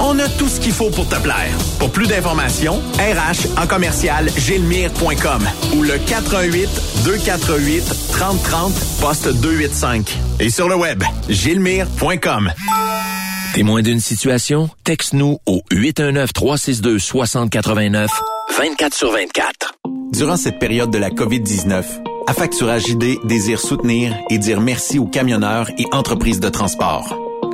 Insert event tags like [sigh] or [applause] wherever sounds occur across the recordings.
On a tout ce qu'il faut pour te plaire. Pour plus d'informations, RH en commercial gilmire.com ou le 418 248 3030 poste 285 et sur le web gilmire.com. Témoin d'une situation? Texte-nous au 819 362 6089 24 sur 24. Durant cette période de la COVID-19, Affacturage JD désire soutenir et dire merci aux camionneurs et entreprises de transport.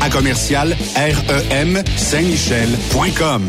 à commercial REM Saint-Michel.com.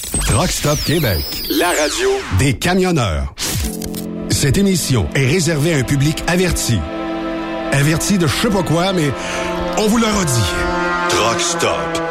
Truck Stop Québec, la radio des camionneurs. Cette émission est réservée à un public averti. Averti de je sais pas quoi, mais on vous le redit. Truck Stop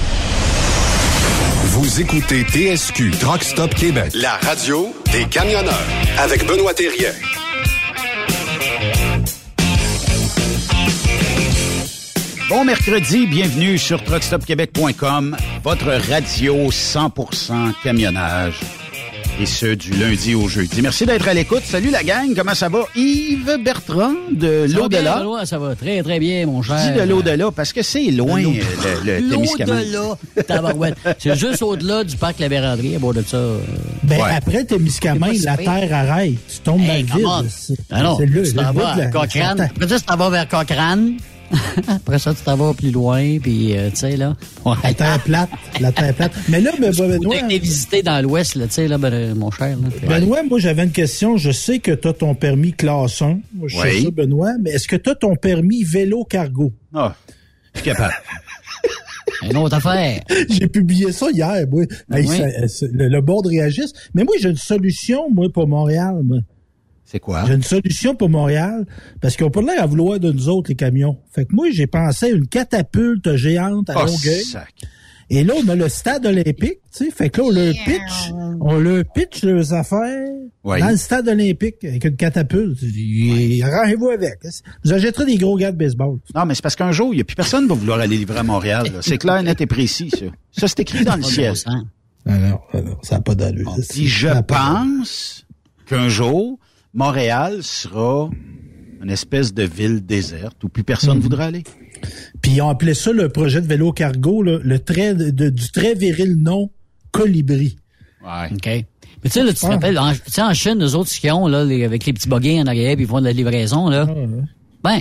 Vous écoutez TSQ Truck Stop Québec, la radio des camionneurs avec Benoît Thérien. Bon mercredi, bienvenue sur truckstopquebec.com, votre radio 100% camionnage. Et ce, du lundi au jeudi. Merci d'être à l'écoute. Salut la gang, comment ça va? Yves Bertrand de l'au-delà. Ça va très, très bien, mon Je cher. dis de l'au-delà parce que c'est loin, euh, le, le [laughs] Témiscamingue. L'au-delà. Tabarouette. C'est juste au-delà du parc La Vérandrie, à bord de ça. Ben, Ouais. après Témiscamingue, la terre arrête. Tu tombes Hey, dans le vide. C'est Ah non, c'est le, tu le t'en vas à Cochrane. Après ça, tu t'en vas vers Cochrane. [laughs] Après ça, tu t'en vas plus loin, puis euh, tu sais, là. Ouais. La terre plate. La terre plate. [laughs] Mais là, ben, Benoît, T'as été visité dans l'Ouest, là, tu sais, là, ben, euh, mon cher. Là. Benoît, moi, j'avais une question. Je sais que tu as ton permis classe 1. Moi, je sais Oui. ça, Benoît. Mais est-ce que tu as ton permis vélo cargo? Ah, je suis capable. [laughs] Une autre affaire. J'ai publié ça hier, moi. Hey, Oui. ça- le, le board réagisse. Mais moi, j'ai une solution, moi, pour Montréal. moi. C'est quoi? J'ai une solution pour Montréal parce qu'ils ont pas l'air à vouloir de nous autres, les camions. Fait que moi, j'ai pensé à une catapulte géante à Oh, Longueuil. sac. Et là, on a le stade olympique, tu sais. Fait que là, on leur pitch, on leur pitch leurs affaires Oui. dans le stade olympique avec une catapulte. Et Arrangez-vous avec. Vous achèterez des gros gars de baseball. Non, mais c'est parce qu'un jour, il n'y a plus personne qui va vouloir aller livrer à Montréal. là. C'est clair, net et précis, ça. Ça, c'est écrit dans le ciel. Ah non, ah non, ça n'a pas d'allure. Je pense qu'un jour, Montréal sera une espèce de ville déserte où plus personne Mhm. voudra aller. Puis ils ont appelé ça le projet de vélo cargo, là, le trait de- du très viril nom Colibri. Ouais. OK. Mais tu sais, là, tu te Ah. rappelles, en, tu sais, en Chine, nous autres, ce qu'ils ont, là, les- avec les petits boguins en arrière, puis ils font de la livraison, là. Ben,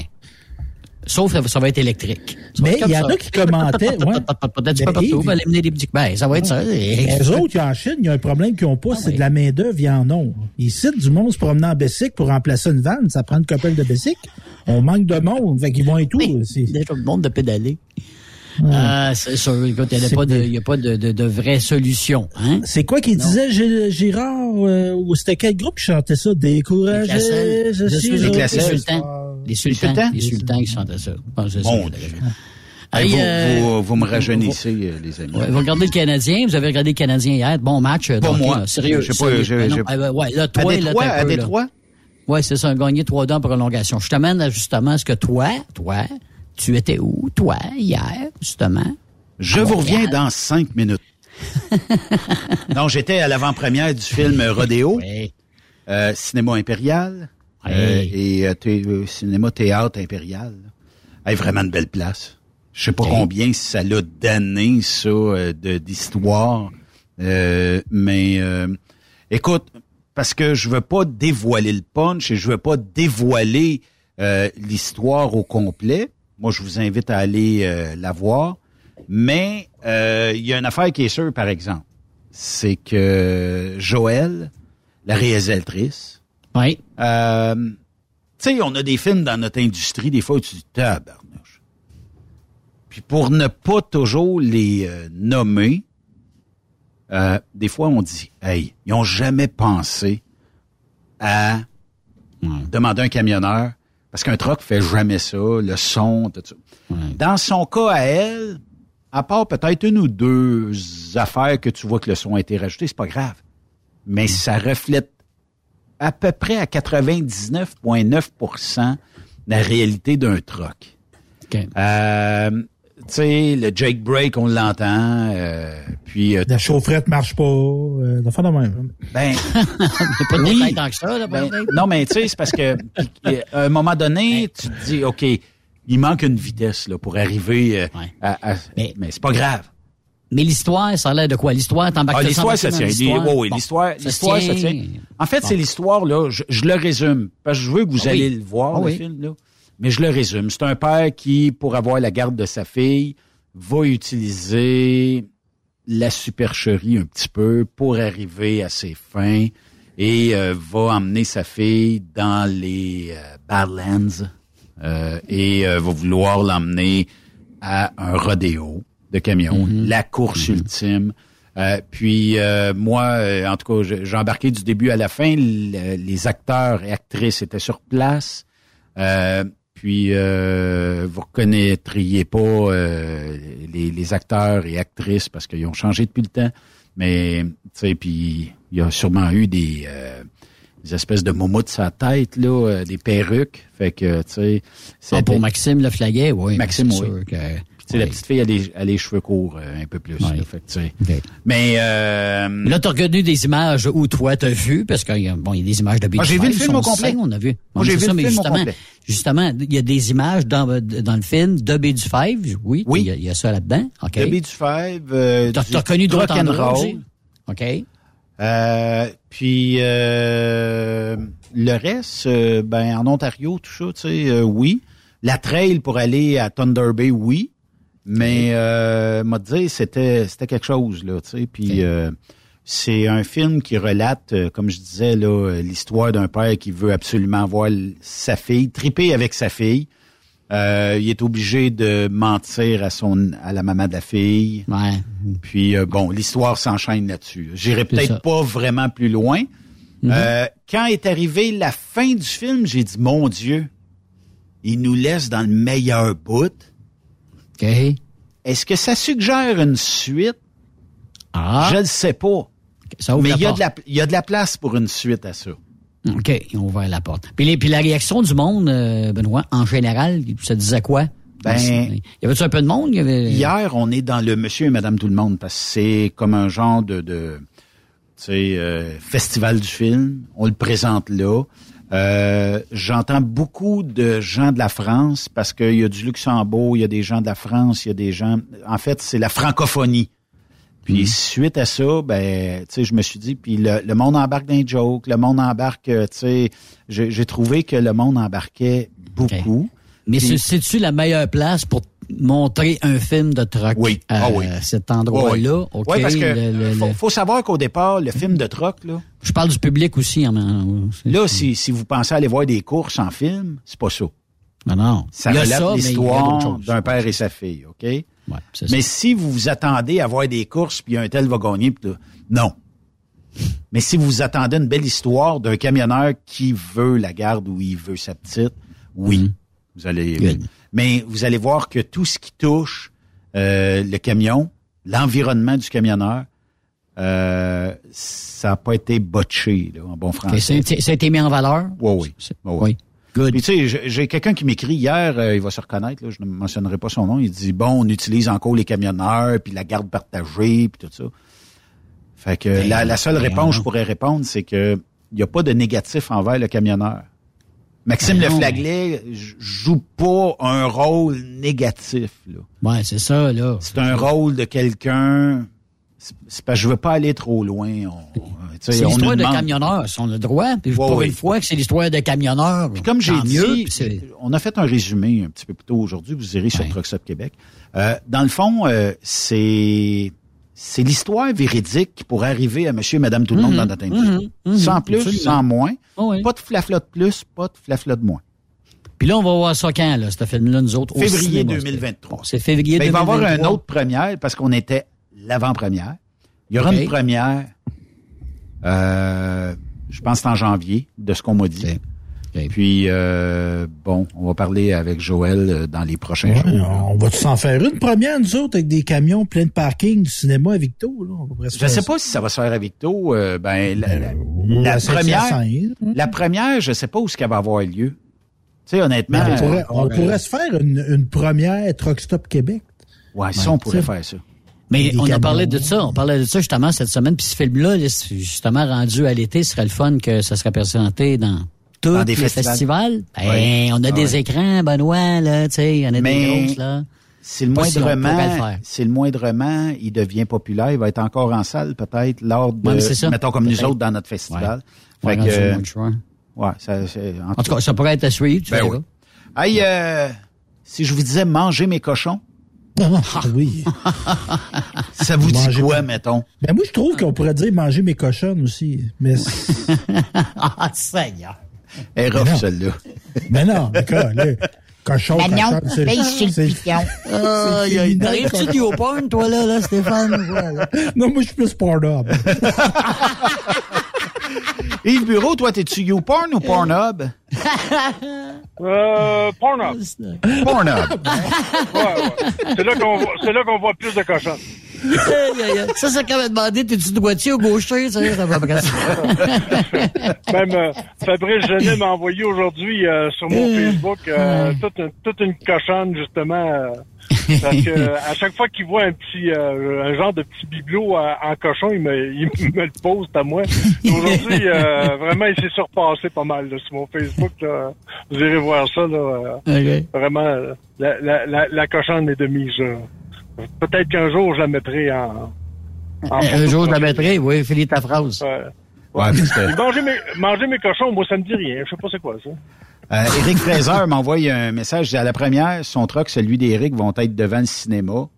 sauf que ça va être électrique. Ça Mais il y en a qui commentaient. Ben, ça va être ça. Les autres, en Chine, il y a un problème qu'ils n'ont pas, c'est de la main-d'œuvre, ils en ont. Ici, du monde se promenant en Bessic pour remplacer une vanne, ça prend une copelle de Bessic. On manque de monde, fait qu'ils vont et tout. Déjà le monde de pédaler. Ah, c'est sûr. Écoute, il n'y a pas de, y a pas de, de, de vraie solution, hein? C'est quoi qu'il disait Gé- Gérard, euh, ou c'était quel groupe qui chantait ça? Découragé, Classel. je Je suis suis les. Les sultans. Les sultans. Les sultans? Qui chantaient ça. Ah, l'avais. Hey, Hey, vous, euh, vous, vous me rajeunissez, euh, les amis. Ouais, vous regardez le Canadien, vous avez regardé le Canadien hier, bon match. euh, Pas moi. là, Sérieux. Je sais pas, sérieux. je- Ben non, je- ah, ben, ouais, là, à toi, là, Détroit, un à peu, là. Détroit? Ouais, c'est ça, un gagné 3 dents pour prolongation. Je t'amène à, justement à ce que toi, toi, tu étais où, toi, hier, justement? Je vous reviens dans cinq minutes. [laughs] non, j'étais à l'avant-première du film Rodéo, Oui. euh, Cinéma Impérial Oui. euh, et euh, Cinéma Théâtre Impérial. Hey, vraiment une belle place. Je sais pas combien ça l'a d'années, ça, de- d'histoire. Mais écoute, parce que je veux pas dévoiler le punch et je veux pas dévoiler l'histoire au complet. Moi, je vous invite à aller euh, la voir. Mais euh, il y a une affaire qui est sûre, par exemple. C'est que Joël, la réalisatrice, Oui. euh, tu sais, on a des films dans notre industrie, des fois, où tu dis tabarnouche. Puis pour ne pas toujours les euh, nommer, euh, des fois, on dit, hey, ils ont jamais pensé à demander un camionneur, parce qu'un truck fait jamais ça, le son, tout ça. Dans son cas à elle, à part peut-être une ou deux affaires que tu vois que le son a été rajouté, c'est pas grave. Mais ça reflète à peu près à 99,9% la réalité d'un truck. Euh, tu sais, le Jake Break, on l'entend. Euh, puis euh, La chaufferette marche pas. Euh, de même. Ben, [laughs] pas de oui. tant que ça, là, Ben, non, mais tu sais, c'est parce que à un moment donné, tu te dis, OK, il manque une vitesse là, pour arriver euh, à, à- mais, c'est pas grave. Mais l'histoire, ça a l'air de quoi? L'histoire, t'embarques Ah, l'histoire, ça tient. dans Oui, oui, Bon, l'histoire, ça l'histoire, ça tient. En fait, Bon. c'est l'histoire, là, je, je le résume, parce que je veux que vous Ah oui. allez le voir, Ah le oui. film, là. Mais je le résume. C'est un père qui, pour avoir la garde de sa fille, va utiliser la supercherie un petit peu pour arriver à ses fins et euh, va emmener sa fille dans les euh, Badlands euh, et euh, va vouloir l'emmener à un rodéo de camion, la course ultime. Euh, puis euh, moi, euh, en tout cas, j'ai embarqué du début à la fin. Le- les acteurs et actrices étaient sur place. Puis euh, vous reconnaîtriez pas euh, les, les acteurs et actrices parce qu'ils ont changé depuis le temps. Mais tu sais, puis il y a sûrement eu des, euh, des espèces de momoutes sur la tête là, euh, des perruques. Fait que tu sais, Ah, pour Maxime Le Flaguet, oui. Maxime, oui. sûr que- Sais, la oui. petite fille, elle a les, elle a les cheveux courts euh, un peu plus. là, fait que, tu sais. OK. Mais euh, Là, t'as reconnu des images où toi t'as vu, parce qu'il y a, bon, il y a des images de Moi, j'ai vu le film au complet. On a vu. Moi, j'ai vu ça, le mais film au justement, complet. justement, il y a des images dans, dans le film de B du Five, oui. Oui. Il y y a ça là-dedans. OK. The Beach Five, euh, T'as du reconnu d'autres endroits roll. aussi? OK. Euh, puis euh, le reste, euh, ben en Ontario, tout ça, tu sais, euh, oui. La trail pour aller à Thunder Bay, oui. Mais euh, m'a dit c'était c'était quelque chose là, tu sais. Puis euh, c'est un film qui relate, euh, comme je disais là, l'histoire d'un père qui veut absolument voir sa fille, triper avec sa fille. Euh, il est obligé de mentir à son à la maman de la fille. Puis euh, bon, l'histoire s'enchaîne là-dessus. J'irai peut-être pas vraiment plus loin. Mhm. Euh, quand est arrivé la fin du film, j'ai dit mon Dieu, il nous laisse dans le meilleur bout. OK. Est-ce que ça suggère une suite? Ah. Je ne sais pas. Ça Mais il y, a de la, il y a de la place pour une suite à ça. OK, ils ont ouvert la porte. Puis, les, puis la réaction du monde, euh, Benoît, en général, ça disait quoi? Ben, il y avait-tu un peu de monde? Il y avait... Hier, on est dans le Monsieur et Madame Tout le Monde parce que c'est comme un genre de, euh, festival du film. On le présente là. Euh, J'entends beaucoup de gens de la France parce qu'il y a du Luxembourg, il y a des gens de la France, il y a des gens. En fait, c'est la francophonie. Puis suite à ça, ben, tu sais, je me suis dit, puis le, le monde embarque dans les jokes, le monde embarque, euh, tu sais, j'ai trouvé que le monde embarquait beaucoup. Mais c'est- c'est-tu la meilleure place pour montrer un film de truck? Oui. à Ah oui. cet endroit-là? Oui, parce que le- le- faut, le- faut savoir qu'au départ, le film de truck, là, Je parle du public aussi. Là, si, si vous pensez aller voir des courses en film, c'est pas ça. Non, non. Ça d'autres l'histoire d'un père et sa fille, OK? Mais si vous vous attendez à voir des courses, puis un tel va gagner, puis non. Mais si vous vous attendez à une belle histoire d'un camionneur qui veut la garde ou il veut sa petite, oui, Mm-hmm. vous allez. Mais vous allez voir que tout ce qui touche euh, le camion, l'environnement du camionneur, euh, ça n'a pas été botché là, en bon français. ça a été mis en valeur? Oui, oui. oui, oui. Good. Puis tu sais, j'ai- quelqu'un qui m'écrit hier, euh, il va se reconnaître, là, je ne mentionnerai pas son nom, il dit bon, on utilise encore les camionneurs, puis la garde partagée, puis tout ça. Fait que Ben, la, la seule ben, réponse que je pourrais répondre, c'est que il n'y a pas de négatif envers le camionneur. Maxime Ben j- joue pas un rôle négatif. Là. Ouais, c'est ça, là. C'est un rôle de quelqu'un. C'est parce que je veux pas aller trop loin. [laughs] C'est on l'histoire de camionneurs, si on a le droit. Puis pour une fois que c'est l'histoire de camionneurs. Puis comme j'ai dit, puis c'est- on a fait un résumé un petit peu plus tôt aujourd'hui. Vous irez sur Trucks Up Québec. Euh, dans le fond, euh, c'est c'est l'histoire véridique qui pourrait arriver à Monsieur et Madame tout le monde Mhm, dans notre industrie. mhm, mhm, sans plus, absolument. sans moins. Oh oui. Pas de flafla de plus, pas de flafla de moins. Puis là, on va voir ça quand, là, ce film-là, nous autres? au Février cinéma, 2023. C'est février Ben, il va y avoir 2023. une autre première parce qu'on était l'avant-première. Il y aura une première, euh, je pense en janvier, de ce qu'on m'a dit. OK. Puis, euh, bon, on va parler avec Joël euh, dans les prochains Ouais, jours. on va s'en faire une première, nous autres, avec des camions pleins de parking du cinéma à Victo. Là. On Je faire sais pas si ça va se faire avec Victo. euh, ben, la, la- Ou la à première, hein. la première, je sais pas où ce qu'elle va avoir lieu. Tu sais, honnêtement, Mais on pourrait, euh, on pourrait se faire une, une première Truck Stop Québec. ouais, ça, on pourrait faire ça. Mais on a parlé de ça, on parlait de ça justement cette semaine, puis ce film-là, justement rendu à l'été, ce serait le fun que ça serait présenté dans tous Dans des les festivals. festivals. Ben, Oui. on a Ah des écrans, Benoît, là, tu sais, il y en a Mais- des grosses, là. C'est le on moindrement, c'est le moindrement, il devient populaire, il va être encore en salle peut-être lors de, Ouais, ça. mettons comme nous autres dans notre festival. Ouais, Fait que, ouais, ça, c'est, En tout cas, ça pourrait être à suivre, tu Ben oui. Hey, euh, si je vous disais manger mes cochons, Ah, [laughs] oui. [laughs] ça vous dit Manger quoi, mes- mettons? Ben moi, je trouve qu'on pourrait dire manger mes cochonnes aussi. Mais, c'est- [laughs] Ah, Seigneur. Elle est Mais rough, non. celle-là. mais non, mais quoi, là, cochon, Ben non, cochonne, c'est- le piquant. Aïe, aïe, T'arrives-tu du haut porn, toi, là, là, Stéphane? Voilà. Non, moi, je suis plus Pornhub. [laughs] [laughs] Yves Bureau, toi, t'es-tu YouPorn ou Pornhub? [laughs] Euh, Pornhub. Pornhub. Ouais, ouais. C'est là qu'on voit, c'est là qu'on voit plus de cochons. Ça, c'est quand même demandé, t'es-tu droitier ou gaucher, ça, ça va ça. [laughs] Même euh, Fabrice Genet m'a envoyé aujourd'hui euh, sur mon Facebook euh, toute, une, toute une cochonne justement euh, parce que [laughs] euh, à chaque fois qu'il voit un petit euh, un genre de petit bibelot euh, en cochon, il me, [laughs] il me le pose à moi. Aujourd'hui, euh, vraiment, il s'est surpassé pas mal là, sur mon Facebook. Là. Vous irez voir ça là. Vraiment, la, la, la, la cochonne est de mise. Peut-être qu'un jour, je la mettrai en. en Un photo jour, je la mettrai, oui, finis ta phrase. Ouais. Ouais, parce que, [laughs] Puis Manger mes, manger mes cochons, moi, ça me dit rien. Je sais pas c'est quoi, ça. Euh, Éric Fraser [laughs] m'envoie un message. À la première, son truck, celui d'Éric, vont être devant le cinéma.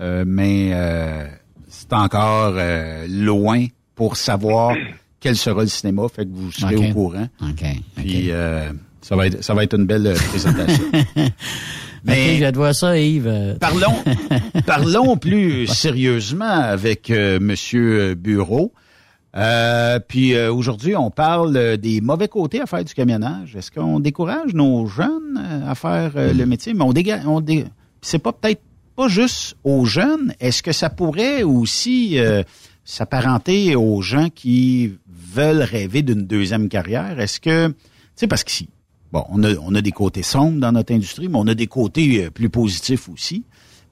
Euh, mais euh, c'est encore euh, loin pour savoir quel sera le cinéma. Fait que vous serez au courant. OK. Puis euh, ça va être ça va être une belle euh, présentation. [laughs] Mais... Je voir ça, Yves. Parlons, [laughs] parlons plus sérieusement avec euh, Monsieur Bureau. Euh, puis euh, aujourd'hui, on parle euh, des mauvais côtés à faire du camionnage. Est-ce qu'on décourage nos jeunes euh, à faire le métier? Mais on déga- on dé- c'est pas peut-être pas juste aux jeunes. Est-ce que ça pourrait aussi s'apparenter aux gens qui veulent rêver d'une deuxième carrière? Est-ce que, tu sais, parce qu'ici, bon, on a, on a des côtés sombres dans notre industrie, mais on a des côtés plus positifs aussi.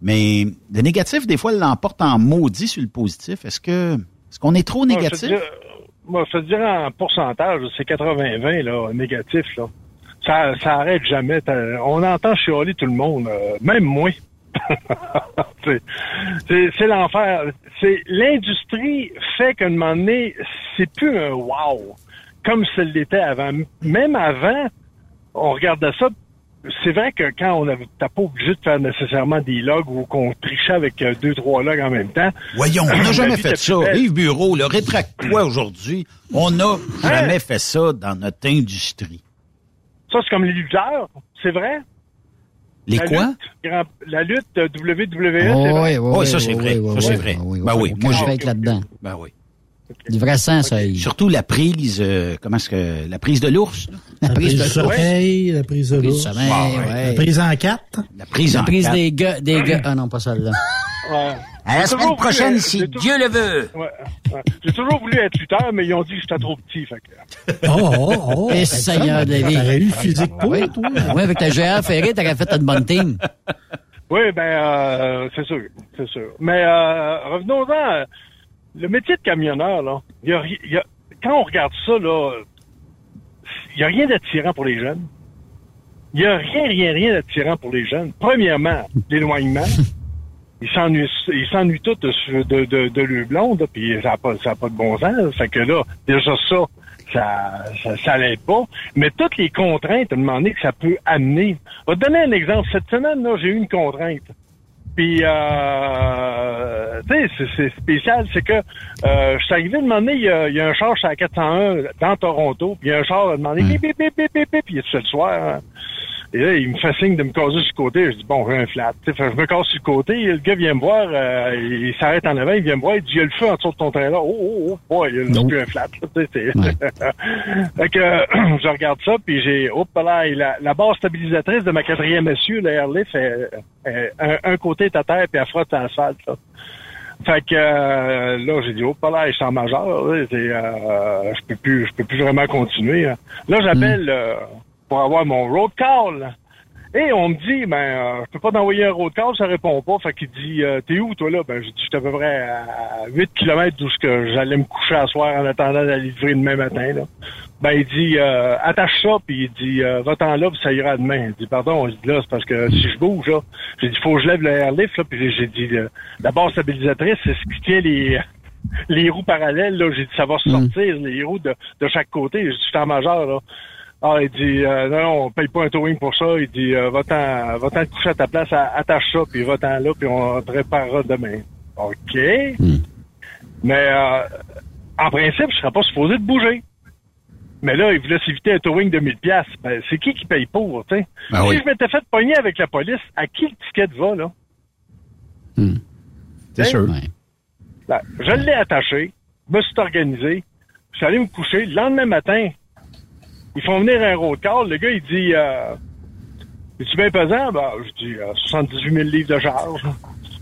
Mais le négatif, des fois, l'emporte en maudit sur le positif. Est-ce que, est-ce qu'on est trop négatif? Moi, je te dirais en pourcentage, c'est 80-20, là, négatif, là. Ça, ça arrête jamais. On entend chialer tout le monde, euh, même moi. [laughs] c'est l'enfer. C'est l'industrie fait qu'à un moment donné, c'est plus un wow comme ce l'était avant. Même avant, on regardait ça. C'est vrai que quand on avait, t'as pas obligé de faire nécessairement des logs ou qu'on trichait avec euh, deux, trois logs en même temps. Voyons, on n'a jamais fait ça. Yves Bureau, le rétracte-toi aujourd'hui? On n'a Hein? jamais fait ça dans notre industrie. Ça, c'est comme les lutteurs, c'est vrai? Les La quoi? lutte, grand- la lutte euh, WWE, Oh, c'est vrai? oui, oui, Oh, ça, c'est vrai. Ça, c'est vrai. Ben oui, moi, je j'ai- vais être là-dedans. Ben oui. Du vrai sang, ça. Surtout la prise, euh, comment est-ce que, la prise de l'ours, là. La prise de de sommeil, la prise de prise de l'ours. sommeil, Ouais, ouais. La prise en quatre. la prise La en prise quatre. des gars, des gars. Ah non, pas celle-là. Ouais. À la semaine prochaine, voulu- si Dieu le veut. Ouais, ouais. J'ai toujours voulu être lutteur, mais ils ont dit que j'étais trop petit. Fait que... Oh, oh, oh. [laughs] Et Seigneur de la vie. T'aurais eu le physique pour, Oui, toi. oui, avec ta GR ferrée, t'aurais fait une bonne team. Oui, ben, euh, c'est sûr, c'est sûr. Mais euh, revenons-en. Le métier de camionneur, là, y a, y a- quand on regarde ça, là, il n'y a rien d'attirant pour les jeunes. Il n'y a rien, rien, rien d'attirant pour les jeunes. Premièrement, l'éloignement. [laughs] Ils s'ennuient, ils s'ennuient tous de, de, de, de blonde, là, puis ça n'a pas, ça a pas de bon sens. Fait que là, déjà ça, ça, ça, ça l'aide pas. Mais toutes les contraintes, à un moment donné, que ça peut amener. Je vais te donner un exemple. Cette semaine, là, j'ai eu une contrainte. Puis, euh, tu sais, c'est- spécial, c'est que euh, je suis arrivé, à donné, il y a, il y a un char sur la 401 dans Toronto, puis il y a un char, à donné, bip, bip, bip, bip, bip, bip, puis il est le soir. hein. Et là, il me fait signe de me casser sur le côté. Je dis, bon, j'ai un flat. Je me casse sur le côté. Le gars vient me voir. euh, il s'arrête en avant. Il vient me voir. Il dit, il y a le feu en dessous de ton train là. Oh, oh, oh. Il y a plus un flat. là, [laughs] fait que euh, [clears throat] je regarde ça. Puis j'ai, hop là, la, la barre stabilisatrice de ma quatrième essieu, le airlift, elle- elle- un, un côté est à terre puis elle frotte à l'asphalte. Fait que euh, là, j'ai dit, oh, pas là, je suis en majeur. là, euh, je peux plus, je peux plus vraiment continuer. hein. Là, j'appelle euh, pour avoir mon road call. Et on me dit, ben, euh, je peux pas t'envoyer un road call, ça répond pas. Fait qu'il dit, euh, t'es où, toi, là? Ben, j'ai dit, j'étais à peu près à 8 km d'où ce que j'allais me coucher à soir en attendant d'aller livrer demain matin, là. Ben, il dit, euh, attache ça, puis il dit, euh, va-t'en là, puis ça ira demain. Il dit, pardon, je dis, là, c'est parce que si je bouge, là, j'ai dit, faut que je lève le airlift, là, puis j'ai dit, euh, la barre stabilisatrice, c'est ce qui tient les, [laughs] les roues parallèles, là, j'ai dit, ça va sortir, les roues de, de chaque côté. J'ai dit, je suis en majeur, là. Ah, il dit, euh, non, non, on paye pas un towing pour ça. Il dit, euh, va-t'en, va-t'en te coucher à ta place, attache ça, puis va-t'en là, puis on te réparera demain. OK. Mais, euh, en principe, je serais pas supposé de bouger. Mais là, il voulait s'éviter un towing de 1000 pièces. Ben, c'est qui qui paye pour, tu sais? Ben si oui. je m'étais fait pogner avec la police, à qui le ticket va, là? C'est sûr. Ben, je l'ai attaché, je me suis organisé, je suis allé me coucher. Le lendemain matin, ils font venir un road call. Le gars, il dit euh, Es-tu bien pesant? Ben, je dis euh, 78 000 livres de charge.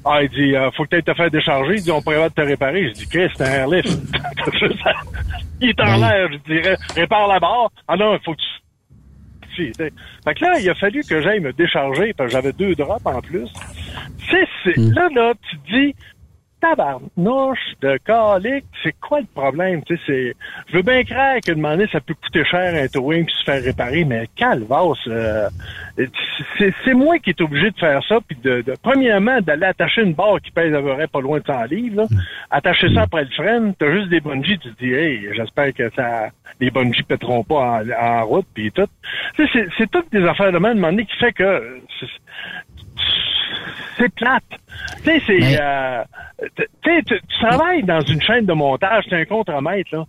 Ah, il dit euh, Faut que tu te faire décharger. Il dit On pourrait te réparer. Je dis Chris, c'est un airlift. [laughs] il est en l'air. Je dirais Répare la barre. Ah non, il faut que tu. Fait que là, il a fallu que j'aille me décharger parce que j'avais deux drops en plus. Tu sais, c'est- là, là, tu te dis, tabarnouche de calique, c'est quoi le problème? Tu sais, c'est, je veux bien croire que demander ça peut coûter cher un towing puis se faire réparer, mais calvasse, euh, c'est, moi qui est obligé de faire ça puis de, de- premièrement, d'aller attacher une barre qui pèse à peu près pas loin de 100 livres, là. attacher ça après le frein, t'as juste des bungees, tu te dis, hey, j'espère que ça, les bungees péteront pas en, en route puis tout. Tu sais, c'est, toutes des affaires de demander qui fait que, c'est- c'est plate. Tu sais, c'est. Mais- euh, tu travailles dans une chaîne de montage, t'es un contremaître, là.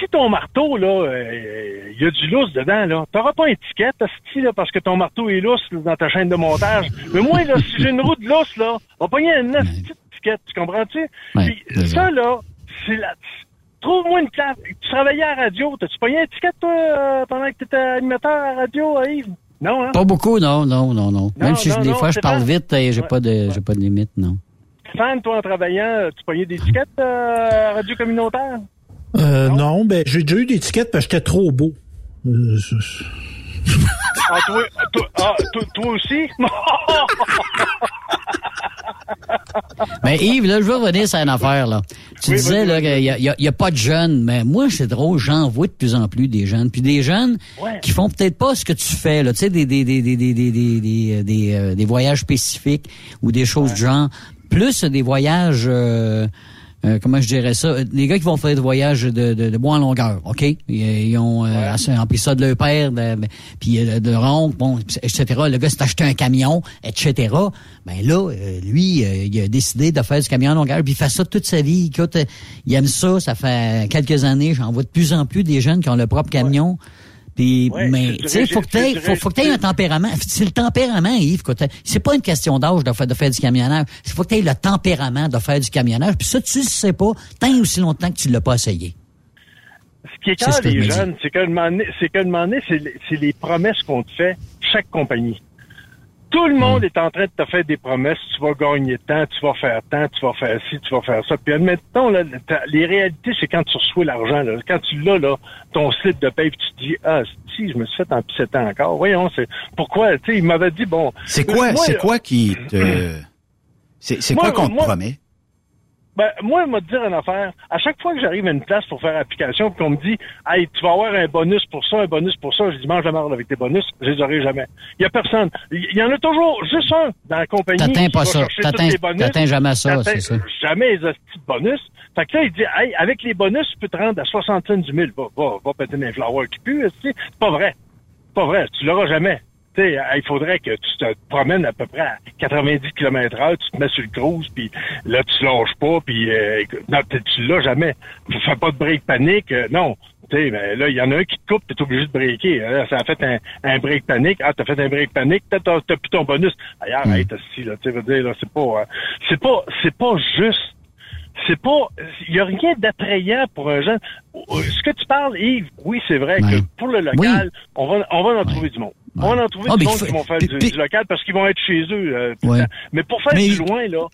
Si ton marteau, là, il y a du lousse dedans, là, t'auras pas une étiquette, là, parce que ton marteau est lousse là, dans ta chaîne de montage. Mais moi, là, si j'ai une roue de lousse, là, on va pogner une étiquette, tu comprends-tu? Puis c'est ça, là, c'est la... Trouve-moi une place. Tu travaillais à la radio. T'as-tu pogné une étiquette, toi, euh, pendant que t'étais animateur à la radio, euh, Yves? Non, hein? Pas beaucoup, non, non, non, non. Même Non, si non, des non, fois je parle pas- vite et j'ai Ouais. pas de j'ai pas de limite, non. Stéphane, toi, en travaillant, tu pognais des étiquettes euh, à radio communautaire? Euh, non, ben, j'ai déjà eu des tickets parce que j'étais trop beau. Euh, Ah, toi, toi, ah, toi, toi aussi? [laughs] Mais Yves, là, je veux revenir sur une affaire, là. Tu Oui, disais, vas-y, là, qu'il y a, pas de jeunes, mais moi, c'est drôle, j'en vois de plus en plus des jeunes. Puis des jeunes Ouais. qui font peut-être pas ce que tu fais, là. Tu sais, des, des, des, des, des, des, des, des, des, euh, des voyages spécifiques ou des choses du genre. Plus des voyages, euh, euh, comment je dirais ça, les gars qui vont faire des voyages de, de, de bois en longueur, OK? Ils, ils ont euh, rempli ça de leur père, de, puis euh, de ronde, bon, etc. Le gars s'est acheté un camion, etc. Ben là, euh, lui, euh, il a décidé de faire du camion en longueur, puis il fait ça toute sa vie. Écoute, euh, il aime ça, ça fait quelques années, j'en vois de plus en plus des jeunes qui ont leur propre camion. Puis, Ouais, mais, tu sais, faut que t'aies, faut, faut que t'aies un tempérament. C'est le tempérament, Yves. que C'est pas une question d'âge de faire, de faire du camionnage. Il faut que t'aies le tempérament de faire du camionnage. Puis ça, tu le sais pas tant aussi longtemps que tu l'as pas essayé. Ce qui est quand que je les jeunes, c'est qu'à un moment donné, c'est qu'à un moment donné, c'est les- c'est les promesses qu'on te fait, chaque compagnie. Tout le monde est en train de te faire des promesses. Tu vas gagner tant, tu vas faire tant, tu vas faire ci, tu vas faire ça. Puis admettons, là, les réalités, c'est quand tu reçois l'argent. Là. Quand tu l'as, là, ton slip de paye, puis tu te dis, ah, si, je me suis fait en pissetant encore. Voyons, c'est pourquoi, tu sais, il m'avait dit, bon... C'est quoi, Moi, c'est quoi qui te... [clears throat] C'est c'est quoi qu'on te moi- promet? Ben, moi, il m'a dit une affaire. À chaque fois que j'arrive à une place pour faire application, puis qu'on me dit, hey, tu vas avoir un bonus pour ça, un bonus pour ça, je dis, mange la marde avec tes bonus, je les aurai jamais. Il y a personne. Il y en a toujours juste un dans la compagnie. T'atteins pas ça. T'atteins- jamais ça, c'est ça. Jamais les de bonus. Fait que là, il dit, hey, avec les bonus, tu peux te rendre à 60 cents du mille. Va, va, va péter des flowers qui puent. C'est pas vrai. Pas vrai. Tu l'auras jamais. Tu sais, il faudrait que tu te promènes à peu près à 90 km heure, tu te mets sur le cruise, puis là, tu lâches pas, puis euh, non, tu l'as jamais? Tu fais pas de break panique. euh, non, Tu sais, mais là, il y en a un qui te coupe, t'es obligé de breaker. Là, ça a fait un, un break panique. Ah, t'as fait un break panique, t'as, t'as, t'as plus ton bonus. Ailleurs, arrête, si, là, tu veux dire, là, c'est pas, euh, c'est pas, c'est pas juste c'est pas, il y a rien d'attrayant pour un jeune. Ce que tu parles, Yves, oui, c'est vrai que pour le local, on va, on va en trouver du monde. On va en trouver Ah, monde faut- qui vont faire du, du local parce qu'ils vont être chez eux. euh, Ouais. Mais pour faire Mais- du loin, là,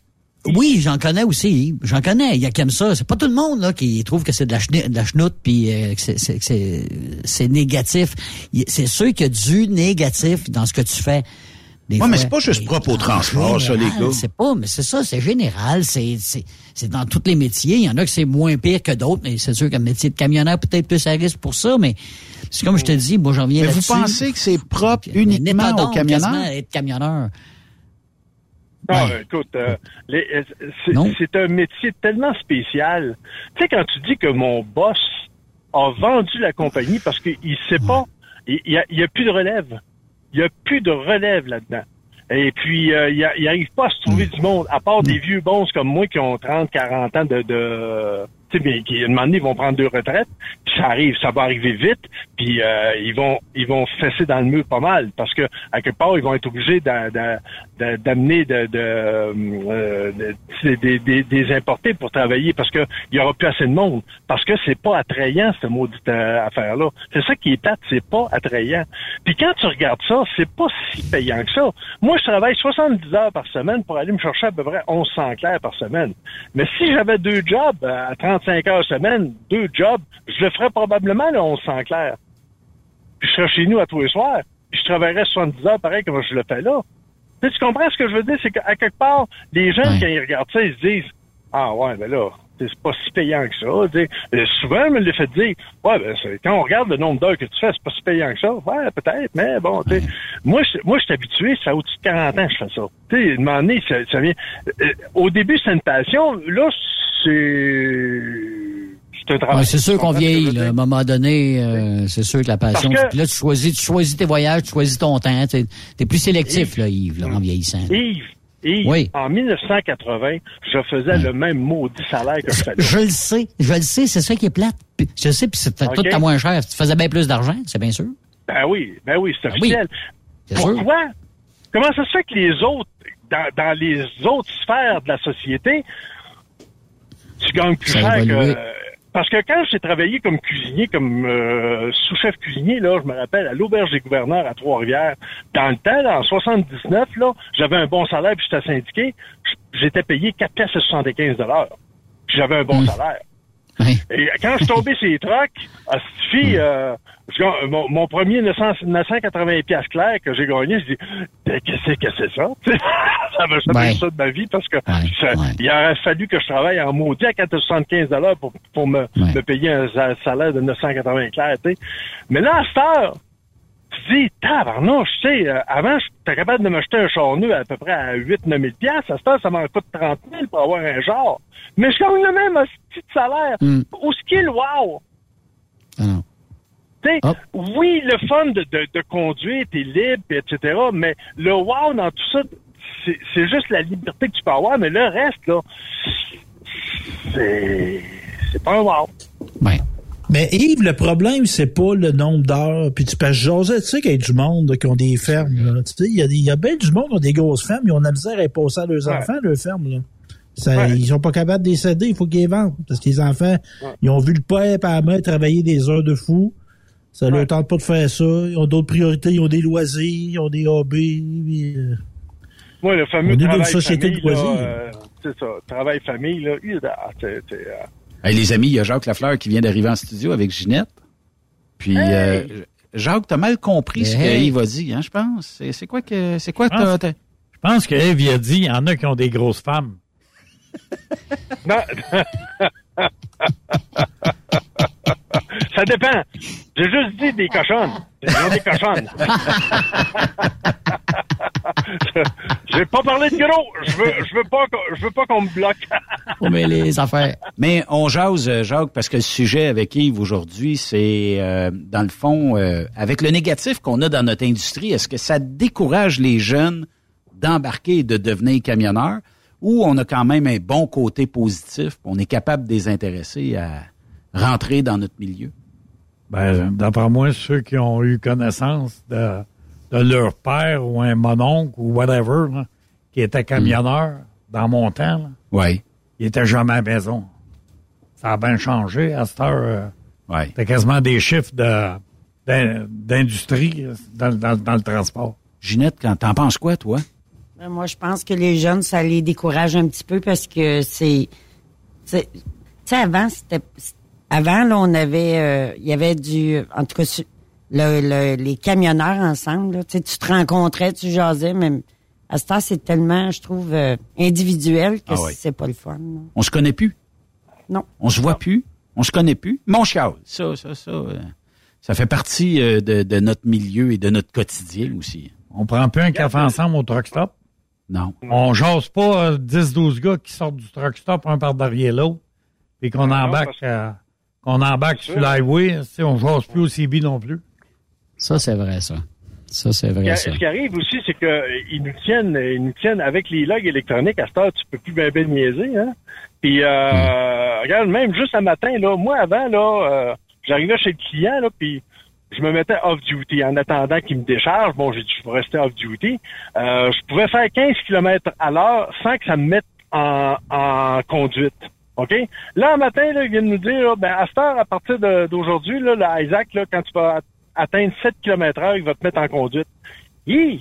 Oui, j'en connais aussi. J'en connais. Il y a aiment ça. C'est pas tout le monde là qui trouve que c'est de la, de la chenoute puis euh, que c'est- négatif. C'est sûr qu'il y a du négatif dans ce que tu fais. Des Ouais, mais c'est pas juste propre au transport, ça, les gars. C'est pas, mais c'est ça, c'est général. C'est c'est c'est dans tous les métiers. Il y en a que c'est moins pire que d'autres, mais c'est sûr qu'un métier de camionneur peut-être plus à risque pour ça. Mais c'est comme je te dis, moi j'en viens Mais vous là-dessus. pensez que c'est propre uniquement aux camionneurs? être camionneur. Non, Ouais. euh, écoute, euh, les- euh, c'est Non. un métier tellement spécial. Tu sais, quand tu dis que mon boss a vendu la compagnie parce qu'il sait pas, il n'y a, il y a plus de relève. Il n'y a plus de relève là-dedans. Et puis, euh, il il arrive pas à se trouver du monde, à part des vieux bons comme moi qui ont 30, 40 ans de... de mais qui, un moment donné, ils vont prendre deux retraites, puis ça arrive, ça va arriver vite, puis euh, ils vont ils vont fesser dans le mur pas mal, parce que à quelque part, ils vont être obligés d'a- d'a- d'a- d'amener de, de, euh, de- des, des, importés pour travailler, parce que il y aura plus assez de monde, parce que c'est pas attrayant, cette maudite euh, affaire-là. C'est ça qui est plate, c'est pas attrayant. Puis quand tu regardes ça, c'est pas si payant que ça. Moi, je travaille 70 heures par semaine pour aller me chercher à peu près 1100 clairs par semaine. Mais si j'avais deux jobs euh, à 35 heures semaine, deux jobs, je le ferais probablement le 1100 clairs. Puis je serais chez nous à tous les soirs. Puis je travaillerais 70 heures pareil comme je le fais là. Tu, sais, tu comprends ce que je veux dire? C'est qu'à quelque part, les gens, quand ils regardent ça, ils se disent Ah ouais, ben là, c'est pas si payant que ça. tu sais. Euh, souvent, on me le fait dire Ouais, ben quand on regarde le nombre d'heures que tu fais, c'est pas si payant que ça. Ouais, peut-être, mais bon, tu sais. Moi, je, moi, je suis habitué, ça fait au-dessus de 40 ans que je fais ça. Tu sais, donné, ça, ça vient. euh, au début, c'est une passion. Là, c'est. C'est un travail. Ouais, c'est sûr qu'on vieillit, là. à un moment donné, euh, c'est sûr que la passion. Que- là, tu choisis, tu choisis tes voyages, tu choisis ton temps. Tu es plus sélectif, là, Yves, là, en vieillissant. Yves, Yves, Oui. en 1980, je faisais le même maudit salaire que je fais là. Je le sais, je le sais, c'est ça qui est plate. Je sais, puis c'est Ok. tout à moins cher. Tu faisais bien plus d'argent, c'est bien sûr. Ben oui, ben oui, c'est Ben oui, officiel. sûr. Pourquoi? Comment ça se fait que les autres, dans, dans les autres sphères de la société, tu gagnes plus Ça cher que... Parce que quand j'ai travaillé comme cuisinier, comme euh, sous-chef cuisinier, là, je me rappelle, à l'auberge des gouverneurs à Trois-Rivières, dans le temps, là, en 79, là, j'avais un bon salaire, puis j'étais syndiqué, j'étais payé 4 pièces et 75 Puis j'avais un Hmm. bon salaire. Et quand je suis tombé sur les trocs, fille, euh, je gagne- mon, mon premier 900 980 pièces clair que j'ai gagné, je dis, Ben, qu'est-ce que c'est ça? [laughs] ça m'a jamais Ouais. ça de ma vie parce que ça- il aurait fallu que je travaille en maudit à 475 pour, pour me, me payer un sa- salaire de 980 clair, tu sais. Mais là, à cette heure, tu dis, tabarnouche, tu sais, euh, avant, j'étais capable de m'acheter un char neuf à peu près à 8 9 000 piastres. À cette heure, ça m'en coûte 30 000 pour avoir un char. Mais je gagne le même petit salaire. Mm. Ce est le wow? Tu sais, oui, le fun de, de, de conduire, t'es libre, etc., mais le wow dans tout ça, c'est juste la liberté que tu peux avoir, mais le reste, là, c'est c'est pas un wow. Mais Yves, le problème, c'est pas le nombre d'heures. Puis tu peux jaser, tu sais qu'il y a du monde qui ont des fermes. Là. Tu sais, il y a, il y a bien du monde qui ont des grosses fermes. Ils ont de la misère à passer à leurs Ouais. enfants, leurs fermes. Là. Ça, Ils sont pas capables de les céder, il faut qu'ils les vendent. Parce que les enfants, ils ont vu le père et la mère travailler des heures de fou. Ça leur tente pas de faire ça. Ils ont d'autres priorités, ils ont des loisirs, ils ont des hobbies. puis, euh, Moi, le fameux On est dans une travail société famille, de loisirs. euh, c'est ça, travail famille, là, Hey, les amis, il y a Jacques Lafleur qui vient d'arriver en studio avec Ginette. Puis euh, Jacques, t'as mal compris ce Hey. que Yves a dit, hein, je pense? C'est quoi que c'est quoi Je pense- t'as- t'as- Je pense que a dit, il y en a qui ont des grosses femmes. Non. [laughs] Ça dépend. J'ai juste dit des cochonnes. Des cochonnes. [laughs] J'ai pas parlé de gros. Je veux, je veux pas, qu'on- je veux pas qu'on me bloque. mais les affaires. Mais on jase, euh, Jacques, parce que le sujet avec Yves aujourd'hui, c'est euh, dans le fond, euh, avec le négatif qu'on a dans notre industrie, est-ce que ça décourage les jeunes d'embarquer et de devenir camionneurs, ou on a quand même un bon côté positif, on est capable de les intéresser à rentrer dans notre milieu? Ben, d'après moi, ceux qui ont eu connaissance de, de leur père ou un mononcle ou whatever, là, qui était camionneur dans mon temps, là, Oui. il était jamais à maison. Ça a bien changé. À cette heure, euh, quasiment des chiffres de, d'in- d'industrie dans, dans- dans le transport. Ginette, quand t'en penses quoi, toi? Ben, Moi, je pense que les jeunes, ça les décourage un petit peu parce que c'est... c'est- Tu sais, avant, c'était... Avant, là, on avait... euh, Il y avait du... En tout cas, le, le- les camionneurs ensemble, là, tu sais, tu te rencontrais, tu jasais, mais à ce temps, c'est tellement, je trouve, euh, individuel que Ah oui. c'est pas le fun. là. On se connaît plus? Non. On se voit plus? On se connaît plus? Mon chial. Ça, ça, ça. euh, ça fait partie euh, de, de notre milieu et de notre quotidien aussi. On prend plus un café ensemble au truck stop? Non. On jase pas euh, 10-12 gars qui sortent du truck stop un par derrière l'autre, puis qu'on Non, embarque, parce- euh, qu'on embarque sur l'highway. tu sais, On jase plus au CB non plus. Ça, c'est vrai, ça. Ça, c'est Ce vrai, qui, ça. ce qui arrive aussi, c'est que euh, ils nous tiennent, ils nous tiennent avec les logs électroniques. À cette heure, tu peux plus bien ben niaiser, hein. Puis, euh, regarde, même juste un matin, là, moi avant, là, euh, j'arrivais chez le client, là, puis je me mettais off duty en attendant qu'il me décharge. Bon, j'ai dit, je vais rester off duty. Euh, je pouvais faire 15 km à l'heure sans que ça me mette en, en conduite. OK? Là, un matin, là, il vient de nous dire, là, ben, à cette heure, à partir d'aujourd'hui, là, le Isaac, là, quand tu vas at- atteindre 7 km heure, il va te mettre en conduite. Hi!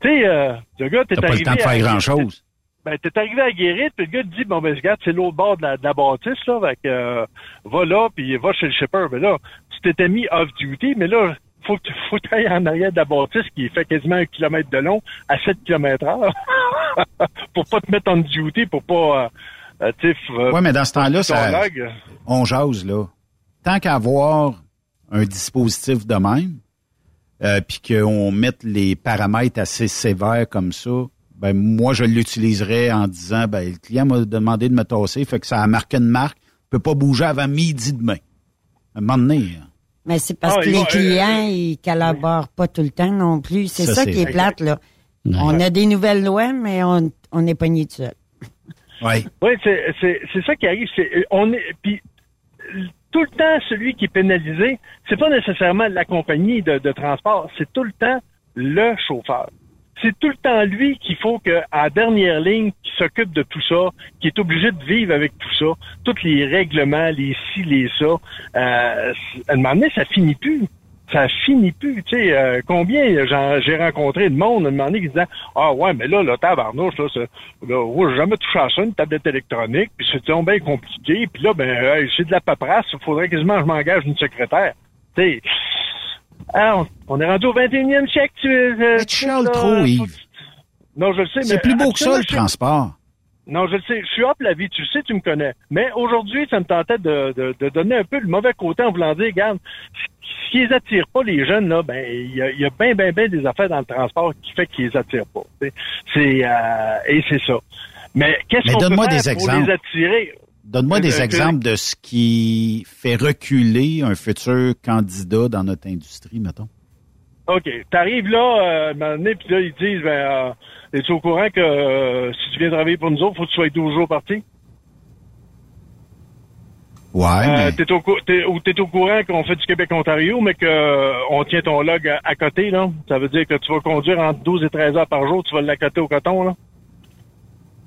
Tu sais, euh, le gars, t'es T'as pas arrivé... le temps de faire grand-chose. ben, t'es arrivé à Guérite, puis le gars te dit, bon, ben, regarde, c'est l'autre bord de la, de la bâtisse, là, que, euh, va là, puis va chez le shipper. Ben là, tu t'étais mis off-duty, mais là, faut que tu faut que t'ailles en arrière de la bâtisse qui fait quasiment un kilomètre de long à 7 km heure [laughs] pour pas te mettre en duty, pour pas, euh, euh, f- Ouais, mais dans ce temps-là, ça, on jase, là. Tant qu'à avoir un dispositif de même, euh, puis qu'on mette les paramètres assez sévères comme ça, ben moi, je l'utiliserais en disant, ben le client m'a demandé de me tasser, fait que ça a marqué une marque, peut pas bouger avant midi demain. À un moment donné, hein. Mais c'est parce Ah, que les va- clients, ils collaborent pas tout le temps non plus. C'est Ça, qui est plate, là. On a des nouvelles lois, mais on, on est pogné tout seul. Oui, c'est, ça qui arrive. C'est, on est, puis tout le temps, celui qui est pénalisé, c'est pas nécessairement la compagnie de, de transport, c'est tout le temps le chauffeur. C'est tout le temps lui qu'il faut que, à la dernière ligne, qui s'occupe de tout ça, qui est obligé de vivre avec tout ça, tous les règlements, les ci, les ça. Euh, à un moment donné, ça finit plus. Ça finit plus. Tu sais, euh, combien j'en- j'ai rencontré de monde à un moment donné qui disait Ah ouais, mais là, le tabarnouche, là, là, j'ai jamais touché à ça, une tablette électronique, puis c'est bien compliqué, puis là, ben, hey, c'est de la paperasse, il faudrait quasiment que je m'engage une secrétaire. Tu sais, ah, on, est rendu au 21e siècle, tu euh, Mais tu là, trop, Yves. Non, je le sais, mais. C'est plus beau que ça, le transport. non, je le sais. Je suis hop la vie. Tu le sais, tu me connais. Mais aujourd'hui, ça me tentait de, de, de donner un peu le mauvais côté en voulant dire, regarde, ce qui les attire pas, les jeunes, là, ben, il y a, il y a bien, bien, bien des affaires dans le transport qui fait qu'ils les attirent pas. C'est, euh, et c'est ça. Mais qu'est-ce qu'on peut faire des pour exemples. les attirer? Donne-moi Euh, des que- exemples de ce qui fait reculer un futur candidat dans notre industrie, mettons. OK. T'arrives là, euh, à un moment donné, puis là, ils disent, ben, euh, es-tu au courant que euh, si tu viens travailler pour nous autres, faut que tu sois 12 jours parti? Ouais, Euh, mais t'es au, cou- t'es, ou t'es au courant qu'on fait du Québec-Ontario, mais que euh, tient ton log à, à côté, là. Ça veut dire que tu vas conduire entre 12 et 13 heures par jour, tu vas l'accoter au coton, là.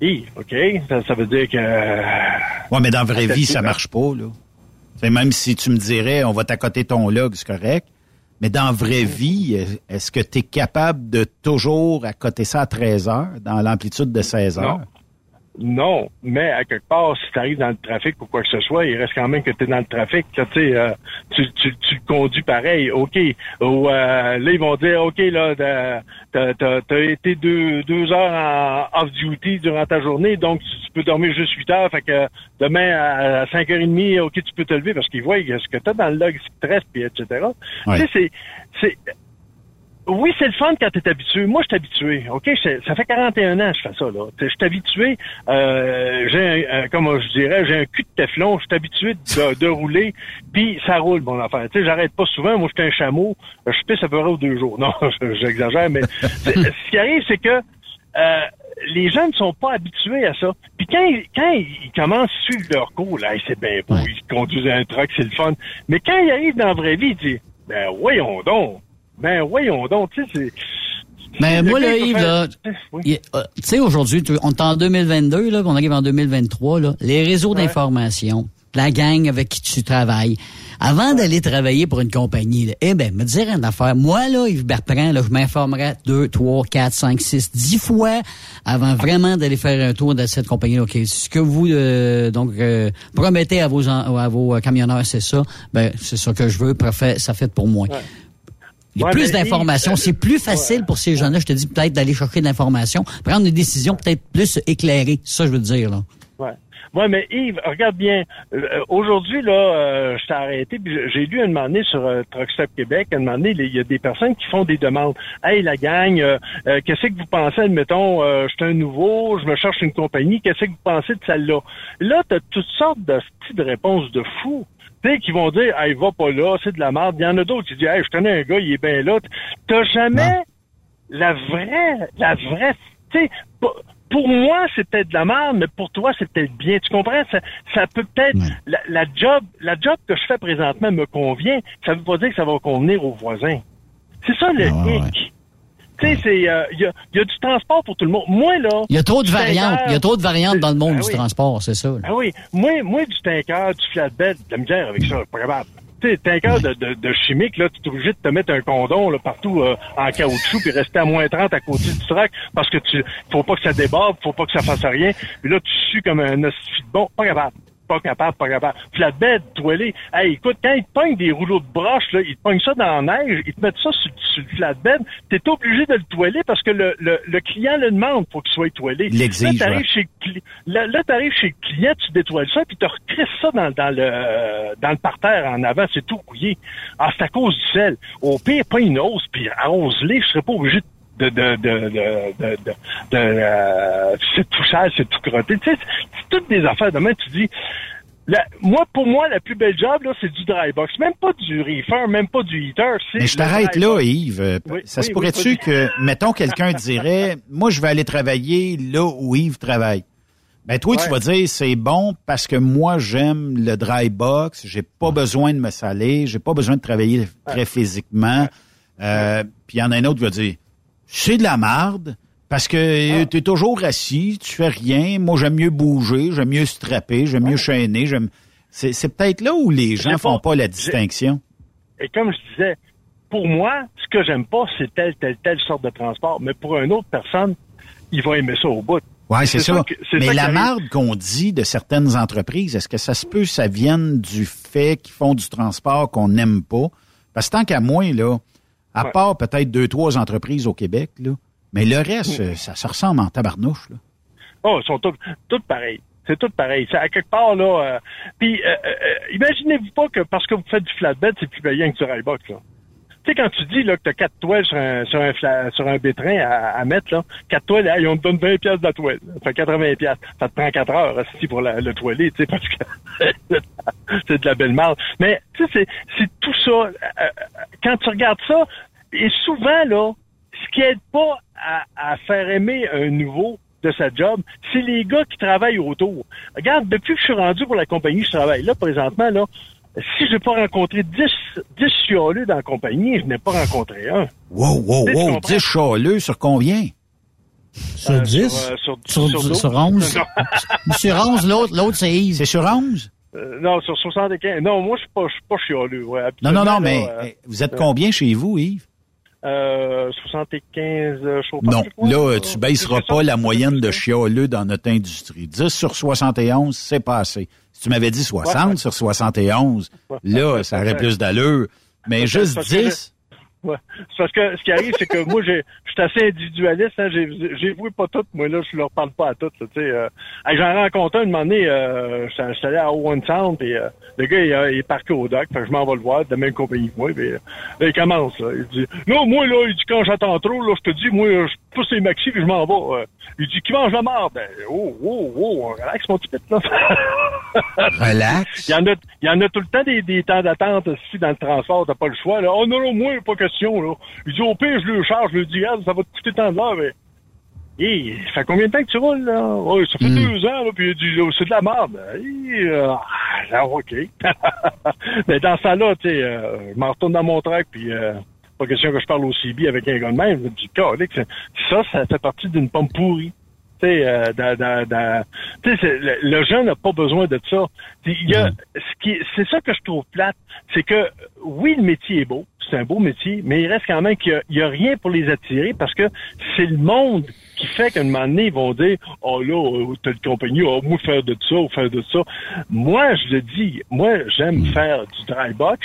Hi, OK. Ça, ça veut dire que... ouais, mais dans la vraie vie, ça marche pas, là. Même si tu me dirais, on va t'accoter ton log, c'est correct. Mais dans la vraie vie, est-ce que tu es capable de toujours accoter ça à 13 heures, dans l'amplitude de 16 heures? Non. Non, mais à quelque part, si tu arrives dans le trafic ou quoi que ce soit, il reste quand même que tu es dans le trafic. là, Tu sais, euh, tu, tu, tu conduis pareil, OK. Ou euh, là, ils vont dire, OK, là, t'as, t'as été deux, deux heures en off-duty durant ta journée, donc tu, peux dormir juste 8 heures. Fait que demain, à 5h30, OK, tu peux te lever parce qu'ils voient ce que tu as dans le log stress, puis etc. Ouais. Tu sais, c'est oui, c'est le fun quand t'es habitué. Moi, je suis habitué. OK? Ça fait 41 ans que je fais ça, là. Je suis habitué. Euh, j'ai un, un- comment je dirais, j'ai un cul de téflon. Je suis habitué de, de rouler. Puis ça roule, mon affaire. Tu sais, j'arrête pas souvent. Moi, je suis un chameau. Je pisse à peu près aux deux jours. Non, [laughs] j'exagère, mais ce qui arrive, c'est que euh, les gens ne sont pas habitués à ça. Puis quand, ils- quand ils commencent à suivre leur cours, là, c'est bien beau, ils conduisent un truck, c'est le fun. Mais quand ils arrivent dans la vraie vie, ils disent, ben voyons donc, ben voyons donc, tu sais, c'est... Mais Le moi, là, Yves, là, euh, tu sais, aujourd'hui, on est en 2022, là, qu'on arrive en 2023, là, les réseaux d'information, la gang avec qui tu travailles, avant d'aller travailler pour une compagnie, là, eh ben, me dire une affaire. Moi, là, Yves Bertrand, là, je m'informerais deux, trois, quatre, cinq, six, dix fois avant vraiment d'aller faire un tour de cette compagnie. OK, ce que vous, euh, donc, euh, promettez à vos, en- à vos euh, camionneurs, c'est ça. Ben, c'est ça que je veux. Parfait, ça fait pour moi. Il y a Ouais, plus d'informations. C'est plus facile pour ces gens-là, je te dis, peut-être d'aller chercher de l'information, prendre une décision peut-être plus éclairée. C'est ça, je veux dire, là. Ouais. Ouais, mais Yves, regarde bien. Euh, Aujourd'hui, là, euh, je t'ai arrêté, puis j'ai lu un moment donné sur euh, Truck Stop Québec, un moment donné, il y a des personnes qui font des demandes. Hey, la gang, euh, euh, qu'est-ce que vous pensez, admettons, euh, je suis un nouveau, je me cherche une compagnie, qu'est-ce que vous pensez de celle-là? Là, t'as toutes sortes de petites réponses de fous. Sais, qui vont dire, hey, va pas là, c'est de la merde. Il y en a d'autres qui disent, hey, je connais un gars, il est bien là. T'as jamais la vraie, la vraie, tu sais, pour, moi, c'est peut-être de la merde, mais pour toi, c'est peut-être bien. Tu comprends? Ça, ça peut peut-être, la, la job, la job que je fais présentement me convient. Ça veut pas dire que ça va convenir aux voisins. C'est ça le hic. Tu sais, c'est, euh, il y, a, il y a du transport pour tout le monde. Moi, là. Il y a trop de variantes. Il y a trop de variantes dans le monde Ah du oui. transport, c'est ça. là. Ah oui. Moi, moi, du tanker, du flatbed, de la misère avec ça, pas capable. Tu sais, tanker de, de, de chimique, là, tu es obligé de te mettre un condom là, partout euh, en caoutchouc puis rester à moins 30 à côté du track parce que tu faut pas que ça déborde, faut pas que ça fasse rien. Puis là, tu sues comme un hostie de bon. Pas capable. Pas capable, pas capable. Flatbed, toilé. Hey, écoute, quand ils te pognent des rouleaux de broche, là, ils te pognent ça dans la neige, ils te mettent ça sur, sur le flatbed, t'es obligé de le toiler parce que le, le, le client le demande pour qu'il soit toilé. Il l'exige, Là, t'arrives ouais. chez là, là, t'arrives chez le client, tu détoiles ça, puis tu recrisses ça dans, dans le euh, dans le parterre en avant, c'est tout couillé. Ah, c'est à cause du sel. Au pire, pas une hausse, puis arrose-les, je serais pas obligé de de de de de, de, de, euh, c'est tout sale, c'est tout crotté. Tu sais, c'est toutes des affaires. Demain, tu dis. la- moi, pour moi, la plus belle job, là, c'est du dry box. Même pas du reefer, même pas du heater. Mais je t'arrête là. Yves. Euh, Oui, ça oui, se pourrait-tu que, mettons, quelqu'un dirait, [laughs] moi, je vais aller travailler là où Yves travaille. Ben, toi, tu vas dire, c'est bon parce que moi, j'aime le dry box, j'ai pas besoin de me saler, j'ai pas besoin de travailler très physiquement. Euh, Puis il y en a un autre qui va dire, c'est de la marde parce que tu es toujours assis, tu fais rien. Moi, j'aime mieux bouger, j'aime mieux strapper, j'aime mieux chaîner. J'aime... C'est, c'est peut-être là où les gens font pas- pas la distinction. Et comme je disais, pour moi, ce que j'aime pas, c'est telle, telle, telle sorte de transport. Mais pour une autre personne, il va aimer ça au bout. Ouais, c'est ça. que- c'est Mais ça la marde qu'on dit de certaines entreprises, est-ce que ça se peut que ça vienne du fait qu'ils font du transport qu'on n'aime pas? Parce que tant qu'à moi, là, à Ouais. part peut-être deux, trois entreprises au Québec, là, mais le reste, Mm. ça se ressemble en tabarnouche, là. Oh, ils sont tous, tous pareils. C'est tout pareil. C'est à quelque part, là. euh, puis, euh, euh, imaginez-vous pas que parce que vous faites du flatbed, c'est plus payant que du railbox, là. Tu sais, quand tu dis là, que tu as quatre toiles sur un, sur un, sur un bétrain à, à mettre, là, quatre toiles, hey, on te donne 20 pièces de la toile. Ça fait 80 pièces. Ça te prend 4 heures aussi pour la- le toiler, tu sais, [laughs] parce que c'est de la belle marde. Mais, tu sais, c'est, c'est tout ça. Euh, euh, quand tu regardes ça, et souvent, là, ce qui aide pas à, à faire aimer un nouveau de sa job, c'est les gars qui travaillent autour. Regarde, depuis que je suis rendu pour la compagnie, je travaille là présentement, là, si je n'ai pas rencontré 10, 10 chialeux dans la compagnie, je n'ai pas rencontré un. Wow, wow, wow, comprends? 10 chaleux sur combien? Sur Euh, 10? Sur, euh, sur, Sur, sur sur, douze. 11. [laughs] sur 11, l'autre, l'autre, c'est Yves. C'est sur 11? Euh, non, sur 75. Non, moi, je suis pas, je suis pas chialeux. Ouais, Non, non, non, mais euh, vous êtes combien chez vous, Yves? Euh, 75 euh, chauffeurs. Non, là, euh, tu baisseras C'est ça? pas la moyenne de chialeux dans notre industrie. 10 sur 71, c'est pas assez. Si tu m'avais dit 60 Ouais. sur 71, Ouais. là, ça aurait [laughs] plus d'allure. Mais juste Parce que 10, Ouais. C'est parce que ce qui arrive, c'est que moi, j'ai, je suis assez individualiste. Hein, j'ai, j'ai voué pas toutes. Moi, là, je leur parle pas à toutes. là, Tu sais, euh, j'en rencontre un, moment donné, euh, je suis allé à Owen Sound, et euh, le gars, il, il est parqué au. Fait que je m'en vais le voir, de la même compagnie que moi. Puis, euh, là, il commence. Là, il dit, non, moi, là, il dit, quand j'attends trop, là, je te dis, moi, je pousse les maxi et je m'en vais. euh. il dit, qui mange la marde? Ben, oh, oh, oh, relax, mon petit pit, là. [laughs] relax. Il y en a, il y en a tout le temps des, des temps d'attente aussi dans le transport, t'as pas le choix. Là. Oh non, non, moi, pas question. Là. Il dit au pire, je le charge, je lui dis, ça va te coûter tant de l'heure, mais Hé, ça fait combien de temps que tu roules, là? Oh, ça fait deux ans, là, puis il dit, oh, c'est de la merde. Euh, ah, là, OK. [laughs] Mais dans ça là tu sais, euh, je m'en retourne dans mon track, puis euh, pas question que je parle au CB avec un gars de même. Je me dis, ça, ça fait partie d'une pomme pourrie. Tu sais, euh, le, le jeune n'a pas besoin de ça. Il y a, ce qui, c'est ça que je trouve plate, c'est que oui, le métier est beau, c'est un beau métier, mais il reste quand même qu'il y a- a, rien pour les attirer parce que c'est le monde qui fait qu'à un moment donné, ils vont dire, oh là, euh, telle compagnie, oh, moi faire de ça ou faire de ça. Moi, je le dis, moi, j'aime faire du dry box,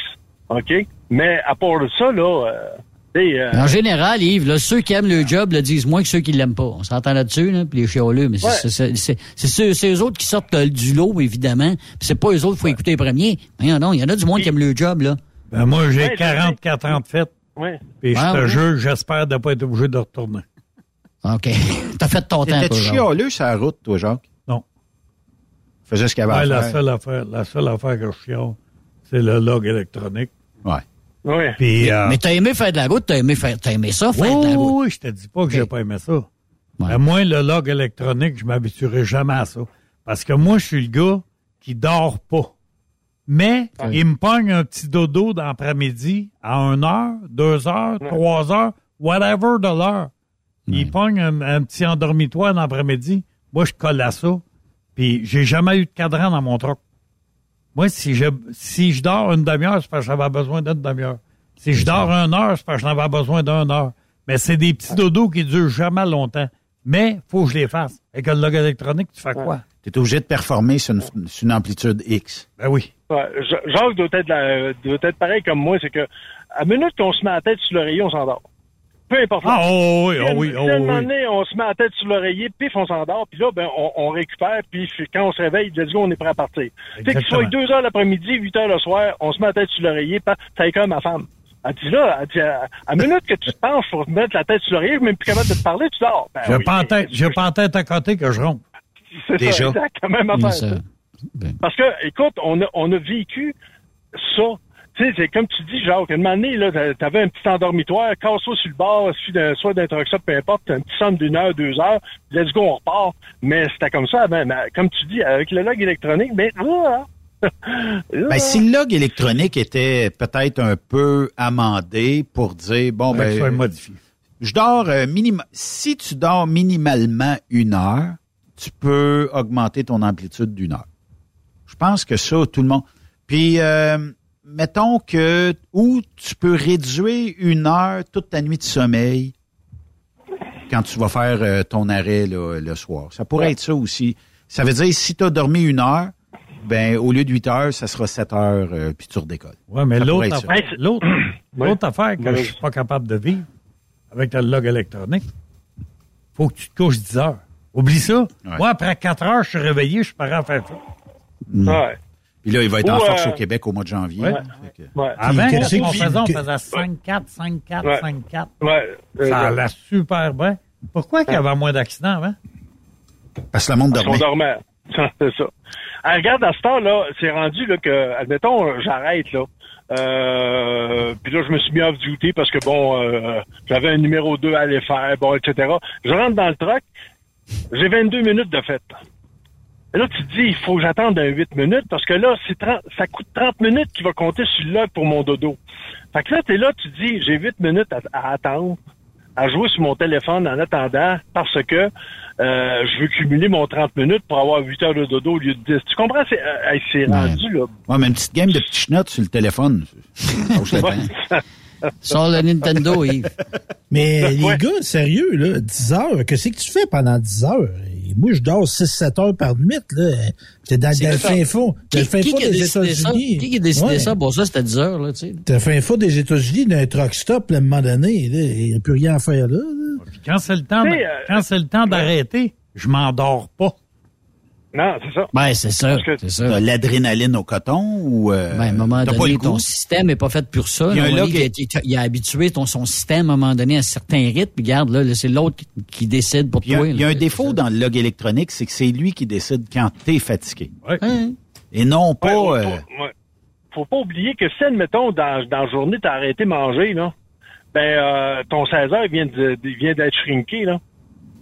ok, mais à part de ça, là, euh, euh, En général, Yves, là, ceux qui aiment le job le disent moins que ceux qui l'aiment pas. On s'entend là-dessus, là, puis les chioleux, mais c'est- Ouais. eux autres qui sortent euh, du lot, évidemment. Puis c'est pas eux autres qu'il faut écouter les premiers. Non, non, il y en a du monde qui aime le job, là. Ben, moi, j'ai Ouais, je 44 ans de fête. ouais. Puis je te jure, j'espère de pas être obligé de retourner. OK. [laughs] T'as fait ton temps, T'étais chialeux sur la route, toi, Jacques? Non. Faisais ce qu'il y avait Ouais, à la faire. seule affaire, la seule affaire que je chiale, c'est le log électronique. Ouais. Ouais. Puis, Mais, euh, mais t'as aimé faire de la route, t'as aimé faire, t'as aimé ça, faire de la oui, route. oui, je te dis pas que j'ai Ok. pas aimé ça. Mais moi, le log électronique, je m'habituerai jamais à ça. Parce que moi, je suis le gars qui dort pas. Mais il me pogne un petit dodo dans l'après-midi à 1 heure, 2 heures, 3 heures, whatever de l'heure. Il pogne un, un petit endormitoire dans l'après-midi. Moi, je colle à ça. Puis j'ai jamais eu de cadran dans mon truck. Moi, si je, si je dors une demi-heure, c'est parce que j'avais besoin d'une demi-heure. Si je dors une heure, c'est parce que j'en avais besoin d'une heure. Mais c'est des petits dodos qui durent jamais longtemps. Mais faut que je les fasse. Avec le log électronique, tu fais quoi? Tu es obligé de performer sur une, sur une amplitude X. Ben oui. Ouais, Ja- Jacques doit être, la- doit être pareil comme moi, c'est que à minute qu'on se met la tête sur l'oreiller, on s'endort. Peu importe. Ah, oh oui, oh oui, oh oui. donné, on se met la tête sur l'oreiller, pif, on s'endort, puis là, ben, on, on récupère, puis quand on se réveille, let's go, on est prêt à partir. Tu sais, qu'il soit Exactement. 2 heures l'après-midi, 8 heures le soir, on se met la tête sur l'oreiller, t'as comme ma femme. Elle dit là, elle dit, à, à minute que tu te penches pour te mettre la tête sur l'oreiller, je suis même plus capable de te parler, tu dors. Ben J'ai oui, pas en tête, j'ai pas en tête à côté que je rompe. c'est ça, exact, la même affaire. ça- ça. Parce que, écoute, on a, on a vécu ça. Tu sais, c'est comme tu dis, Jacques, à un moment donné, là, t'a- t'avais un petit endormitoire, casse-toi sur le bord, il suffit d'un, soit d'un truck peu importe, un petit somme d'une heure, deux heures, let's go, on repart. Mais c'était comme ça, ben, ben, comme tu dis, avec le log électronique, ben, ah, [laughs] Ben, si le log électronique était peut-être un peu amendé pour dire, bon, Ben, ben, modifié. je dors euh, minima- si tu dors minimalement une heure, tu peux augmenter ton amplitude d'une heure. Je pense que ça, tout le monde. Puis, euh, mettons que, ou tu peux réduire une heure toute ta nuit de sommeil quand tu vas faire euh, ton arrêt là, le soir. Ça pourrait être ça aussi. Ça veut dire, si tu as dormi une heure, ben, au lieu de 8 heures, ça sera 7 heures, euh, puis tu redécolles. Ouais, mais l'autre affaire, l'autre, [clears throat] l'autre affaire que je suis pas capable de vivre avec le log électronique, faut que tu te couches 10 heures. Oublie ça. Moi, après 4 heures, je suis réveillé, je suis prêt à faire ça. Ouais. Puis là, il va être en force euh, au Québec au mois de janvier. Ouais. Que- Ouais. Avant, Puis, quand que- on faisait, on que- faisait 5-4, 5-4, Ouais. 5-4. Ouais. Ça exact. allait super bien. Pourquoi qu'il y avait moins d'accidents avant? Parce que le monde Parce qu'on dormait. dormait. [laughs] c'est ça. Ah, regarde, à ce temps-là, c'est rendu là, que, admettons, euh, j'arrête là. Euh, puis là, je me suis mis off duty parce que bon, euh, j'avais un numéro 2 à aller faire, bon, etc. Je rentre dans le truck, j'ai 22 minutes de fête. Et là, tu te dis, il faut que j'attende un 8 minutes parce que là, c'est 30, ça coûte 30 minutes qui va compter sur le log pour mon dodo. Fait que là, t'es là, tu te dis, j'ai 8 minutes à, à attendre, à jouer sur mon téléphone en attendant parce que euh, je veux cumuler mon 30 minutes pour avoir 8 heures de dodo au lieu de 10. Tu comprends? C'est, euh, hey, c'est rendu, là. Ouais, mais une petite game de petits chenottes sur le téléphone. [laughs] Sors le Nintendo, Yves. Mais les gars, sérieux, là, 10 heures, qu'est-ce que tu fais pendant 10 heures? Moi, je dors 6-7 heures par nuit, là. T'es dans, C'est dans le fin fond. Le fin Qui, fond qui a des décidé ça? États-Unis. Qui a décidé Ouais. ça? Bon, ça, c'était 10 heures, là, tu sais. Le fin fond des États-Unis d'un truck stop, là, à un moment donné. Il n'y a plus rien à faire là. là. Puis quand c'est le temps, euh, quand c'est le temps d'arrêter, je m'endors pas. Non, c'est ça. Ben, c'est ça. C'est ça. T'as l'adrénaline au coton ou euh, Ben, à un moment donné, ton système n'est pas fait pour ça. Il y a là. il, a, il a habitué ton, son système à un moment donné à certains rythmes. Regarde, là, là, c'est l'autre qui, décide pour Il y a, toi. il y a un défaut dans le log électronique, c'est que c'est lui qui décide quand t'es fatigué. Ouais. Hein? Et non pas... Ouais, euh, faut, ouais. Faut pas oublier que si, admettons, dans, dans la journée, t'as arrêté de manger, là, ben, euh, ton 16 heures vient de- vient d'être shrinké, là.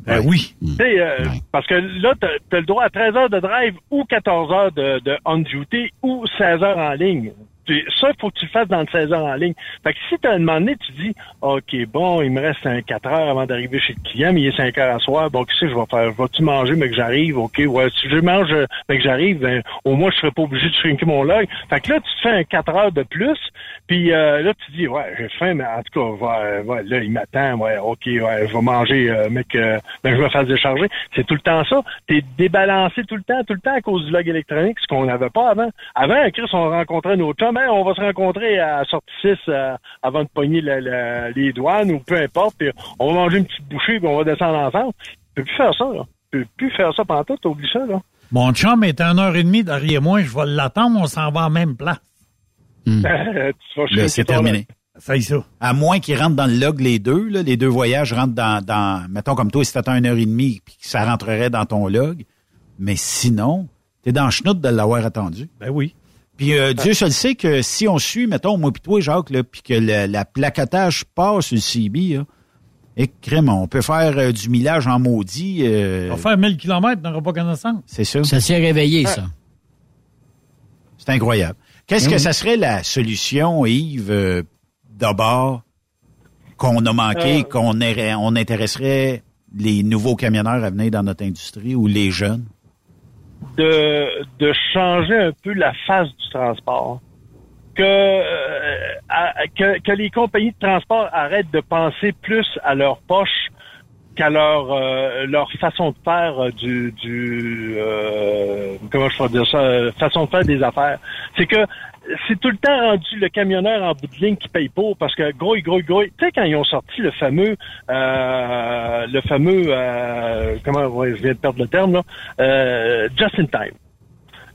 Ben oui. Tu sais, euh, Parce que là, tu as, le droit à 13 heures de drive ou 14 heures de, de on-duty ou 16 heures en ligne. Ça, il faut que tu le fasses dans le 16 heures en ligne. Fait que si tu as demandé, tu dis, OK, bon, il me reste un 4 heures avant d'arriver chez le client, mais il est 5 heures à soir. Bon, qu'est-ce que je vais faire? Vas-tu manger, mais que j'arrive? OK, ouais, si je mange, mais que j'arrive, ben, au moins, je serai pas obligé de shrinker mon log. Fait que là, tu te fais un 4 heures de plus, puis euh, là, tu dis, ouais, j'ai faim, mais en tout cas, ouais, ouais, là, il m'attend, ouais, OK, ouais, je vais manger, euh, mec, euh, ben, je vais faire décharger. C'est tout le temps ça. T'es débalancé tout le temps, tout le temps à cause du log électronique, ce qu'on n'avait pas avant. Avant, Chris, on rencontrait nos chums, On va se rencontrer à sortie 6 euh, avant de pogner la- la- les douanes ou peu importe, puis on va manger une petite bouchée, puis on va descendre ensemble. Tu peux plus faire ça, là. Tu peux plus faire ça pendant tout, t'oublies ça, là. Mon chum est à une heure et demie derrière moi, je vais l'attendre, on s'en va en même place. [laughs] tu vas Là, shrinker c'est terminé. Ça y ça. À moins qu'ils rentrent dans le log les deux, là, les deux voyages rentrent dans, dans mettons comme toi, si t'attends une heure et demie, puis que ça rentrerait dans ton log. Mais sinon, t'es dans le chenoute de l'avoir attendu. Ben oui. Puis euh, Dieu seul sait que si on suit, mettons, moi puis toi, Jacques, là, puis que le, la placotage passe le CB, là, et crème, on peut faire euh, du millage en maudit. euh, On va faire 1000 km, n'aura pas connaissance. c'est ça. Ça s'est réveillé, ça. C'est incroyable. Qu'est-ce que ça serait la solution, Yves, euh, d'abord, qu'on a manqué, Euh. qu'on on intéresserait les nouveaux camionneurs à venir dans notre industrie ou les jeunes? De, de changer un peu la face du transport. Que, euh, que, que les compagnies de transport arrêtent de penser plus à leur poche qu'à leur euh, leur façon de faire euh, du du euh, comment je pourrais dire ça euh, façon de faire des affaires c'est que c'est tout le temps rendu le camionneur en bout de ligne qui paye pour parce que gros gros gros tu sais quand ils ont sorti le fameux euh, le fameux euh, comment ouais, je viens de perdre le terme là euh, just in time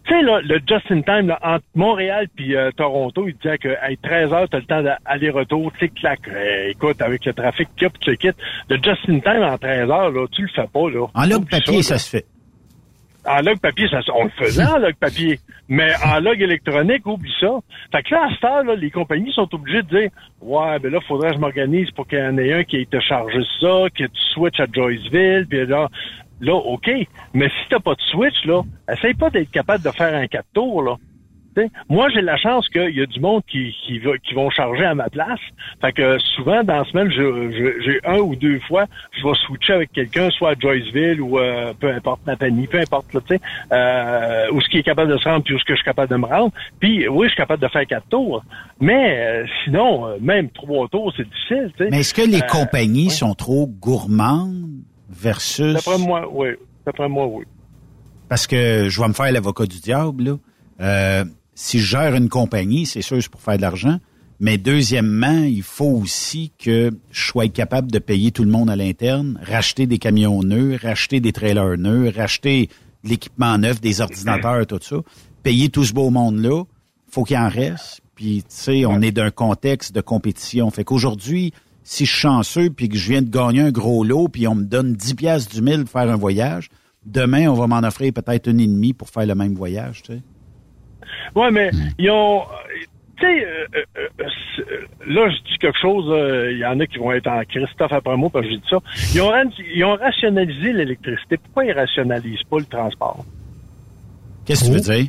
tu sais, là, le just-in-time, là, entre Montréal puis euh, Toronto, il disait que hey, 13 heures, t'as le temps d'aller-retour, tic-clac. Eh, écoute, avec le trafic qu'il y a, tu le quittes. Le just-in-time en 13 heures, là, tu le fais pas, là. En log papier, ça se fait. En log papier, ça, on le faisait en log papier. Mais en log électronique, oublie ça. Fait que là, à cette heure, là, les compagnies sont obligées de dire Ouais, ben là, faudrait que je m'organise pour qu'il y en ait un qui te chargé ça, que tu switches à Joyceville, puis là, là, OK. Mais si t'as pas de switch, là, essaye pas d'être capable de faire un 4 tours, là. T'sais, moi, j'ai la chance qu'il y a du monde qui, qui, va- qui vont charger à ma place. Fait que souvent, dans la semaine, j'ai un ou deux fois, je vais switcher avec quelqu'un, soit à Joyceville ou euh, peu importe, Nathanie, peu importe, là, tu sais, euh, où ce qui est capable de se rendre, puis où ce que je suis capable de me rendre. Puis oui, je suis capable de faire quatre tours. Mais euh, sinon, euh, même trois tours, c'est difficile. Mais est-ce que les Euh, compagnies sont trop gourmandes versus... D'après moi, oui. D'après moi, oui. Parce que je vais me faire l'avocat du diable, là. Si je gère une compagnie, c'est sûr, c'est pour faire de l'argent. Mais deuxièmement, il faut aussi que je sois capable de payer tout le monde à l'interne, racheter des camions neufs, racheter des trailers neufs, racheter de l'équipement neuf, des ordinateurs, tout ça. Payer tout ce beau monde-là, faut qu'il en reste. Puis, tu sais, on est d'un contexte de compétition. Fait qu'aujourd'hui, si je suis chanceux puis que je viens de gagner un gros lot puis on me donne 10 piastres du mille pour faire un voyage, demain, on va m'en offrir peut-être une et demie pour faire le même voyage, tu sais. Ouais, mais ils ont. Tu sais, euh, euh, euh, là, je dis quelque chose, euh, il y en a qui vont être en Christophe après moi parce que j'ai dit ça. Ils ont, ran- ils ont rationalisé l'électricité. Pourquoi ils rationalisent pas le transport? Qu'est-ce que tu veux dire?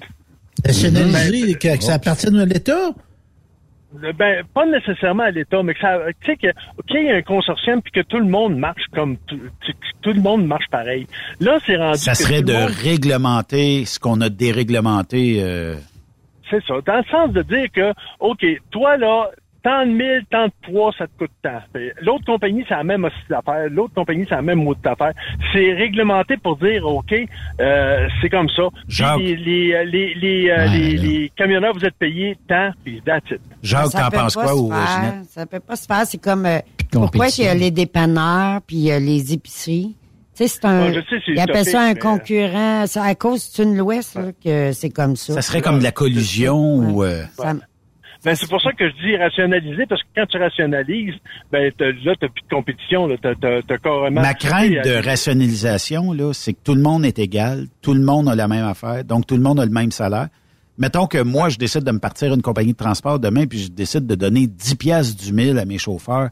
Nationaliser, que, que ça appartienne à l'État? Ben, pas nécessairement à l'État, mais que ça, tu sais, que- qu'il y ait un consortium puis que tout le monde marche comme tout, tout le monde marche pareil. Là, c'est rendu. Ça serait de monde- réglementer ce qu'on a déréglementé. euh, C'est ça. Dans le sens de dire que, OK, toi, là, tant de mille, tant de poids, ça te coûte tant. L'autre compagnie, c'est la même aussi d'affaires. L'autre compagnie, c'est la même mode d'affaires. C'est réglementé pour dire, OK, euh, c'est comme ça. Puis Jacques. Les, les, les, les, euh, les, les camionneurs, vous êtes payés tant, puis that's it. Jacques, t'en penses quoi, ou? Ça peut pas se faire. C'est comme euh, pourquoi il y a les dépanneurs puis il y a les épiceries? Tu sais, c'est un. Ouais, je sais, c'est ils appellent ça un mais- concurrent. C'est à cause d'une l'Ouest là, que c'est comme ça. Ça serait comme de la collusion ou... euh, Ça- Ben, c'est pour ça que je dis rationaliser, parce que quand tu rationalises, ben, t'as- là, t'as plus de compétition, là. T'as, t'as, t'as carrément... Ma crainte de rationalisation, là, c'est que tout le monde est égal, tout le monde a la même affaire, donc tout le monde a le même salaire. Mettons que moi, je décide de me partir une compagnie de transport demain, puis je décide de donner 10 piastres du mille à mes chauffeurs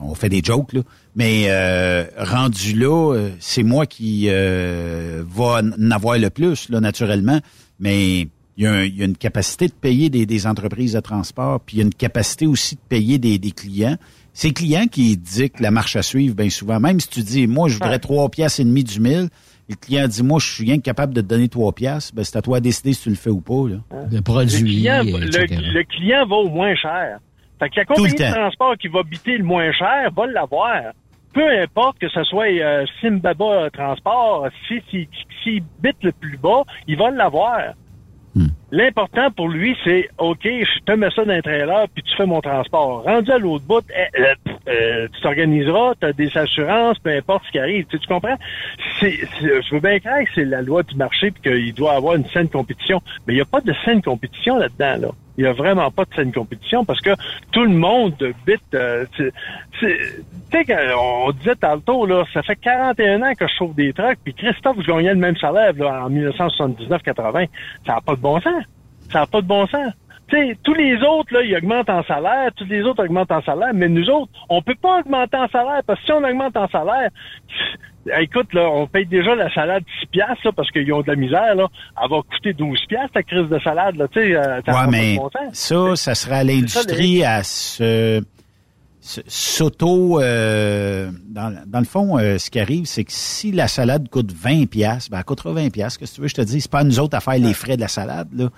on fait des jokes, là. Mais euh, rendu là, euh, c'est moi qui euh, va en avoir le plus, là, naturellement. Mais il y, a un- il y a une capacité de payer des, des entreprises de transport, puis il y a une capacité aussi de payer des, des clients. C'est les clients qui dictent la marche à suivre bien souvent. Même si tu dis, moi, je voudrais trois piastres et demi du mille, le client dit, moi, je suis rien capable de te donner trois piastres, ben, c'est à toi de décider si tu le fais ou pas. Là. Le Le produit, client, le, etc. le client va au moins cher. Fait que la compagnie de transport qui va biter le moins cher va l'avoir. Peu importe que ce soit euh, Simbaba Transport, si, si, s'il bite le plus bas, il va l'avoir. L'important pour lui, c'est OK, je te mets ça dans un trailer, puis tu fais mon transport. Rendu à l'autre bout, eh, euh, euh, tu t'organiseras, tu as des assurances, peu importe ce qui arrive. Tu, sais, tu comprends? C'est, je veux bien croire que c'est la loi du marché puis qu'il doit avoir une saine compétition. Mais il n'y a pas de saine compétition là-dedans, là. Il n'y a vraiment pas de saine compétition parce que tout le monde bite. euh, tu sais, on disait tantôt, là, ça fait 41 ans que je chauffe des trucks, puis Christophe, je gagnais le même salaire là, en 1979-80. Ça n'a pas de bon sens. Ça n'a pas de bon sens. Tu sais, tous les autres, là, ils augmentent en salaire, tous les autres augmentent en salaire, mais nous autres, on peut pas augmenter en salaire, parce que si on augmente en salaire, écoute, là, on paye déjà la salade 6 piastres, là, parce qu'ils ont de la misère, là. Elle va coûter 12 piastres, ta crise de salade, là, tu sais, euh, Ouais, pas mais de bon sens. ça, ça serait à l'industrie à se s'auto euh, dans, dans le fond euh, ce qui arrive c'est que si la salade coûte 20 pièces ben elle coûtera 20 pièces que tu veux je te dis c'est pas à nous autres à faire les frais de la salade là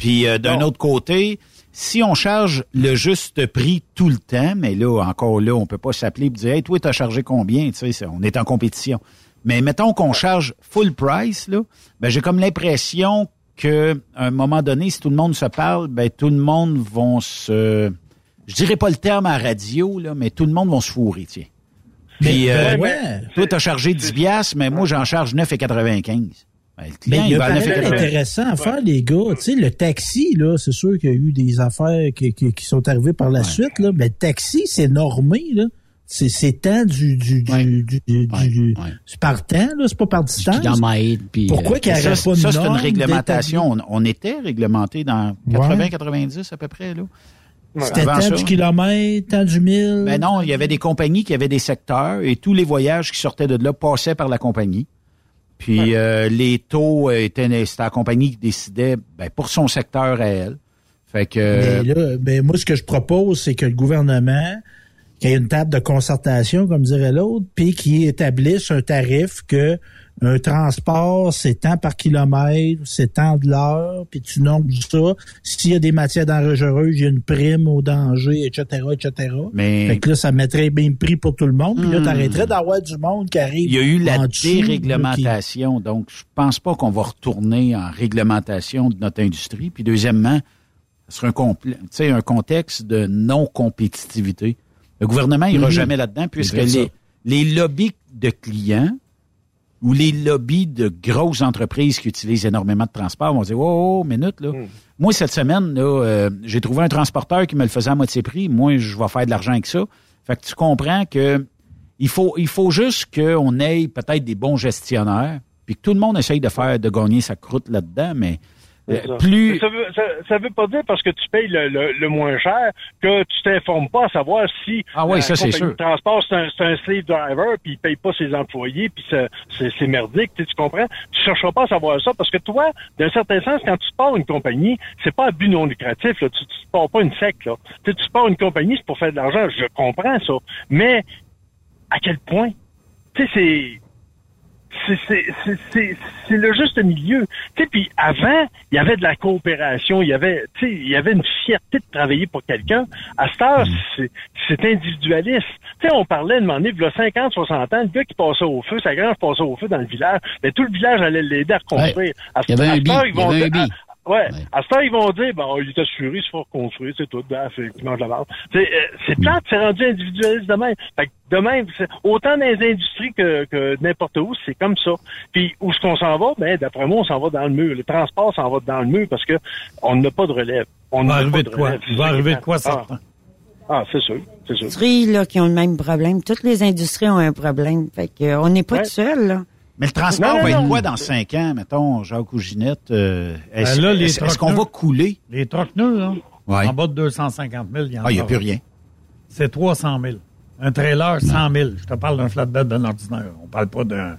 puis euh, d'un autre côté si on charge le juste prix tout le temps mais là encore là on peut pas s'appeler et dire hey toi t'as chargé combien? Tu sais on est en compétition mais mettons qu'on charge full price là ben j'ai comme l'impression que à un moment donné si tout le monde se parle ben tout le monde vont se je dirais pas le terme à radio, là, mais tout le monde va se fourrer, tiens. Puis, euh, ouais. toi, t'as chargé 10 piastres, mais moi, j'en charge 9,95. Ben, le Mais client, il y a 9,95. intéressant à faire, les gars. Tu sais, le taxi, là, c'est sûr qu'il y a eu des affaires qui, qui- qui sont arrivées par la suite, là. Mais le taxi, c'est normé, là. C'est, c'est temps du, du, du, du, du, du- c'est par temps, là. C'est pas par distance. puis, Pourquoi euh, qu'il n'y pas de ça, c'est une réglementation. On, on était réglementé dans 80-90 à peu près, là. C'était tant ça. du kilomètre, tant du mille. Ben non, il y avait des compagnies qui avaient des secteurs et tous les voyages qui sortaient de là passaient par la compagnie. Puis euh, les taux euh, étaient c'était la compagnie qui décidait ben, pour son secteur à elle. Fait que Mais là, ben moi, ce que je propose, c'est que le gouvernement, qu'il y ait une table de concertation, comme dirait l'autre, puis qu'il établisse un tarif que un transport, c'est tant par kilomètre, c'est tant de l'heure, puis tu nombres ça. S'il y a des matières dangereuses, il y a une prime au danger, etc., etc. Mais- Fait que là, ça mettrait le même prix pour tout le monde, puis là, Hmm. t'arrêterais d'avoir du monde qui arrive il y a eu la qui- déréglementation, donc je pense pas qu'on va retourner en réglementation de notre industrie. Puis deuxièmement, ce serait un, un contexte de non-compétitivité. Le gouvernement ira Mhm. jamais là-dedans puisque les, les lobbies de clients ou les lobbies de grosses entreprises qui utilisent énormément de transport vont dire Oh, oh, minute, là. Moi, cette semaine, là, euh, j'ai trouvé un transporteur qui me le faisait à moitié prix. Moi, je vais faire de l'argent avec ça. Fait que tu comprends que il faut, il faut juste qu'on ait peut-être des bons gestionnaires, puis que tout le monde essaye de faire, de gagner sa croûte là-dedans, mais ça. plus. Ça veut, ça, ça veut pas dire parce que tu payes le, le, le moins cher que tu t'informes pas à savoir si Ah ouais, la ça, c'est compagnie sûr. de transport c'est un, slave driver puis il paye pas ses employés puis c'est- merdique, tu comprends? Tu chercheras pas à savoir ça parce que toi, d'un certain sens, quand tu pars une compagnie, c'est pas à but non lucratif là. Tu, tu pars pas une sec là. Tu pars une compagnie c'est pour faire de l'argent. Je comprends ça, mais à quel point? Tu sais, c'est c'est- c'est c'est- c'est- c'est le juste milieu. Tu sais, puis avant, il y avait de la coopération, il y avait, tu sais, il y avait une fierté de travailler pour quelqu'un. À cette heure, c'est c'est individualiste. Tu sais, on parlait de donné, il y a 50, 60 ans, le gars qui passait au feu, sa grange passait au feu dans le village, mais tout le village allait l'aider à reconstruire. À Il y avait à un cette bi, heure, il y Ouais. À ce temps, ils vont dire, ben, il est assuré, il se faut reconstruire, c'est tout, ben, fait qu'il mange la. C'est, euh, c'est plate, c'est rendu individualiste de même. Fait que de même, c'est- autant dans les industries que, que n'importe où, c'est comme ça. Puis, où est-ce qu'on s'en va? Ben, d'après moi, on s'en va dans le mur. Le transport s'en va dans le mur parce que on n'a pas de relève. On Il va n'a arriver pas de quoi? relève. Il va C'est ça arriver de quoi, ça? Ah, Ah, c'est sûr, c'est sûr. industries là, qui ont le même problème. Toutes les industries ont un problème. Fait que, euh, on n'est pas Ouais. tout seul, là. Mais le transport Non, non, va être non. quoi dans cinq ans, mettons, Jacques ou Ginette? euh, est-ce Ben est-ce- qu'on va couler? Les troqueneurs, là, Ouais. en bas de 250 000, il y en Ah, il n'y a plus rien. C'est 300 000. Un trailer, 100 000. Je te parle d'un flatbed d'un ordinaire. On parle pas d'un...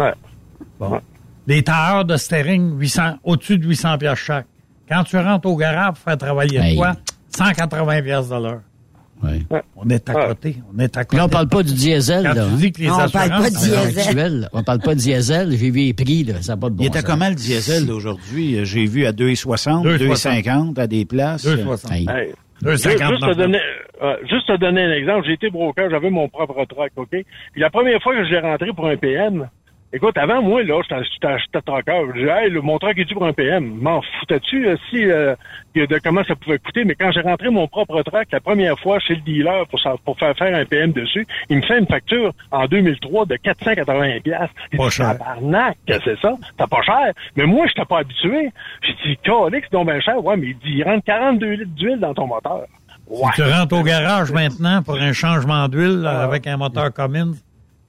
Bon. Les tailleurs de steering, 800, au-dessus de 800 pièces chaque. Quand tu rentres au garage pour faire travailler Hey. quoi? 180 pièces de l'heure. On est à côté. On est à côté. Là, on parle pas du diesel. Quand là, tu hein. dis que les Non, on parle pas de diesel. Actuel, on parle pas de diesel. J'ai vu les prix, là. Ça n'a pas de bon Il était comment le diesel d'aujourd'hui? J'ai vu à 2,60, 2,60. 2,50 à des places. 2,60. Hey. Hey, 2,50 Juste, juste, te donner, euh, juste te donner un exemple, j'ai été broker, j'avais mon propre truck, OK? Puis la première fois que je l'ai rentré pour un PM, écoute, avant moi, là, j'étais- trucker. Je disais, hey, le, mon truck est dû pour un PM. M'en foutais-tu euh, si, euh, de, comment ça pouvait coûter? Mais quand j'ai rentré mon propre truck, la première fois chez le dealer pour, faire faire un PM dessus, il me fait une facture en 2003 de 480 piastres. J'ai Pas dit, cher. Tabarnak, c'est ça? T'as pas cher? Mais moi, je pas habitué. J'ai dit, c'est donc bien cher. Ouais, mais il dit, il rentre 42 litres d'huile dans ton moteur. Ouais. Si tu rentres au garage maintenant pour un changement d'huile Ah. avec un moteur Cummins,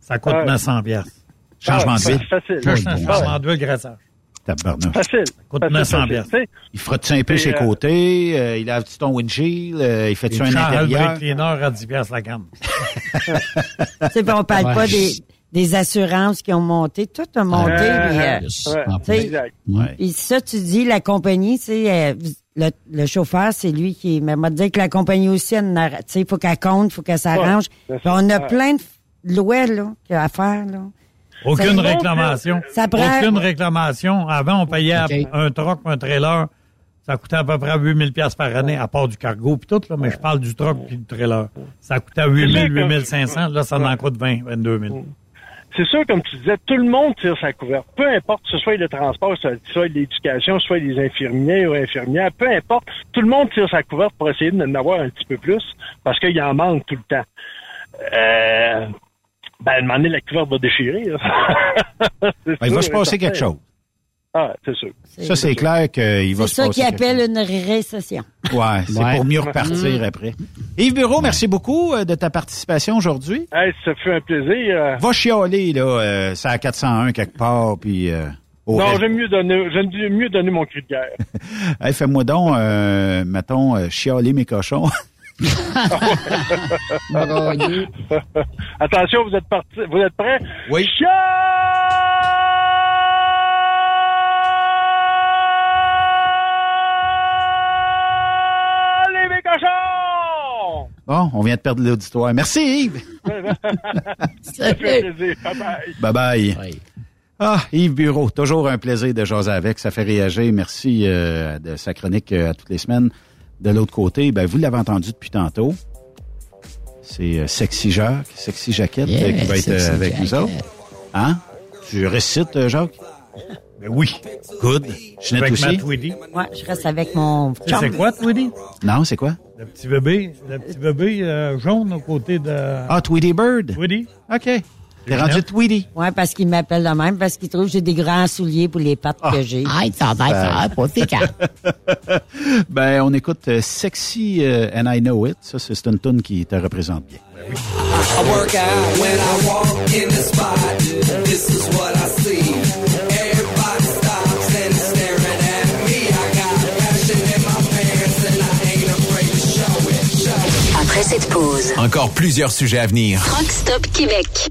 ça coûte Ouais. 900 piastres. Changement Ah, de ville. Facile. Changement d'huile graissage. Tabarnak. Facile. Coûte Facile, 900 facile. piastres. Tu sais, Il frotte-tu un peu Et, ses euh, côtés? euh, il lave-tu ton windshield? euh, il fait-tu un intérieur? Cleaner à 10 piastres la [laughs] sais, puis on parle Ouais. pas des, des assurances qui ont monté. Tout a monté. Euh, puis, euh, ouais, En tu sais, exact. Ouais. puis ça, tu dis, la compagnie, tu sais, euh, le, le chauffeur, c'est lui qui... Mais moi, dire que la compagnie aussi, elle n'a- tu sais, il faut qu'elle compte, il faut qu'elle s'arrange. On a ouais. plein de lois, là, qu'il y a à faire, là. Aucune réclamation. Ça prend- Aucune réclamation. Avant, on payait OK. un truck, un trailer. Ça coûtait à peu près 8000 pièces par année, à part du cargo puis tout, là, mais je parle du truck puis du trailer. Ça coûtait 8000, 8500. Là, ça en coûte 20, 22 000. C'est sûr, comme tu disais, tout le monde tire sa couverte. Peu importe, que ce soit le transport, que ce soit l'éducation, que ce soit les infirmiers ou infirmières, peu importe, tout le monde tire sa couverte pour essayer d'en avoir un petit peu plus parce qu'il en manque tout le temps. Euh, ben, à un moment donné, la couverte va déchirer. là. [laughs] C'est Ben, il va se passer quelque chose. Ah, c'est sûr. Ça, c'est clair qu'il va C'est se ça passer qu'ils quelque appellent une récession. Ouais, c'est Ouais. pour mieux repartir après. Yves Bureau, merci beaucoup euh, de ta participation aujourd'hui. Hey, ça fait un plaisir. euh, Va chialer, là, euh, ça à 401 quelque part, puis... Euh, au non, j'aime mieux donner, j'aime mieux donner mon cri de guerre. [laughs] Hey, fais-moi donc, euh, mettons, euh, chialer mes cochons. [laughs] Attention, vous êtes partis, vous êtes prêts? Oui. Allez, mes cochons! Bon, on vient de perdre l'auditoire. Merci, Yves. [laughs] Ça fait plaisir. Bye bye. Bye-bye. Ah, Yves Bureau, toujours un plaisir de jaser avec. Ça fait réagir. Merci euh, de sa chronique euh, à toutes les semaines. De l'autre côté, ben, vous l'avez entendu depuis tantôt. C'est euh, Sexy Jacques, Sexy Jaquette Yeah, euh, qui va être euh, avec nous autres. Hein? Tu récites, Jacques? Ben oui. Good. Ginette Avec aussi? ma Tweedy. Ouais, je reste avec mon Tu sais, chum. C'est quoi, Tweedy? Non, c'est quoi? Le petit bébé, le petit bébé euh, jaune au côté de Ah, Tweety Bird. Tweedy. OK. T'es rendu Tweety. Ouais, parce qu'il m'appelle de même, parce qu'il trouve que j'ai des grands souliers pour les pattes Ah. que j'ai. Hey, ça va être pas tes [laughs] Ben, on écoute euh, Sexy euh, and I Know It. Ça, c'est une tune qui te représente bien. I work out when I walk in the spot. This is what I see. Everybody stops and is staring at me. I got passion in my pants and I ain't afraid to show it. Show it. Après cette pause, Encore plusieurs sujets à venir. Truck Stop Québec.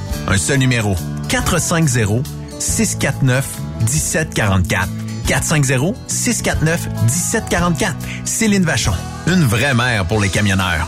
Un seul numéro. 450 649 1744. 450-649-1744. Céline Vachon. Une vraie mère pour les camionneurs.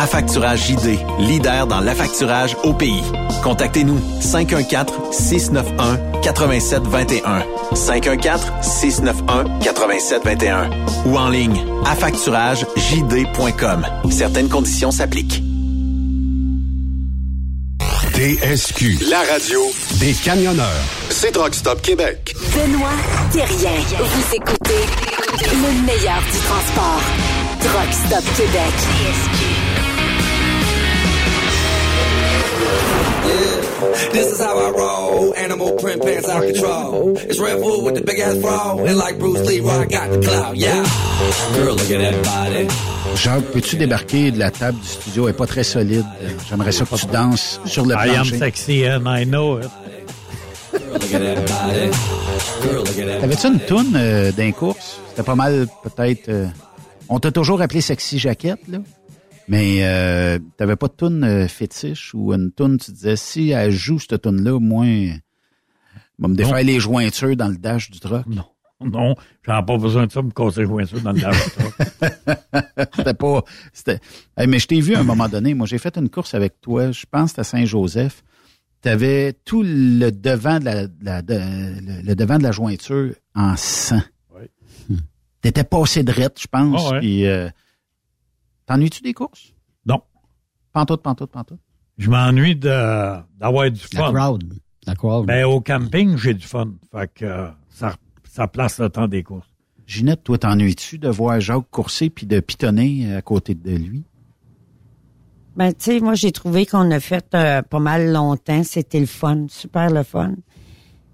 Affacturage JD, leader dans l'affacturage au pays. Contactez-nous 514-691-8721. 514-691-8721. Ou en ligne, affacturagejd.com. Certaines conditions s'appliquent. TSQ, la radio des camionneurs. C'est Truck Stop Québec. Benoît Thérien. Vous écoutez le meilleur du transport. Truck Stop Québec. This is how I roll. Animal print pants out control. It's Red Bull with the big ass bra. And like Bruce Lee, I got the clout. Yeah. Girl, look at that body. Jacques, peux-tu débarquer de la table du studio? Elle est pas très solide. J'aimerais ça que tu danses sur le I am plancher. sexy and I know it. Look at that body. Girl, look at that T'avais-tu une toune euh, d'un course? C'était pas mal, peut-être... euh, on t'a toujours appelé Sexy Jaquette, là. Mais euh, t'avais pas de toune euh, fétiche ou une toune, tu disais, si elle joue cette toune-là, moi, va me défaire les jointures dans le dash du truck. Non. Non, j'en ai pas besoin de ça pour me casser le ça dans le lave [laughs] c'était pas. C'était. Hey, mais je t'ai vu à un moment donné. Moi, j'ai fait une course avec toi. Je pense à Saint-Joseph. Tu avais tout le devant de la, de la- de- le, le devant de la jointure en sang. Oui. T'étais passé de rette, je pense. Ah ouais. puis, euh, T'ennuies-tu des courses? Non. Pantoute, pantoute, pantoute. Je m'ennuie de, d'avoir du La fun. crowd. La crowd. Ben, au camping, j'ai du fun. Fait que euh, ça, ça place le temps des courses. Ginette, toi, t'ennuies-tu de voir Jacques courser puis de pitonner à côté de lui? Ben, tu sais, moi, j'ai trouvé qu'on a fait euh, pas mal longtemps. C'était le fun, super le fun.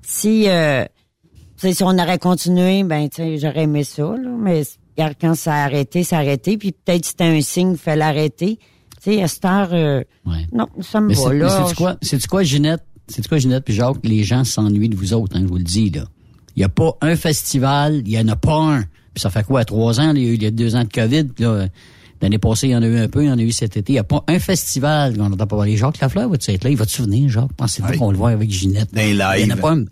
Si, euh, tu sais, si on aurait continué, ben, tu sais, j'aurais aimé ça, là. Mais regarde, quand ça a arrêté, ça a arrêté. Puis peut-être c'était un signe, il fallait l'arrêter. Tu sais, à cette heure, euh, non, ça me Mais va, c'est, là. c'est-tu quoi, c'est quoi, Ginette? C'est quoi, Ginette? Puis Jacques? Les gens s'ennuient de vous autres, hein, je vous le dis, là. Il n'y a pas un festival, il n'y en a pas un. Puis ça fait quoi, trois ans? Il y a deux ans de COVID, puis là, l'année passée, il y en a eu un peu, il y en a eu cet été. Il n'y a pas un festival qu'on n'entend pas parler. Jacques Lafleur va-tu être là? Il va te souvenir, Jacques? Pensez-vous Oui. qu'on le voit avec Ginette? Dans les Il n'y en a lives. pas un.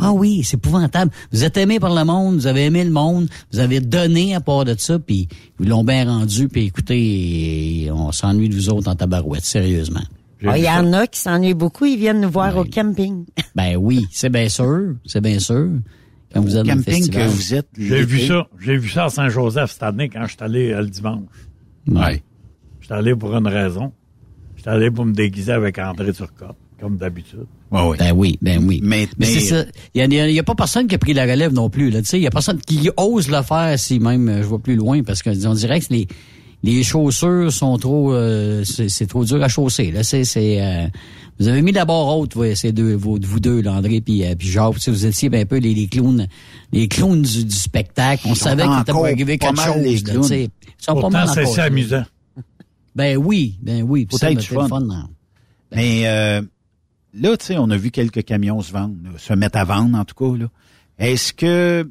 Ah oui, c'est épouvantable. Vous êtes aimé par le monde, vous avez aimé le monde, vous avez donné à part de ça, puis vous l'ont bien rendu, puis écoutez, on s'ennuie de vous autres en tabarouette, sérieusement. Ah, Il y en a qui s'ennuient beaucoup, ils viennent nous voir au camping. [laughs] Ben oui, c'est bien sûr, c'est bien sûr. Quand vous Au êtes camping festival. que vous êtes. J'ai vu ça. J'ai vu ça à Saint-Joseph cette année quand je suis allé euh, le dimanche. Ouais. Je suis allé pour une raison. Je suis allé pour me déguiser avec André Turcotte, comme d'habitude. Ben oui, ben oui. Mais, Mais c'est ça. Il y a, il y a pas personne qui a pris la relève non plus. Là. Tu sais, Il y a personne qui ose le faire si même euh, je vois plus loin parce qu'on dirait que les, les chaussures sont trop euh, c'est c'est trop dur à chausser. Là. C'est, c'est, euh, vous avez mis la barre haute, ouais, ces deux, vous, vous deux, là, André puis, euh, puis Jacques. Tu sais, Vous étiez ben, un peu les, les clowns, les clowns du, du spectacle. On Ils savait qu'il était encore pour arriver pas quelque mal, les chose. là, clowns. tu sais. Ils sont pas Pourtant, mal c'est amusant. Ben oui, ben oui. Peut-être ben, le fun. hein. Mais euh, là, tu sais, on a vu quelques camions se vendre, se mettre à vendre en tout cas. Là. Est-ce que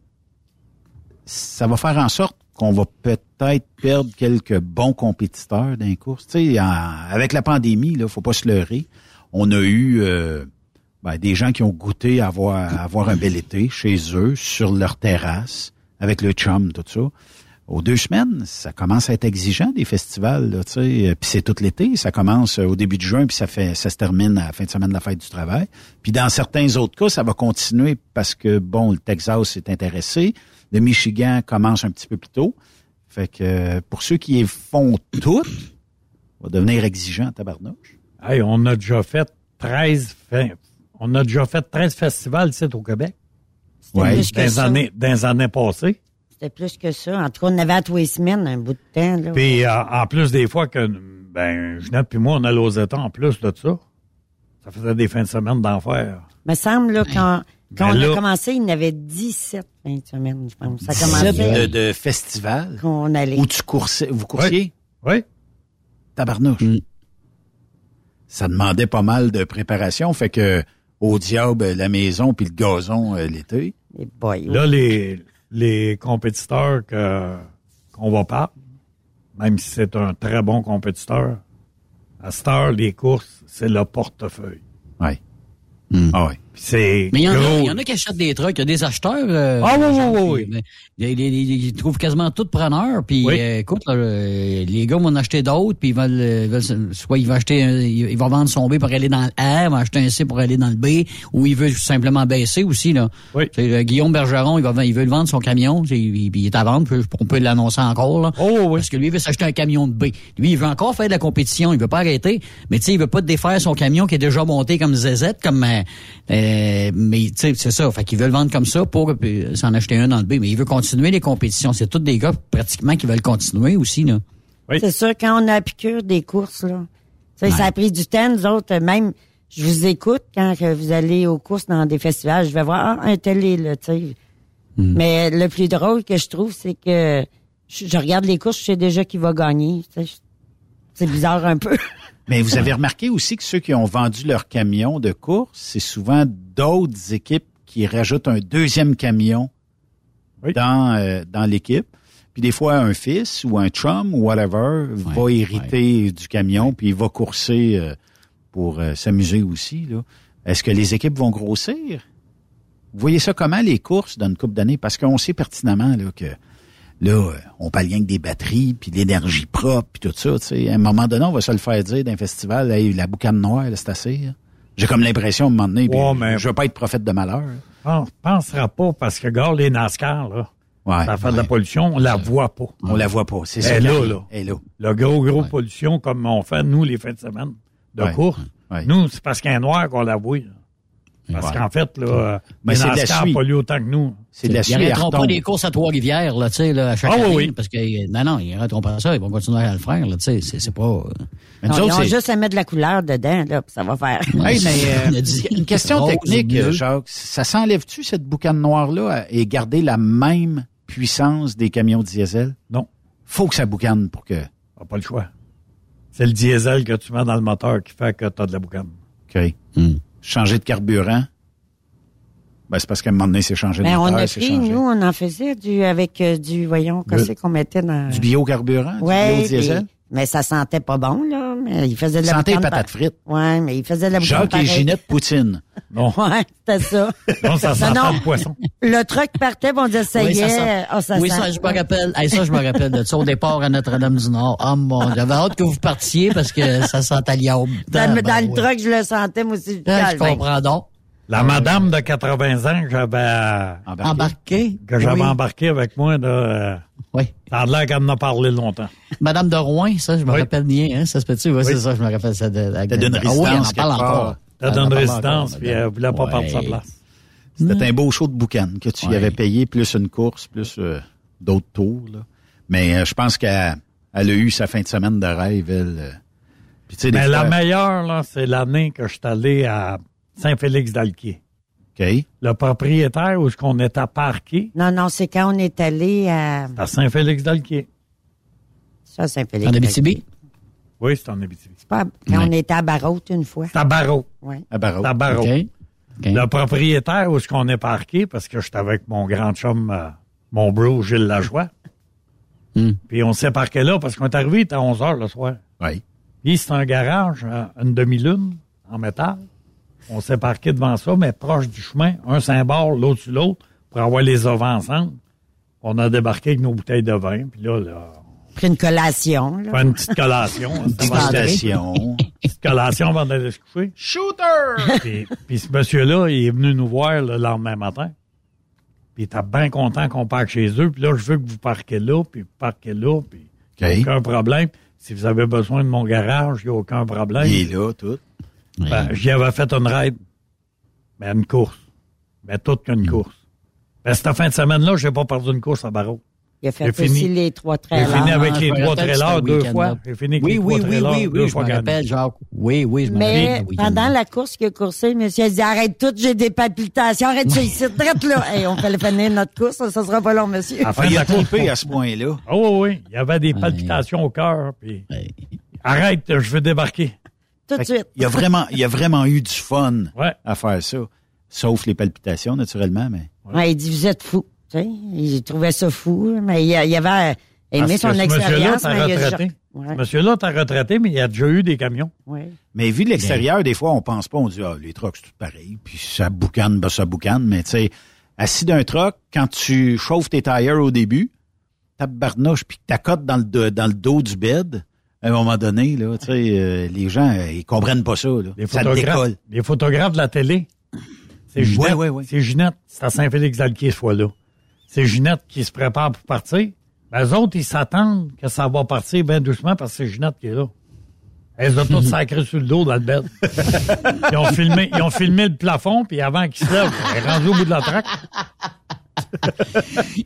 ça va faire en sorte qu'on va peut-être perdre quelques bons compétiteurs dans les courses? Tu sais, avec la pandémie, là, faut pas se leurrer. On a eu euh, ben, des gens qui ont goûté à avoir, à avoir un bel été chez eux, sur leur terrasse, avec le chum, tout ça. Aux deux semaines, ça commence à être exigeant des festivals, là, tu sais. Euh, Puis c'est tout l'été, ça commence euh, au début de juin, puis ça fait, ça se termine à la fin de semaine de la fête du travail. Puis dans certains autres cas, ça va continuer parce que bon, le Texas est intéressé, le Michigan commence un petit peu plus tôt. Fait que euh, pour ceux qui les font toutes, va devenir exigeant, tabarnouche. Hey, on a déjà fait 13 fin- on a déjà fait 13 festivals ici au Québec. Ouais. Dans les années, dans les années passées. C'était plus que ça. En tout cas, on avait à tous les semaines un bout de temps. Là. Puis euh, en plus des fois que ben Jeanette puis moi on allait aux États en plus de ça. Ça faisait des fins de semaine d'enfer. me semble, là, quand, quand Ben on là- a commencé, il y en avait 17 fin de semaine, je pense. Ça 17 commençait de, de festivals qu'on allait. où tu coursais, vous coursiez? Oui. Tabarnouche. Mm. Ça demandait pas mal de préparation, fait que au diable la maison puis le gazon euh, l'été. Les boys. Là les les compétiteurs que qu'on va pas même si c'est un très bon compétiteur, à cette heure les courses, c'est le portefeuille. Ouais. Mm. Ah ouais. C'est Mais il y, en a, a qui achètent des trucks, il y a des acheteurs. euh, Ah oui, oui, oui, Ils, ils- ils- ils trouvent quasiment tout preneur. Puis Oui. euh, écoute, là, euh, les gars vont en acheter d'autres, puis ils veulent, euh, veulent soit il va acheter, un- il, il va vendre son B pour aller dans le R, il va acheter un C pour aller dans le B, ou il veut simplement baisser aussi là. Oui. Euh, Guillaume Bergeron, il va, il veut le vendre son camion, il, il est à vendre, puis on peut l'annoncer encore là. Oh oui. Parce que lui, il veut s'acheter un camion de B. Lui, il veut encore faire de la compétition, il veut pas arrêter, mais tu sais, il veut pas défaire son camion qui est déjà monté comme ZZ, comme euh, euh, mais tu sais, c'est ça. Fait qu'il veut le vendre comme ça pour euh, s'en acheter un dans le B. Mais il veut continuer les compétitions. C'est tous des gars pratiquement qui veulent continuer aussi, là. Oui. C'est sûr, quand on a la piqûre des courses, là, ça a pris du temps, nous autres, même, je vous écoute quand vous allez aux courses dans des festivals, je vais voir, ah, un là, tu sais. Mais le plus drôle que je trouve, c'est que je, je regarde les courses, je sais déjà qui va gagner. C'est bizarre un peu. [laughs] Mais vous avez remarqué aussi que ceux qui ont vendu leur camion de course, c'est souvent d'autres équipes qui rajoutent un deuxième camion Oui. dans, euh, dans l'équipe. Puis des fois, un fils ou un chum ou whatever va hériter du camion, puis il va courser euh, pour euh, s'amuser aussi. Est-ce que les équipes vont grossir? Vous voyez ça comment, les courses, dans une couple d'années? Parce qu'on sait pertinemment là, que là, euh, on parle rien que des batteries, puis de l'énergie propre, puis tout ça. tu sais. À un moment donné, on va se le faire dire d'un festival, Hey, la boucane noire, c'est assez. là. J'ai comme l'impression, à un moment donné, puis Ouais, mais- je veux pas être prophète de malheur. On pensera pas parce que regarde les NASCAR là. Ouais, ça fait de la pollution, on la voit pas. On la voit pas, c'est ça. Elle là, là. Elle là. Le gros, gros pollution comme on fait nous les fins de semaine. de course. Nous, c'est parce qu'il y a un noir qu'on l'avoue. là. Parce Ouais. qu'en fait, là, Mais les c'est de la autant que nous. C'est de la Ils suie arrêteront à pas des courses à Trois-Rivières, là, tu sais, là, à chaque Ah, oui, année, oui. parce que, euh, non, non, ils arrêteront pas ça, ils vont continuer à le faire, là, tu sais, c'est, c'est pas... euh, Mais nous Non, ils autres, ont c'est- juste à mettre de la couleur dedans, là, puis ça va faire. [laughs] Hey, mais euh, [laughs] [laughs] une question technique. Jacques. Ça s'enlève-tu, cette boucane noire-là, et garder la même puissance des camions diesel? Non. Faut que ça boucane pour que... T'as pas le choix. C'est le diesel que tu mets dans le moteur qui fait que tu as de la boucane. OK. Changer de carburant? Ben, c'est parce qu'à un moment donné, c'est changer de Ben, on moteur, a c'est pris, nous, on en faisait du, avec euh, du, voyons, qu'est-ce qu'on mettait dans... Du biocarburant? Ouais, du biodiesel? Mais ça sentait pas bon, là. Mais il faisait de la Sentait les boucane patates frites. Ouais, mais il faisait de la Jacques et. Ginette Poutine. Non. [laughs] Ouais, c'était ça. [laughs] Non, ça sent non. le poisson. Le truc partait, bon, on disait, ça Oui, y ça est. sent- Ah, ça oui, sent. ça, je me rappelle. Hey, ça, je me rappelle de ça au départ à Notre-Dame-du-Nord. Oh mon Dieu. J'avais hâte que vous partiez parce que ça sentait l'iaube. Dans, le- dans Ben, le ouais. truck, je le sentais, moi aussi. Ah, je comprends donc. La madame de 80 ans que j'avais Embarqué. que j'avais Oui. embarqué avec moi, là, euh, Oui. ça a l'air qu'elle en a parlé longtemps. Madame de Rouen, ça, je me rappelle bien, hein, ça se peut-tu? Oui, c'est ça, je me rappelle ça. De, T'as d'une Ah oui, on en résidence parle encore. Elle donne résidence, encore, puis elle voulait pas Ouais. perdre sa place. C'était un beau show de boucan que tu y avais payé, plus une course, plus euh, d'autres tours. Là. Mais euh, je pense qu'elle elle a eu sa fin de semaine de rêve, elle. euh. Puis, tu sais, des Mais la meilleure, là, c'est l'année que je suis allé à Saint-Félix-d'Alquier. Le propriétaire où est-ce qu'on était parqué, Non, non, c'est quand on est allé à, à Saint-Félix-d'Alquier. ça, Saint-Philippe. En Abitibi? Oui, c'est en Abitibi. C'est pas, quand on était à Barrault une fois. C'est à Barreau. Ouais. À Barreau. C'est à. OK. Le propriétaire où est-ce qu'on est parqué, parce que j'étais avec mon grand chum, euh, mon bro Gilles Lajoie. [laughs] Hmm. Puis on s'est parqué là parce qu'on est arrivé, il était à 11 heures le soir. Oui. Puis c'est un garage, euh, une demi-lune en métal. On s'est parqué devant ça, mais proche du chemin, un symbole, l'autre sur l'autre, pour avoir les ovins ensemble. On a débarqué avec nos bouteilles de vin, puis là, là Pris une collation, on là. fait une petite collation. C'était avant- Félicitations. une petite collation avant d'aller se coucher. Shooter! Puis, puis ce monsieur-là, il est venu nous voir le lendemain matin. Puis il était bien content qu'on parque chez eux. Puis là, je veux que vous parquez là, puis vous parquez là, puis OK. aucun problème. Si vous avez besoin de mon garage, il n'y a aucun problème. Il est là, tout. Ben, j'y avais fait une raid. Mais une course. Mais toute qu'une course. Ben, cette fin de semaine-là, j'ai pas perdu une course à Barreau. Il a fait J'ai aussi fini. les trois J'ai trailers. fini avec Ah, les me trois trailers deux fois. J'ai fini avec Oui, les oui, trois oui, trailers oui, deux oui, je fois me rappelle, Jacques. Oui, oui, je me rappelle. Mais pendant la course qu'il a coursé, le monsieur a dit arrête tout, j'ai des palpitations, arrête ça [laughs] ici, traite là. Hey, on fallait finir notre course, ça sera pas long, monsieur. À la fin Ah, de il la a trippé à ce point-là. Oh oui, il y avait des palpitations au cœur. Puis arrête, je veux débarquer. Tout de suite. Il y a vraiment, il y a vraiment eu du fun Ouais. à faire ça. Sauf les palpitations, naturellement, mais. Ouais, il dit vous êtes fou. Tu sais, il trouvait ça fou, mais il, il avait aimé Parce son expérience. monsieur-là, t'as retraité, mais il a déjà eu des camions. ouais. Mais vu de l'extérieur, des fois, on pense pas, on dit, ah, les trucks, c'est tout pareil, puis ça boucane, ben ça boucane, mais tu sais, assis d'un truck, quand tu chauffes tes tires au début, ta barnouche, puis que t'accotes dans le, dans le dos du bed, à un moment donné, là, tu sais, euh, les gens, euh, ils comprennent pas ça, là. Les Ça photographes, les photographes de la télé. C'est Ginette. ouais, ouais. C'est Ginette. C'est à Saint-Félix-d'Alquier, ce fois-là. C'est Ginette qui se prépare pour partir. Ben, eux autres, ils s'attendent que ça va partir bien doucement parce que c'est Ginette qui est là. Elles ont toutes [laughs] sacré sur le dos bed. ils, ont filmé, ils ont filmé le plafond, puis avant qu'ils se lèvent, elle est rendue au bout de la traque.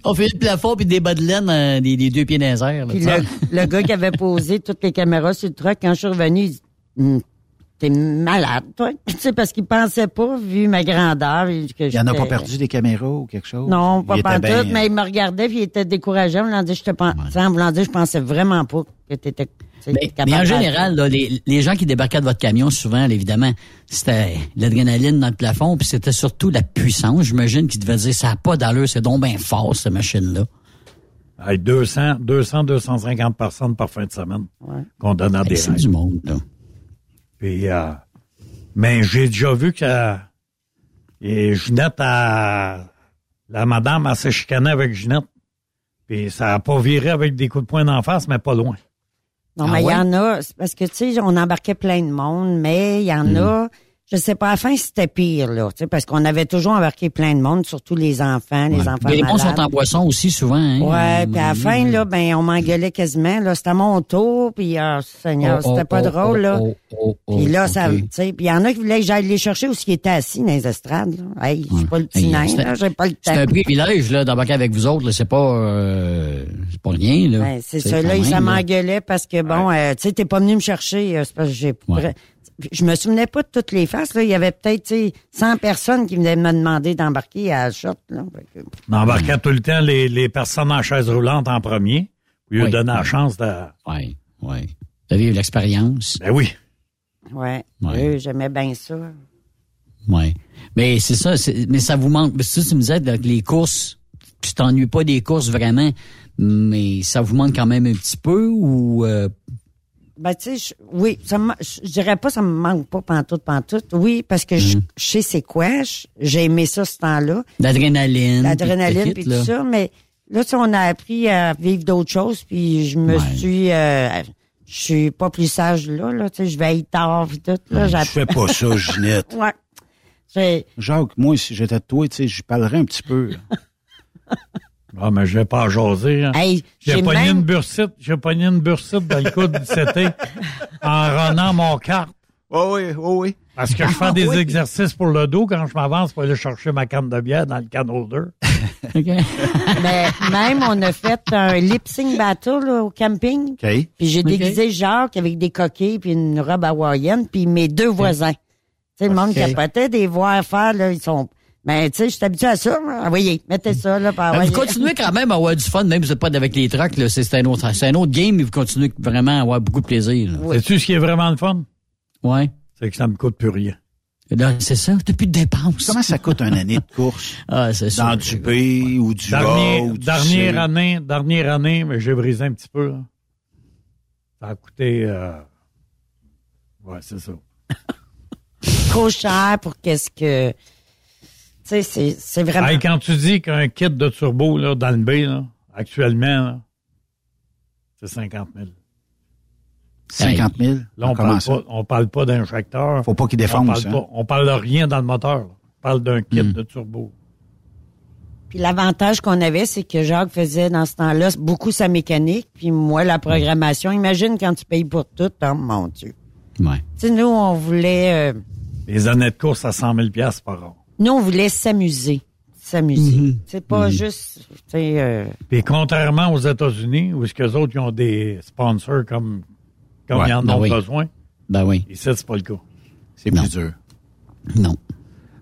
On fait le plafond puis des bas de laine, euh, des, des deux pieds dans les airs. là, Puis tu sais. le, le gars qui avait posé toutes les caméras sur le truck, quand je suis revenu, il dit Hum, T'es malade, toi. Tu sais, parce qu'il pensait pas, vu ma grandeur. que Il y en a pas perdu des caméras ou quelque chose? Non, pas pantoute, bien, mais il me regardait puis il était découragé. En voulant dire, je te je pensais vraiment pas que t'étais Mais, capable mais en général, là, les, les gens qui débarquaient de votre camion, souvent, là, évidemment, c'était l'adrénaline dans le plafond, puis c'était surtout la puissance. J'imagine qu'ils devaient dire, ça n'a pas d'allure, c'est donc bien fort, cette machine-là. Hey, 200, 200, 250 personnes par fin de semaine Ouais. qu'on donne à Hey, des c'est du monde, là. Puis, euh, mais j'ai déjà vu que et Ginette a la madame a s'est chicanée avec Ginette. Puis ça a pas viré avec des coups de poing d'en face, mais pas loin. Non, Ah mais il ouais? y en a, parce que, tu sais, on embarquait plein de monde, mais il y en Hmm. a, je sais pas, à la fin, c'était pire, là, tu sais, parce qu'on avait toujours embarqué plein de monde, surtout les enfants, les enfants Mais les malades. sont en boisson aussi souvent. Hein? Ouais, puis à la fin, là, ben, on m'engueulait quasiment, là, c'était mon tour, puis, ah, Seigneur, Oh, c'était oh, pas oh, drôle, oh, là. oh, oh, oh, Puis là, ça, tu sais, puis il y en a qui voulaient que j'aille les chercher ou qui étaient assis dans les estrades, là. Hey, je suis pas le petit nain, là, j'ai pas le temps. C'est un privilège là d'embarquer avec vous autres. là. C'est pas, euh, c'est pas rien là. Ben, c'est ça, là, ça m'engueulait parce que, bon, euh, tu sais, t'es pas venu me chercher, euh, c'est parce que j'ai... Je me souvenais pas de toutes les faces, là. Il y avait peut-être, tu sais, 100 personnes qui venaient me demander d'embarquer à Shot, là. Fait que- On embarquait tout le temps les, les personnes en chaise roulante en premier, lui Oui. donner la chance de... Oui, oui. De vivre l'expérience. Ben oui. Ouais. Ouais. Euh, J'aimais bien ça. Oui. Mais c'est ça, mais ça vous manque. C'est ça, tu me disais, avec les courses, tu t'ennuies pas des courses vraiment, mais ça vous manque quand même un petit peu ou euh, Ben, tu sais, je- oui, ça me, je dirais pas ça me manque pas pantoute, pantoute. Oui, parce que je, je sais c'est quoi. J'ai aimé ça ce temps-là. l'adrénaline. L'adrénaline puis tout ça, mais là, tu sais, on a appris à vivre d'autres choses, puis je me suis... euh, je suis pas plus sage là, là, tu sais, je vais être tard puis tout. Là, Je j'ai- fais pas ça, [laughs] Ginette. Ouais. Jacques, moi, si j'étais toi, tu sais, je parlerais un petit peu. [laughs] Ah, mais je vais pas jaser. Hein. Hey, j'ai j'ai pogné même- une bursite, j'ai pogné une bursite dans le coude cet été en renant mon carte. Oui, oui, oui, oui. Parce que je fais Ah, des oui. exercices pour le dos quand je m'avance pour aller chercher ma canne de bière dans le can holder. Mais même, on a fait un lip sync battle là, au camping. OK. Puis j'ai déguisé Jacques avec des coquilles puis une robe hawaïenne, puis mes deux voisins. Tu sais, le monde capotait des voir à faire, là, ils sont... Mais tu sais, je suis habitué à ça. là. Ah, mettez ça, là, par Ben, vous continuez quand même à avoir du fun, même si vous n'êtes pas avec les trucks, là. C'est c'est un autre, c'est un autre game, mais vous continuez vraiment à avoir beaucoup de plaisir, là. Sais-tu ce qui est vraiment le fun? Ouais. C'est que ça me coûte plus rien. C'est ça, t'as plus de dépenses. Comment ça coûte une année de course? [laughs] Ah, c'est ça. Dans du B ou du A Dernier- ou du dernière C? année, dernière année, mais j'ai brisé un petit peu. là. Ça a coûté. euh, Ouais, c'est ça. [laughs] trop cher pour qu'est-ce que... Sais, c'est- c'est vraiment... Hey, quand tu dis qu'un kit de turbo là, dans le B, là, actuellement, là, c'est 50 000. 50 000? Là, on Comment parle pas, on parle pas d'injecteur. Faut pas qu'il On défonce, parle, hein? pas- on parle de rien dans le moteur. là. On parle d'un kit Hmm. de turbo. Puis l'avantage qu'on avait, c'est que Jacques faisait dans ce temps-là beaucoup sa mécanique, puis moi, la programmation. Imagine quand tu payes pour tout, oh mon Dieu. Ouais. Tu sais, nous, on voulait... euh, Les années de course à 100 000 piastres par an. Nous, on voulait s'amuser. S'amuser. C'est pas juste... Tu sais... euh, Puis contrairement aux États-Unis, où est-ce que les autres ils ont des sponsors comme, comme Ouais, ils en ben ont oui. besoin, Ben oui. ici, c'est pas le cas. C'est plus dur. Non.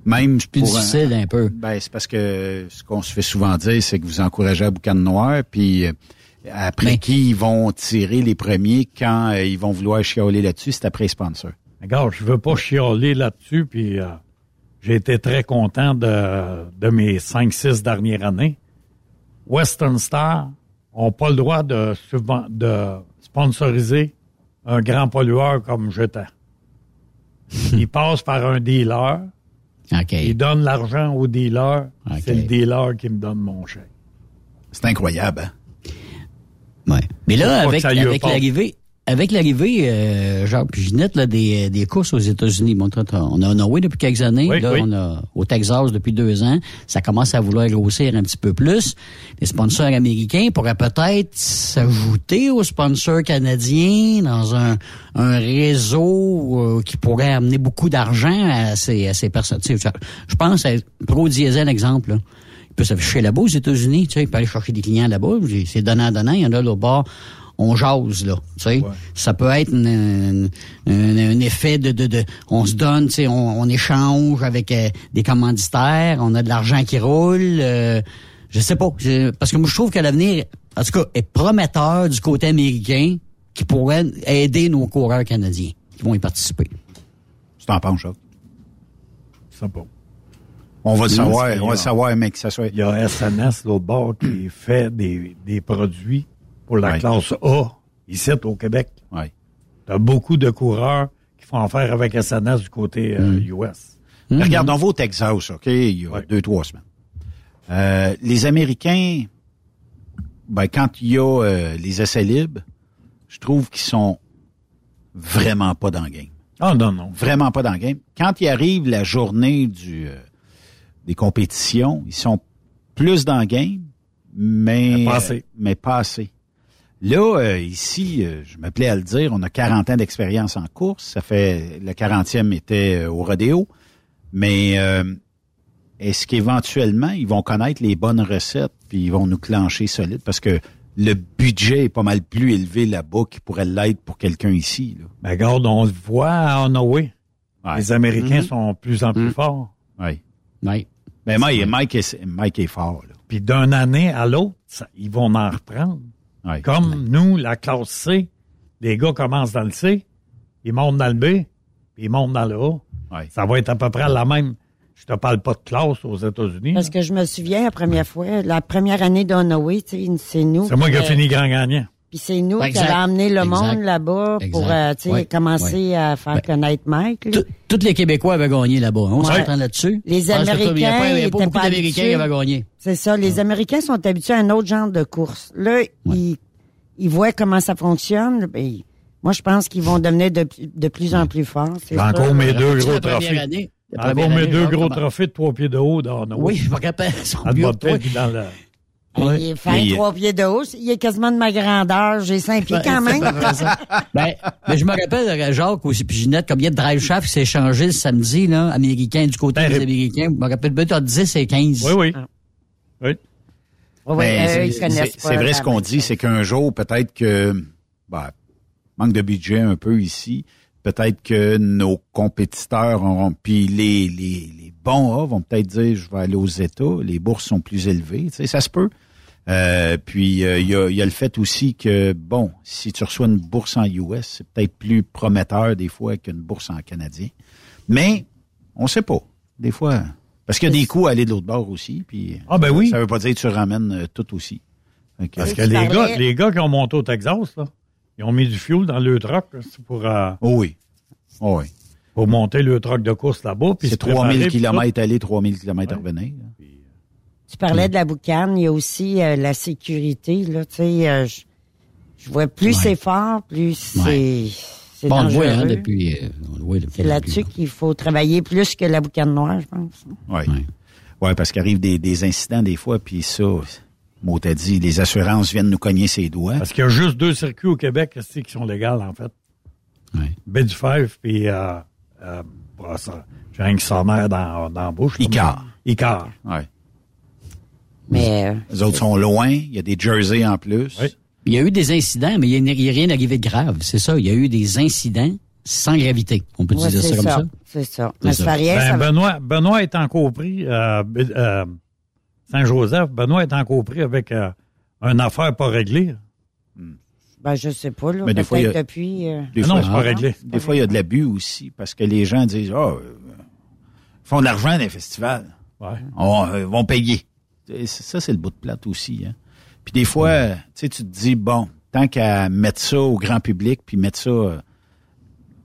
Même Plus pour un- difficile un peu. Ben, c'est parce que ce qu'on se fait souvent dire, c'est que vous encouragez à boucan noir, puis euh, après qui ils vont tirer les premiers quand euh, ils vont vouloir chialer là-dessus, c'est après les sponsors. Regarde, je veux pas chialer là-dessus, puis euh, j'ai été très content de, de mes 5-6 dernières années. Western Star ont pas le droit de, de sponsoriser un grand pollueur comme j'étais. [laughs] Ils passent par un dealer. OK. Ils donnent l'argent au dealer. C'est le dealer qui me donne mon chèque. C'est incroyable, hein? Ouais. Mais là, avec, avec l'arrivée, avec l'arrivée, euh, Jacques Ginette, là, des, des courses aux États-Unis, bon, on a Norway depuis quelques années, Oui, là, oui. on a au Texas depuis deux ans, ça commence à vouloir grossir un petit peu plus. Les sponsors américains pourraient peut-être s'ajouter aux sponsors canadiens dans un, un réseau euh, qui pourrait amener beaucoup d'argent à ces, à ces personnes. Tu sais, Je pense à Pro Diesel, exemple. Là. Il peut s'afficher là-bas aux États-Unis, tu sais, il peut aller chercher des clients là-bas. C'est donnant-donnant, il y en a là au bord on jase là, tu sais. Ça peut être une- une- un, effet de, de, de on se donne, tu sais, on, on échange avec euh, des commanditaires, on a de l'argent qui roule. euh, je sais pas, parce que moi je trouve que l'avenir, en tout cas, est prometteur du côté américain, qui pourrait aider nos coureurs canadiens qui vont y participer. Tu t'en penses, Jacques? C'est pas. On va le savoir, on va le savoir, mec, que ça soit. Il y a SNS, l'autre bord, qui fait des, des produits pour la Ouais. classe A, ici au Québec. Ouais. Tu as beaucoup de coureurs qui font affaire avec SNS du côté euh, US. Mais Regarde, on va au Texas, OK, il y a deux, trois semaines. Euh, les Américains, ben, quand il y a euh, les essais libres, je trouve qu'ils sont vraiment pas dans le game. Ah non, non. Vraiment pas dans le game. Quand il arrive la journée du, euh, des compétitions, ils sont plus dans le game, mais, Mais pas assez. mais pas assez. Là, euh, ici, euh, je me plais à le dire, on a 40 ans d'expérience en course. Ça fait le 40e était euh, au rodéo. Mais euh, est-ce qu'éventuellement, ils vont connaître les bonnes recettes puis ils vont nous clencher solide? Parce que le budget est pas mal plus élevé là-bas qu'il pourrait l'être pour quelqu'un ici. Là. Ben, regarde, on le voit à Honoré. Les Américains Mhm. sont de plus en plus forts. Oui. Oui. Mais Mike, Mike, est, Mike est fort. Là. Puis d'une année à l'autre, ils vont en reprendre. Comme nous, la classe C, les gars commencent dans le C, ils montent dans le B, puis ils montent dans le A. Ça va être à peu près la même. Je te parle pas de classe aux États-Unis. Parce que je me souviens la première fois, la première année sais, c'est nous. C'est moi qui ai euh, fini grand gagnant. Puis c'est nous Exact. qui avons amené le Exact. monde là-bas pour euh, tu sais, Ouais. commencer Ouais. à faire connaître Mike. là. Tous les Québécois avaient gagné là-bas. On Ouais. s'entend là-dessus? Les Il n'y a Américains pas, il y a pas étaient beaucoup d'Américains qui avaient gagné. C'est ça. Les Américains sont habitués à un autre genre de course. Là, ils, ils voient comment ça fonctionne. Ben, moi, je pense qu'ils vont devenir de, de plus en plus forts. encore mes deux gros première trophées. Encore mes deux gros trophées de trois pieds de haut dans Honoré. Oui, je me rappelle. Dans le... Il est fin, Mais il- trois pieds de haut. Il est quasiment de ma grandeur. J'ai cinq pieds quand même. [laughs] ben, mais je me rappelle, euh, Jacques aussi, puis Ginette, combien de drive shaft qui s'est échangé le samedi, là, américain, du côté des Américains? Je me rappelle, ben, t'as 10 et 15. Oui, oui. Oui. Ouais, Ben, c'est- ils connaissent c'est- pas C'est vrai ce qu'on dit, c'est qu'un jour, peut-être que, ben, manque de budget un peu ici, peut-être que nos compétiteurs auront, puis les, les, les bons A vont peut-être dire, je vais aller aux États, les bourses sont plus élevées, tu sais, ça se peut. Euh, puis euh, il y, a, il y a le fait aussi que, bon, si tu reçois une bourse en US, c'est peut-être plus prometteur des fois qu'une bourse en canadien. Mais, on sait pas. Des fois, parce qu'il y a des coûts à aller de l'autre bord aussi, puis Ah, ben oui. ça veut pas dire que tu ramènes euh, tout aussi. Parce que les gars, les gars qui ont monté au Texas, là, ils ont mis du fuel dans le truck pour, euh, Oh oui. Oh oui. pour monter le truck de course là-bas. C'est se préparer, 3000 puis km aller, 3000 km revenir. Tu parlais de la boucane, il y a aussi euh, la sécurité. Là, tu sais, euh, je, je vois plus c'est fort, plus c'est c'est Bon, on le voit, dangereux. hein, depuis, euh, depuis c'est là-dessus qu'il faut travailler plus que la boucane noire, je pense. Oui. Ouais, parce qu'arrive des, des incidents des fois, puis ça, mot t'a dit, les assurances viennent nous cogner ses doigts. Parce qu'il y a juste deux circuits au Québec qui sont légaux, en fait. Baie du Fèvre, puis euh, euh, bah, ça, j'ai un qui s'en met dans, dans la bouche. Icar. Icar. Ouais. Mais Les autres sont loin, il y a des jerseys en plus. Il y a eu des incidents, mais il n'y a, il y a rien arrivé de grave. C'est ça. Il y a eu des incidents sans gravité. On peut Ouais, dire ça c'est comme ça? C'est ça. Mais ça. rien, Ben, ça va- Benoît, Benoît est encore pris, euh, euh, Saint-Joseph, Benoît est encore pris avec euh, une affaire pas réglée. ben, je sais pas, là. Mais des fois, il y a- depuis. euh, Des Ah fois, non, c'est pas réglé. Des fois, il y a de l'abus aussi, parce que les gens disent, ah, euh, ils font de l'argent dans les festivals. On, euh, vont payer. Et Ça, c'est le bout de plate aussi. Hein. Puis des fois, tu sais, tu te dis, bon, tant qu'à mettre ça au grand public, puis mettre ça euh,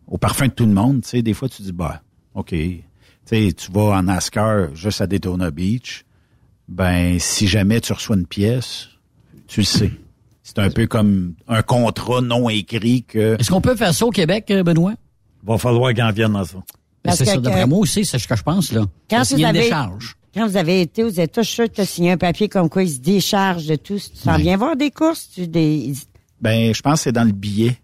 au parfum de tout le monde, tu sais, des fois, tu dis, bah, OK. Tu sais, tu vas en NASCAR juste à Daytona Beach, ben, si jamais tu reçois une pièce, tu le sais. C'est un peu comme un contrat non écrit que... Est-ce qu'on peut faire ça au Québec, euh, Benoît? Va falloir qu'il en vienne dans ça. Ben, c'est ça, d'après moi aussi, c'est ce que je pense, là. Quand vous, signer une avez, décharge. Quand vous avez été aux États, je suis sûr que tu as signé un papier comme quoi ils se déchargent de tout. Tu s'en viens voir des courses? Tu des... Ben, je pense que c'est dans le billet.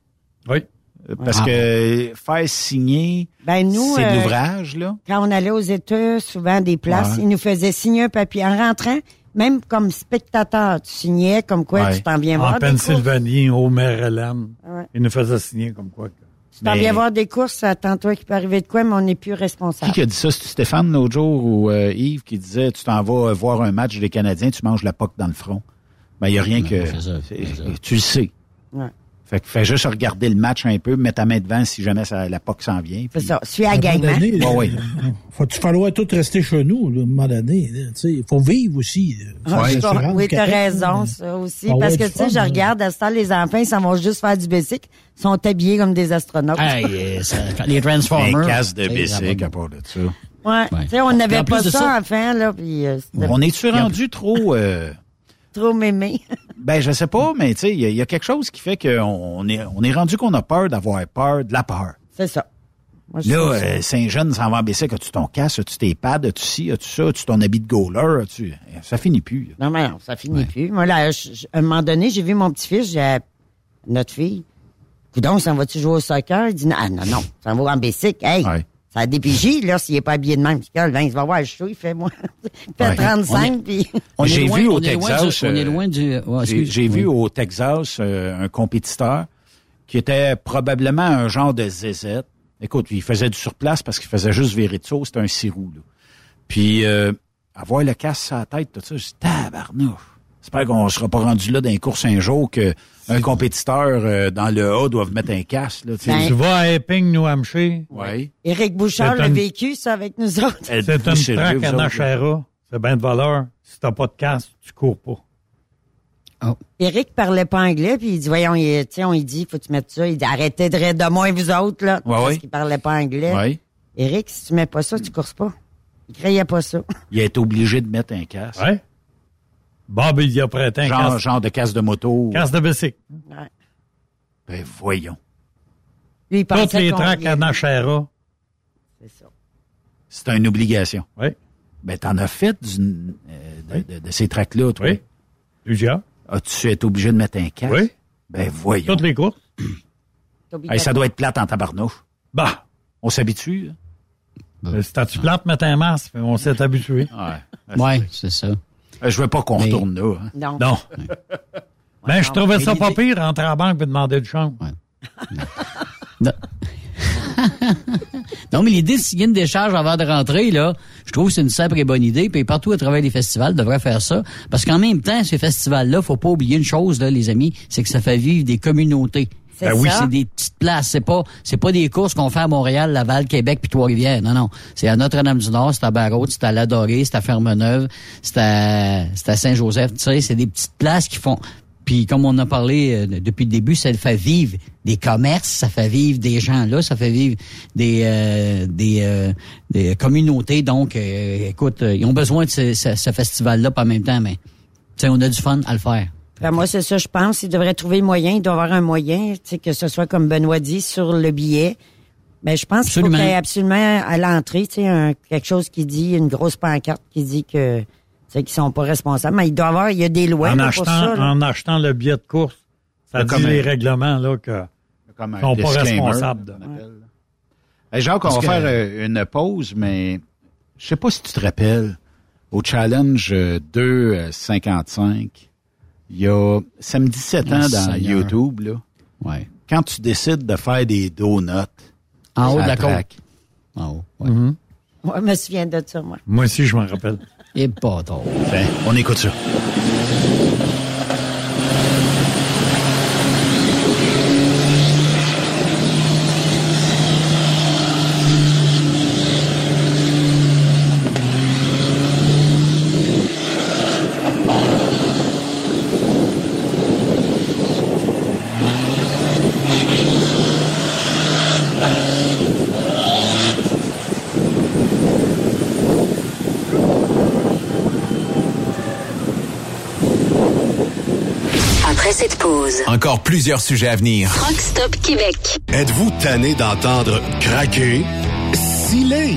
Oui. Euh, Parce Ah. que faire signer, Ben, nous, c'est de euh, l'ouvrage, là. Quand on allait aux États, souvent des places, Ouais. ils nous faisaient signer un papier. En rentrant, même comme spectateur, tu signais comme quoi Ouais. tu t'en viens voir En des courses. Pennsylvanie, au Maryland. Ouais. Il nous faisait signer comme quoi. que- Tu t'en Mais- viens voir des courses, attends-toi qu'il peut arriver de quoi, mais on n'est plus responsable. qui a dit ça? C'est Stéphane l'autre jour ou euh, Yves qui disait tu t'en vas euh, voir un match des Canadiens, tu manges la poque dans le front. Ben, il n'y a rien que. ça. Tu le sais. Ouais. Fait que fais juste regarder le match un peu, mets ta main devant si jamais ça, la POC s'en vient. C'est ça. Suis à donné, là, Ouais, ouais. Faut-tu falloir tout rester chez nous, là, à un moment donné. Il faut vivre aussi. là. Ah, crois- assurances oui, t'as raison, ça aussi. Ah ouais, parce que, tu sais, je regarde à ce temps, les enfants, ils s'en vont juste faire du bicycle. Ils sont habillés comme des astronautes. Hey, euh, [laughs] ça- les Transformers. Un casse de bicycle à part de ça. Ouais. Tu sais, on n'avait pas ça, ça- enfant, là, euh, On est-tu rendu trop. euh, [laughs] trop mémé. Ben, je sais pas, mais tu sais, il y, a- il y a quelque chose qui fait qu'on on est, on est rendu qu'on a peur d'avoir peur de la peur. C'est ça. Moi, Là, euh, Saint-Jean s'en va en baisser. As-tu ton casque? As-tu tes pads? As-tu ci? As-tu ça? As-tu ton habit de goaler? As-tu... Ça finit plus. Non, mais non, ça finit plus. Moi, là, je- à un moment donné, j'ai vu mon petit-fils, j'ai notre fille. Coudon, s'en va-tu jouer au soccer? Il dit, non, ah, non, non, ça va en bicycle. Hey, ça a DPJ, là, s'il est pas habillé de même. Puis, quand, il va voir chaud, il fait, moi, il fait Ouais. 35, On est- puis... J'ai vu au on est loin Texas. du- on est euh, loin du- ouais, j'ai- excuse- J'ai vu au Texas euh, un compétiteur qui était probablement un genre de zézette. Écoute, il faisait du surplace parce qu'il faisait juste virer de sauce. C'était un six roues, là. Puis, euh, avoir le casque sur la tête, tout ça, je dis, tabarnouche. J'espère qu'on sera pas rendu là dans les courses un jour que un compétiteur euh, dans le A doit mettre un casque. Là, tu. Ben, vas à Epping, New Hampshire. Oui. Éric Bouchard l'a vécu, ça, avec nous autres. C'est une traque à. C'est bien de valeur. Si t'as pas de casque, tu cours pas. Éric parlait pas anglais, puis il dit, voyons, il, on lui dit, faut que tu mettes ça. Il dit, arrêtez de rire de moi, vous autres, là. Ouais, parce ouais. qu'il parlait pas anglais. Ouais. Éric, si tu mets pas ça, tu courses pas. Il craignait pas ça. Il a été obligé de mettre un casque. Ouais. Bob, il y a prêté un Genre, genre de casque de moto. Casque de bicycle. Ouais. Ben, voyons. Lui, il Toutes les traques à riait. Nashera. C'est ça. C'est une obligation. Oui. Ben, t'en as fait euh, de, de- de ces tracks-là, toi? Oui. Plusieurs. As-tu été obligé de mettre un casque? Oui. Ben, voyons. Toutes les courses. Hey, ça doit être plate en tabarnouche. Bah. On s'habitue. hein? Euh, Si t'as-tu plate, mettre un masque, on s'est habitué. Ouais. Ouais, c'est ça. Euh, Je veux pas qu'on Mais- retourne là. hein. Non. Non. Ben, je trouvais ça pas pire, rentrer à la banque et demander du change. Non. non, mais l'idée de signer une décharge avant de rentrer, là, je trouve que c'est une simple et bonne idée. Puis partout à travers les festivals, devraient faire ça. Parce qu'en même temps, ces festivals-là, faut pas oublier une chose, là, les amis, c'est que ça fait vivre des communautés. Ben oui. C'est des petites places. C'est pas, c'est pas des courses qu'on fait à Montréal, Laval, Québec puis Trois-Rivières. Non, non. C'est à Notre-Dame-du-Nord, c'est à Barraud, c'est à Ladoré, c'est à Fermeneuve, c'est à, c'est à Saint-Joseph. Tu sais, c'est des petites places qui font, puis comme on a parlé euh, depuis le début, ça fait vivre des commerces, ça fait vivre des gens là, ça fait vivre des euh, des, euh, des communautés. Donc, euh, écoute, euh, ils ont besoin de ce, ce- ce festival-là, pas en même temps, mais tu sais, on a du fun à le faire. Ben, moi, c'est ça, je pense. Il devrait trouver le moyen. Il doit avoir un moyen, tu sais, que ce soit comme Benoît dit, sur le billet. Mais je pense qu'il faut Absolument. qu'il y ait absolument à l'entrée, tu sais, un- quelque chose qui dit, une grosse pancarte qui dit que, tu sais, qu'ils sont pas responsables. Mais il doit y avoir, il y a des lois en, là, achetant, pour ça. là. en achetant le billet de course, ça dit Comme un- les règlements là, que Comme un sont pas responsables. de- on appelle. Hey, Jacques, on va que- faire euh, une pause, mais je sais pas si tu te rappelles, au challenge euh, 255, il y a samedi 7 ans dans Seigneur. YouTube, là, Ouais. quand tu décides de faire des donuts En haut de la côte. En haut. Ouais. Mhm. Ouais, je me souviens de ça, moi. Moi aussi, je m'en rappelle. Et pas tard. ben, on écoute ça. Après cette pause, Encore plusieurs sujets à venir. Truck Stop Québec. Êtes-vous tanné d'entendre craquer, siler,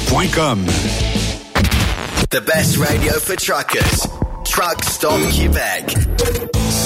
Saint-Michel.com. The best radio for truckers. Truck Stop Québec.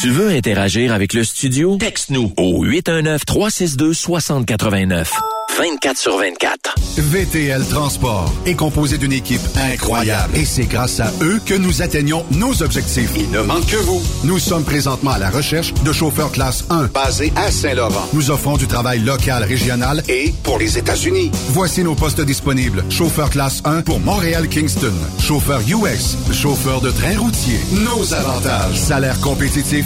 Tu veux interagir avec le studio? Texte-nous au 819-362-6089. 24 sur 24. VTL Transport est composé d'une équipe incroyable et c'est grâce à eux que nous atteignons nos objectifs. Il ne manque que vous. Nous sommes présentement à la recherche de chauffeurs classe 1 basés à Saint-Laurent. Nous offrons du travail local, régional et pour les États-Unis. Voici nos postes disponibles. Chauffeur classe 1 pour Montréal-Kingston. Chauffeur US. Chauffeur de train routier. Nos avantages. Salaire compétitif.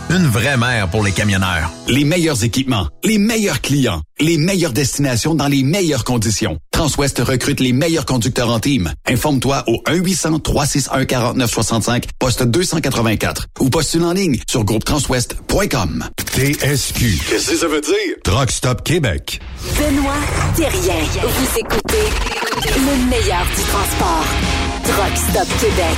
une vraie mère pour les camionneurs. Les meilleurs équipements, les meilleurs clients, les meilleures destinations dans les meilleures conditions. Transwest recrute les meilleurs conducteurs en team. Informe-toi au 1-800-361-4965, poste 284 ou postule en ligne sur groupetranswest.com. TSQ. Qu'est-ce que ça veut dire? Truck Stop Québec. Benoît Thérien. Vous écoutez le meilleur du transport. Truck Stop Québec.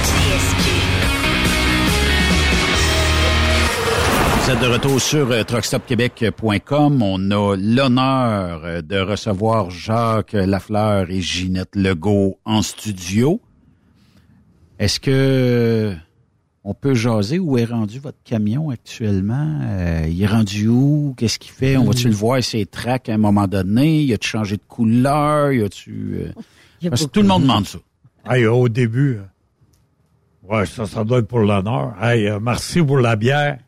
Vous êtes de retour sur euh, truckstopquebec.com. On a l'honneur euh, de recevoir Jacques Lafleur et Ginette Legault en studio. Est-ce que on peut jaser où est rendu votre camion actuellement? Euh, il est rendu où? Qu'est-ce qu'il fait? On va-tu le voir ses tracks à un moment donné? Y a-tu changé de couleur? Y a-tu... euh, Il y a Parce que tout le monde de- demande ça. Hey, au début, euh, ouais, ça, ça doit être pour l'honneur. Hey, euh, merci pour la bière.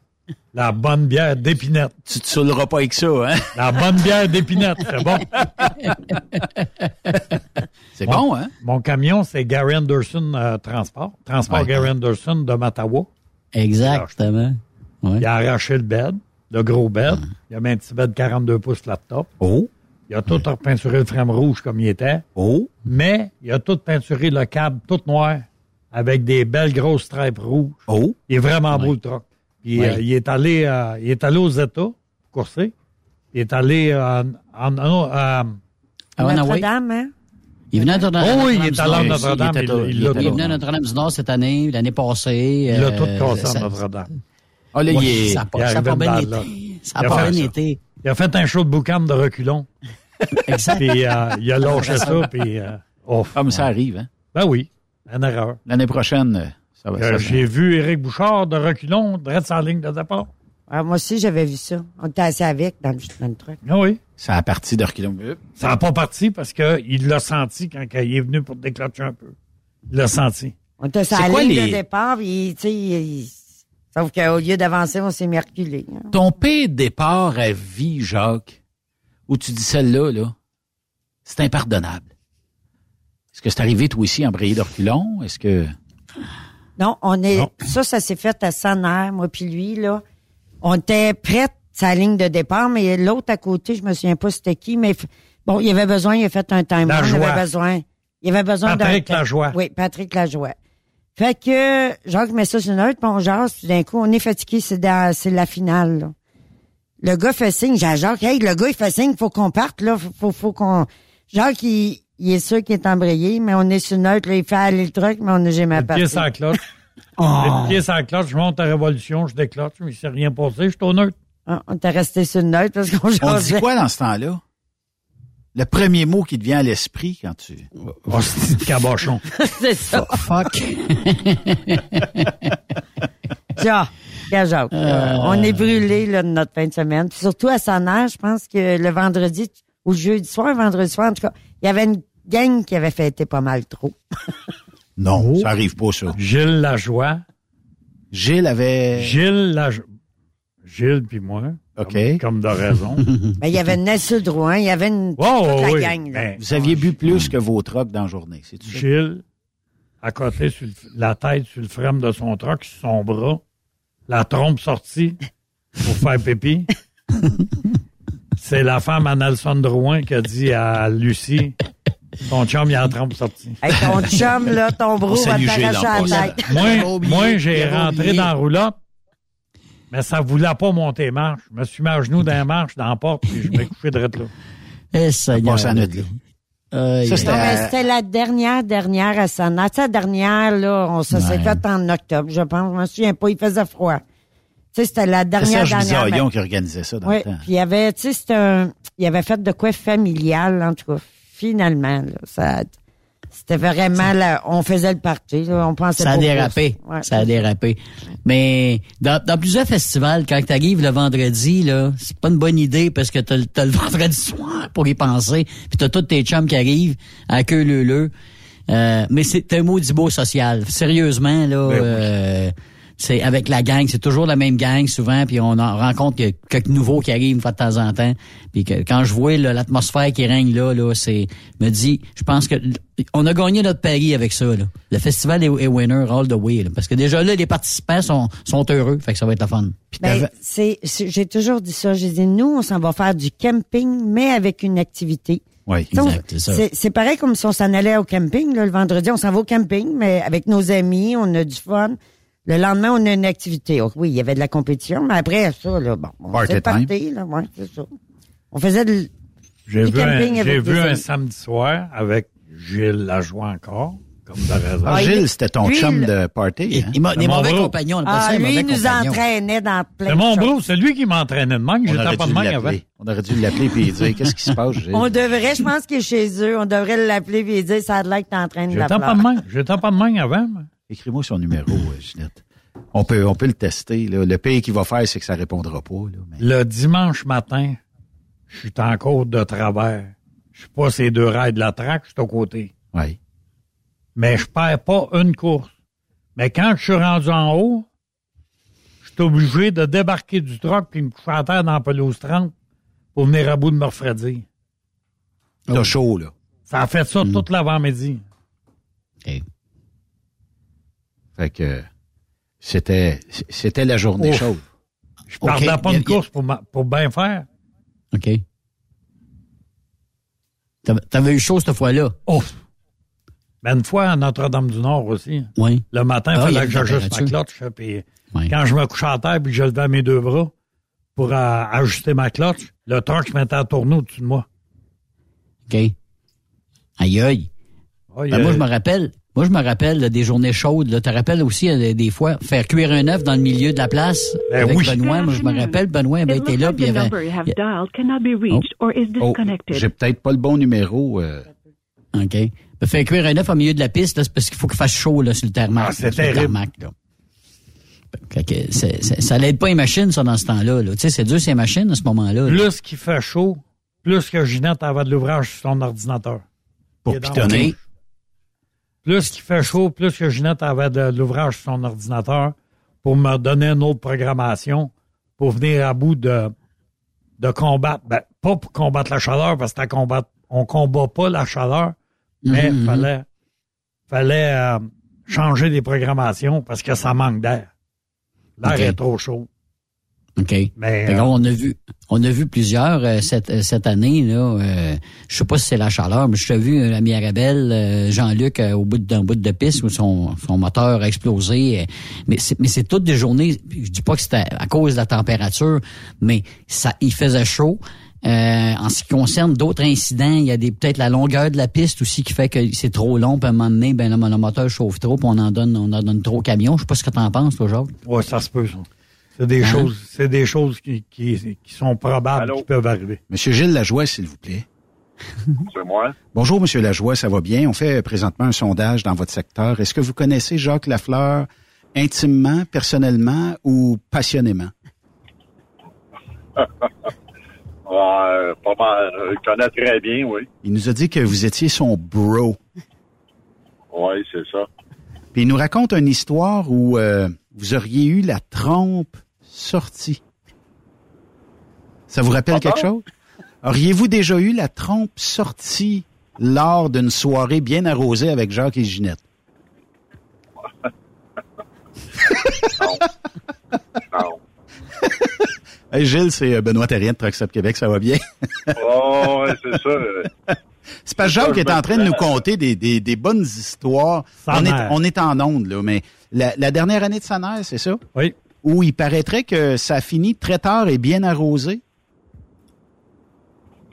La bonne bière d'épinette. Tu te saouleras pas avec ça, hein? La bonne bière d'épinette, c'est bon. [laughs] C'est bon, hein? Mon camion, c'est Gary Anderson euh, Transport. Transport Ouais. Gary Anderson de Matawa. Exactement. Ouais. Il a arraché le bed, le gros bed. Il a mis un petit bed 42 pouces laptop. Oh. Il a tout repeinturé le frame rouge comme il était. Oh. Mais il a tout peinturé le câble tout noir avec des belles grosses stripes rouges. Oh. Il est vraiment beau le truck. Puis euh, il est allé euh, il est allé aux États pour courser. Il est allé euh, en, euh, Ah, oui. Notre-Dame, hein? Il venait à Notre- Oh oui, il Notre-Dame est allé à. Notre-Dame, Il venait à Notre-Dame du Nord cette année, l'année passée. il a tout cassé à Notre-Dame. Ah, là, il est- ça a il pas, bien été. Ça Il a a pas fait bien été. Il a fait un show de boucan de reculons. [laughs] Exact. Puis euh, il a lâché ça, puis euh, off. Comme ça arrive, hein? Ben oui, une erreur. L'année prochaine, euh, ça va. Euh, ça- J'ai vu Éric Bouchard de reculons, direct sur la ligne de départ. Ah, moi aussi, j'avais vu ça. On était assis avec dans le, dans le truc. Ah oui. Ça a parti de reculons. Ça n'a pas parti parce qu'il l'a senti quand il est venu pour déclencher un peu. Il l'a senti. On était sur la quoi ligne les- de départ, puis, tu sais, il- sauf qu'au lieu d'avancer, on s'est mis à reculer. hein. Ton pire départ à vie, Jacques, où tu dis celle-là, là, c'est impardonnable. Est-ce que c'est arrivé toi aussi embrayé de reculons? Est-ce que. Non, on est. Non. Ça, ça s'est fait à Sanner, moi puis lui, là. On était prêts sa ligne de départ, mais l'autre à côté, je me souviens pas c'était qui, mais bon, il avait besoin, il a fait un time Il avait besoin. Il avait besoin d'un. Patrick Lajoie. Oui, Patrick Lajoie. Fait que Jacques met ça sur une autre, puis on jase, puis d'un coup, on est fatigué, c'est la finale, là. Le gars fait signe, j'ai Jacques, hey, le gars, il fait signe, faut qu'on parte, là, faut, faut, faut qu'on. Jacques, il, il est sûr qu'il est embrayé, mais on est sur là, il fait aller le truc, mais on n'a jamais pied parti. sur la cloche. [laughs] Oh. Pied sur la cloche, je monte à révolution, je décloche, mais il s'est rien passé, je suis au neutre. Ah, On était resté sur une note parce qu'on On dit quoi dans ce temps-là? Le premier mot qui te vient à l'esprit quand tu. Oh, c'est cabochon. [laughs] C'est ça. Fuck. [laughs] Tiens, Euh. on est brûlé là, de notre fin de semaine. Puis surtout à Sanner, je pense que le vendredi ou le jeudi soir, vendredi soir, en tout cas, il y avait une gang qui avait fêté pas mal trop. Non, ça arrive pas, ça. Gilles Lajoie. Gilles avait. Gilles Lajoie. Gilles puis moi. OK. Comme, comme de raison. [laughs] Mais il y avait Nessie Drouin, il y avait une, Wow, toute la oui. gang. Là. Ben, Vous aviez bu plus que vos trocs dans la journée, c'est tout? Gilles, à côté, sur le- la tête sur le frame de son truck, sur son bras, la trompe sortie pour faire pipi. [laughs] C'est la femme à Nelson Drouin qui a dit à Lucie, [laughs] ton chum, il a la trompe sortie. Hey, ton chum, là, ton bro va t'arracher en la tête. Moi, moi j'ai rentré dans la roulotte, mais ça voulait pas monter marche. Je me suis mis à genoux dans la marche, dans la porte, puis je m'ai couché de là. Eh, à Ça, c'était- mais Euh, c'était la dernière, dernière à sais, la dernière, là, on, ça s'est Ouais. fait en octobre, je pense. Je me souviens pas, il faisait froid. Tu sais, c'était la C'est dernière, Serge dernière. Bisaillon qui organisait ça dans Oui, le temps. puis il y avait, tu sais, c'était un, il avait fait de quoi familial, en tout cas, finalement, là, ça, c'était vraiment, là, on faisait le party, là, on pensait Ça a dérapé. Ouais. Ça a dérapé. Mais dans, dans plusieurs festivals, quand tu arrives le vendredi, là, c'est pas une bonne idée parce que t'as, le- t'as le [laughs] vendredi soir pour y penser, puis t'as tous tes chums qui arrivent à queue leu leu. Euh, mais c'est un maudit beau social. Sérieusement, là, Ben oui. euh, c'est avec la gang, c'est toujours la même gang souvent, puis on en rencontre que- quelques nouveaux qui arrivent une fois de temps en temps. Puis que quand je vois là, l'atmosphère qui règne là, là, c'est me dit, je pense que on a gagné notre pari avec ça. Là. Le festival est, est winner all the way, là, parce que déjà là, les participants sont, sont heureux, fait que ça va être la fun. Ben, c'est, j'ai toujours dit ça. J'ai dit, nous, on s'en va faire du camping, mais avec une activité. Oui, c'est ça. C'est, c'est pareil comme si on s'en allait au camping, là, le vendredi, on s'en va au camping, mais avec nos amis, on a du fun. Le lendemain, on a une activité. Oh, oui, il y avait de la compétition, mais après ça, là, bon, on Party s'est time. parti, là, ouais, c'est ça. On faisait de, J'ai du vu, un, j'ai vu un samedi soir avec Gilles Lajoie encore, comme de raison. Ah, Gilles, c'était ton Lui, chum le- de party. hein? Il des mon mauvais bro. compagnons, on appelle Ah, lui, il nous compagnon. entraînait dans plein C'est de mon choses. bro, c'est lui qui m'entraînait de. On J'étais aurait pas dû de même avant. l'appeler. On aurait dû l'appeler puis lui dire qu'est-ce qui se passe, Gilles? On devrait, je pense qu'il est chez eux, on devrait l'appeler et dire, ça a l'air que t'es en train de la J'étais pas de même. J'étais pas de même avant. Moi. Écris-moi son numéro, euh, Ginette. On peut, on peut le tester. Là. Le pire qu'il va faire, c'est que ça répondra pas. Là. Mais- Le dimanche matin, je suis en côte de travers. Je suis pas ces deux rails de la traque, je suis au côté. Oui. Mais je perds pas une course. Mais quand je suis rendu en haut, je suis obligé de débarquer du truck puis me coucher à terre dans la pelouse 30 pour venir à bout de me refroidir. T'as chaud, là. Ça a fait ça toute l'avant-midi. Fait que c'était, c'était la journée Ouf. chaude. Je perdais Ok, pas a- course pour, ma- pour bien faire. OK. T'avais- eu chaud cette fois-là? Oh! Mais une fois à Notre-Dame-du-Nord aussi. Oui. Le matin, il Ah, il fallait que j'ajuste ma cloche. Puis Oui. quand je me couchais à terre puis que je levais mes deux bras pour ajuster ma cloche, le se mettait à tourner au-dessus de moi. OK. Aïe, aïe. Ben, moi, je me rappelle, moi, je me rappelle là, des journées chaudes. Tu te rappelles aussi euh, des fois faire cuire un œuf dans le milieu de la place Ben avec oui. Benoît. Moi, je me rappelle, Benoît avait été là, puis il y avait. Oh, j'ai peut-être pas le bon numéro. euh. OK. Ben, faire cuire un œuf au milieu de la piste, là, c'est parce qu'il faut qu'il fasse chaud là, sur le tarmac. Ah, c'est là, sur le terrible. que c'est- c'est- ça l'aide pas les machines, ça, dans ce temps-là. là. Tu sais, c'est dur, ces machines, à ce moment-là. là. Plus qu'il fait chaud, plus que Ginette avait de l'ouvrage sur son ordinateur. Pour pitonner. Plus qu'il fait chaud, plus que Ginette avait de l'ouvrage sur son ordinateur pour me donner une autre programmation pour venir à bout de, de combattre. Ben, pas pour combattre la chaleur, parce que combattre, on combat pas la chaleur, mais Mhm, mhm. fallait, fallait euh, changer des programmations parce que ça manque d'air. L'air est trop chaud. OK. Mais, que euh, on a vu, on a vu plusieurs euh, cette, euh, cette année là. Euh, je sais pas si c'est la chaleur, mais je t'ai vu la Mirabelle, euh, Jean-Luc au bout d'un bout de piste où son, son moteur a explosé. euh, mais c'est, mais c'est toutes des journées. Je dis pas que c'était à cause de la température, mais ça, il faisait chaud. Euh, en ce qui concerne d'autres incidents, il y a des peut-être la longueur de la piste aussi qui fait que c'est trop long, puis à un moment donné, ben le, le moteur chauffe trop, puis on en donne, on en donne trop au camion. Je sais pas ce que t'en penses, toi, Jacques. Ouais, ça se peut, ça. C'est des Hein? choses, c'est des choses qui, qui, qui sont probables, qui peuvent arriver. Monsieur Gilles Lajoie, s'il vous plaît. [laughs] C'est moi. Bonjour, Monsieur Lajoie, ça va bien? On fait présentement un sondage dans votre secteur. Est-ce que vous connaissez Jacques Lafleur intimement, personnellement ou passionnément? Ouais, [laughs] pas mal. Je le connais très bien, oui. Il nous a dit que vous étiez son bro. Oui, c'est ça. Puis il nous raconte une histoire où euh, vous auriez eu la trompe sortie. Ça vous rappelle quelque chose? Auriez-vous déjà eu la trompe sortie lors d'une soirée bien arrosée avec Jacques et Ginette? Non. [laughs] Hey, Gilles, c'est euh, Benoît Terrien de Québec, ça va bien? [laughs] Oh, ouais, c'est ça. C'est parce que Jacques est en train de nous conter des, des, des bonnes histoires. On est, mère. on est en onde, là, mais la, la dernière année de sa mère, c'est ça? Oui. Où il paraîtrait que ça finit très tard et bien arrosé.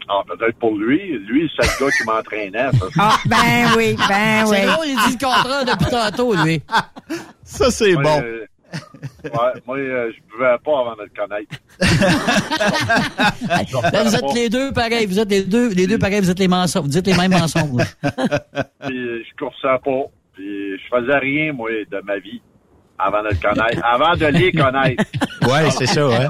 Ah, peut-être pour lui. Lui, c'est le gars qui m'entraînait. Ah, ben oui, ben oui. C'est drôle, il dit le contraire depuis tantôt, lui. [laughs] Ça, c'est bon. euh, ouais, moi, euh, je buvais pas avant de le connaître. Là, [laughs] vous êtes les deux pareils. Vous êtes les deux, les deux pareils. Vous êtes les mensonges. Vous dites les mêmes mensonges. Puis euh, je coursais pas. Puis je faisais rien, moi, de ma vie avant de le connaître. Avant de les connaître. [laughs] Ouais, c'est ça? Ouais.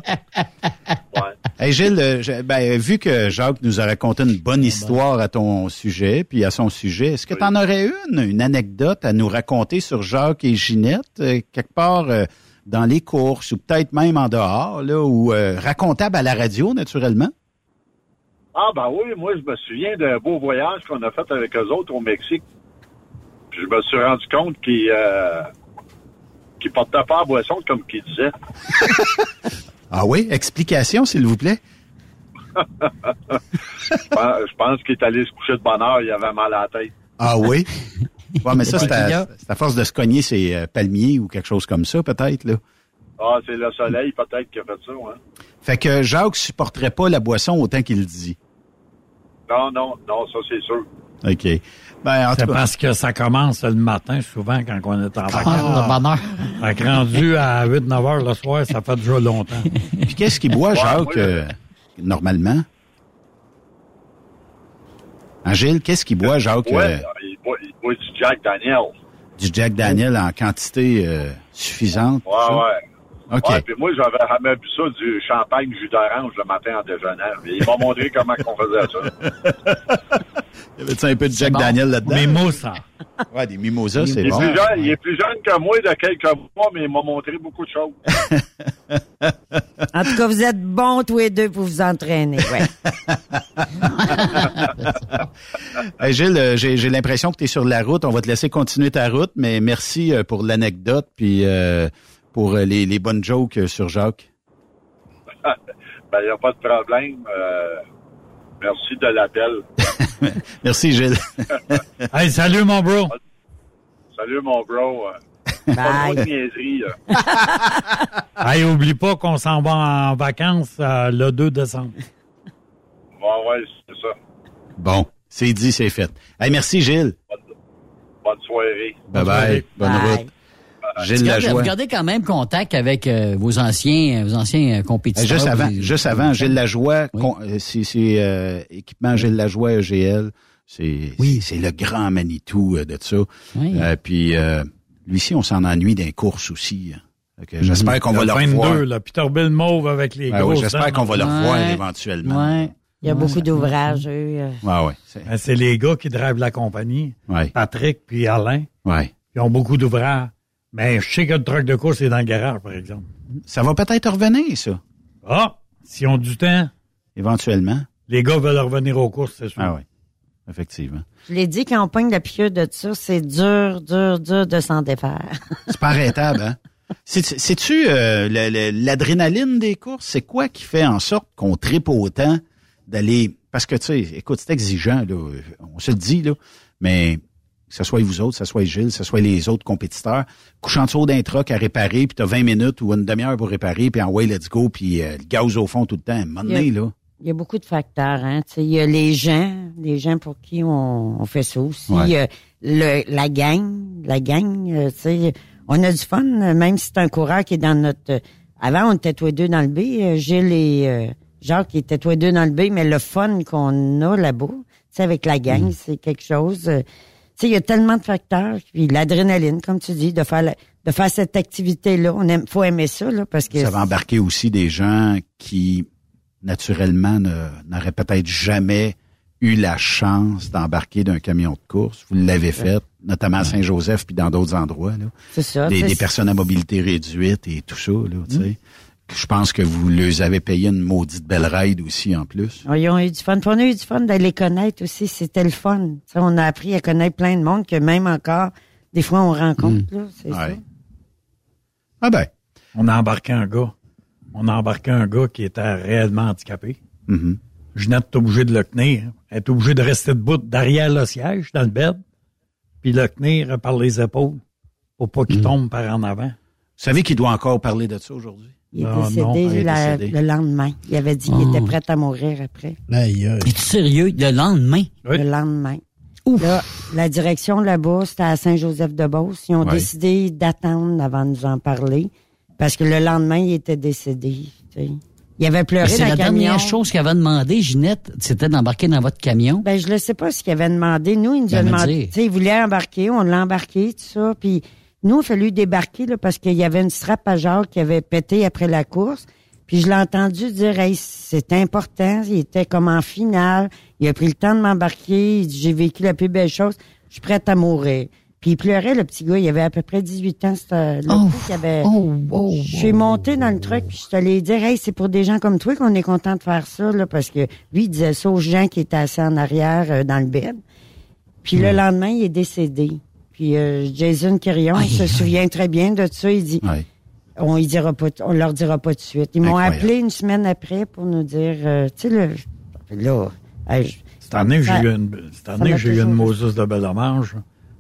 Hey Gilles, euh, je- ben, vu que Jacques nous a raconté une bonne histoire à ton sujet, puis à son sujet, est-ce que tu en aurais une, une anecdote à nous raconter sur Jacques et Ginette? Euh, quelque part, euh, dans les courses ou peut-être même en dehors, là, ou euh, racontable à la radio, naturellement? Ah, ben oui, moi, je me souviens d'un beau voyage qu'on a fait avec eux autres au Mexique. Puis je me suis rendu compte qu'ils qu'ils portaient pas à boisson, comme qu'ils disaient. [laughs] Ah oui? Explication, s'il vous plaît. [laughs] je pense, qu'il est allé se coucher de bonne heure, il avait mal à la tête. Ah oui? [laughs] Ouais, mais ça, c'est à, c'est à force de se cogner ses euh, palmiers ou quelque chose comme ça, peut-être, là. Ah, c'est le soleil, peut-être, qui a fait ça. Fait que Jacques supporterait pas la boisson autant qu'il le dit. Non, non, non, ça, c'est sûr. OK. Ben, en C'est parce que ça commence le matin, souvent, quand on est en vacances. Ah, de bonne heure. Fait que rendu à 8-9 heures le soir, ça fait déjà longtemps. [laughs] puis qu'est-ce qu'il boit, Jacques, euh, normalement? Angèle, qu'est-ce qu'il boit, Jacques? Ouais, euh, il, boit, il boit du Jack Daniel. du Jack Daniel en quantité euh, suffisante? Ouais, ouais. OK. Ouais, puis moi, j'avais jamais bu ça, du champagne jus d'orange le matin en déjeunant. Il m'a montré comment on faisait ça. [laughs] Y avait-tu un peu de Jack bon. Daniel là-dedans? Mimosa. Ouais, des mimosas, c'est Il est, bon. plus jeune, il est plus jeune que moi de quelques mois, mais il m'a montré beaucoup de choses. [laughs] En tout cas, vous êtes bons tous les deux pour vous entraîner. Ouais. [laughs] Hey, Gilles, euh, j'ai j'ai l'impression que tu es sur la route. On va te laisser continuer ta route, mais merci euh, pour l'anecdote puis euh, pour euh, les, les bonnes jokes euh, sur Jacques? [laughs] ben, il n'y a pas de problème. Euh, merci de l'appel. [laughs] Merci, Gilles. [laughs] Hey, salut, mon bro. Salut, mon bro. Pas Bye. trop de niaiserie, là. Hey, oublie pas qu'on s'en va en vacances euh, le 2 décembre. Ouais, ouais, c'est ça. Bon, c'est dit, c'est fait. Hey, merci, Gilles. Bonne soirée. Bye-bye. Bonne Bye. route. Gilles Lajoie. vous gardez quand même contact avec euh, vos anciens, vos anciens euh, Euh, compétiteurs. Juste avant, Vous- juste avant, Gilles Lajoie, Oui. euh, c'est euh, équipement Gilles Lajoie EGL. C'est Oui. c'est le grand Manitou euh, de ça. Oui. Euh, puis euh, lui ci, on s'en ennuie d'un course aussi. hein. Que J'espère qu'on va Le revoir. 22, là, Peterbilt Mauve avec les Ben gros oui, J'espère qu'on va le revoir Ouais. éventuellement. Ouais. Il y a beaucoup d'ouvrages, eux. euh. Ouais, ouais. C'est- Ben, C'est les gars qui drivent la compagnie. Ouais. Patrick puis Alain. ouais. Ils ont beaucoup d'ouvrages. Mais je sais que le truck de course est dans le garage, par exemple. Ça va peut-être revenir, ça, Ah, s'ils ont du temps, éventuellement. les gars veulent revenir aux courses, c'est sûr. Ah oui, effectivement. Je l'ai dit, quand on pogne la piqûre de ça, c'est dur, dur, dur de s'en défaire. [laughs] C'est pas arrêtable, hein? C'est- C'est-tu euh, l'adrénaline des courses? C'est quoi qui fait en sorte qu'on tripe autant d'aller... Parce que, tu sais, écoute, c'est exigeant, là. On se le dit, là. Mais que ce soit vous autres, que ce soit Gilles, que ce soit les autres compétiteurs, couchant dessous d'un truck à réparer, puis t'as 20 minutes ou une demi-heure pour réparer, puis en way, let's go, puis euh, le gaz au fond tout le temps. À un moment donné, là. Il y a beaucoup de facteurs. Hein. Il y a les gens, les gens pour qui on, on fait ça aussi. Ouais. Il y a le, la gang, la gang. euh, sais, on a du fun, même si c'est un coureur qui est dans notre... euh, Avant, on était tous les deux dans le B. euh, Gilles et euh, Jacques qui étaient tous les deux dans le B, mais le fun qu'on a là-bas, tu sais, avec la gang, c'est quelque chose... tu sais, il y a tellement de facteurs. Puis l'adrénaline, comme tu dis, de faire la- de faire cette activité-là. On aime, faut aimer ça, là, parce que... Ça va embarquer aussi des gens qui, naturellement, n'auraient peut-être jamais eu la chance d'embarquer d'un camion de course. Vous l'avez fait, notamment à Saint-Joseph puis dans d'autres endroits. C'est ça. Des, des personnes à mobilité réduite et tout ça. Là, tu sais. Je pense que vous leur avez payé une maudite belle ride aussi en plus. Ah, Ils ont eu du fun. Puis on a eu du fun de les connaître aussi. C'était le fun. Sais, on a appris à connaître plein de monde que même encore, des fois, on rencontre. Là, c'est ça. Ouais. Ah ben. On a embarqué un gars. On a embarqué un gars qui était réellement handicapé. Ginette est obligée de le tenir. Elle est obligée de rester debout derrière le siège, dans le bed, puis le tenir par les épaules pour pas qu'il tombe par en avant. Vous savez qu'il doit encore parler de ça aujourd'hui? Il est Ah, décédé, non, il est la- décédé. le lendemain. Il avait dit qu'il Oh. était prêt à mourir après. Aïe, aïe. Es-tu sérieux? Le lendemain? Oui. Le lendemain. Là, la direction là-bas, c'était à Saint-Joseph-de-Beauce. Ils ont Ouais. décidé d'attendre avant de nous en parler parce que le lendemain, il était décédé. tu sais. Il avait pleuré dans la le camion. dernière chose qu'il avait demandé, Ginette, c'était d'embarquer dans votre camion. Ben, je ne sais pas ce qu'il avait demandé. Nous, il nous a Ben, me demandé. dire. Tu sais, il voulait embarquer, on l'a embarqué, tout ça. Puis nous, il a fallu débarquer là, parce qu'il y avait une strap à Jacques qui avait pété après la course. Puis je l'ai entendu dire, hey, c'est important. Il était comme en finale. Il a pris le temps de m'embarquer. J'ai vécu la plus belle chose. Je suis prête à mourir. Puis il pleurait, le petit gars. Il avait à peu près 18 ans. C'était Oh, avait... oh, oh, je suis montée dans le truck, puis je suis allée dire, hey, c'est pour des gens comme toi qu'on est content de faire ça, là, parce que lui, il disait ça aux gens qui étaient assis en arrière euh, dans le bed. Puis le lendemain, il est décédé. Puis euh, Jason Quirion Aïe, se aïe. souvient très bien de ça. Il dit, on y dira pas, on leur dira pas tout de suite. Ils m'ont appelé une semaine après pour nous dire, euh, tu sais, le, là, je- Cette année, que j'ai eu une, cette année, j'ai eu une Moses de Bellemange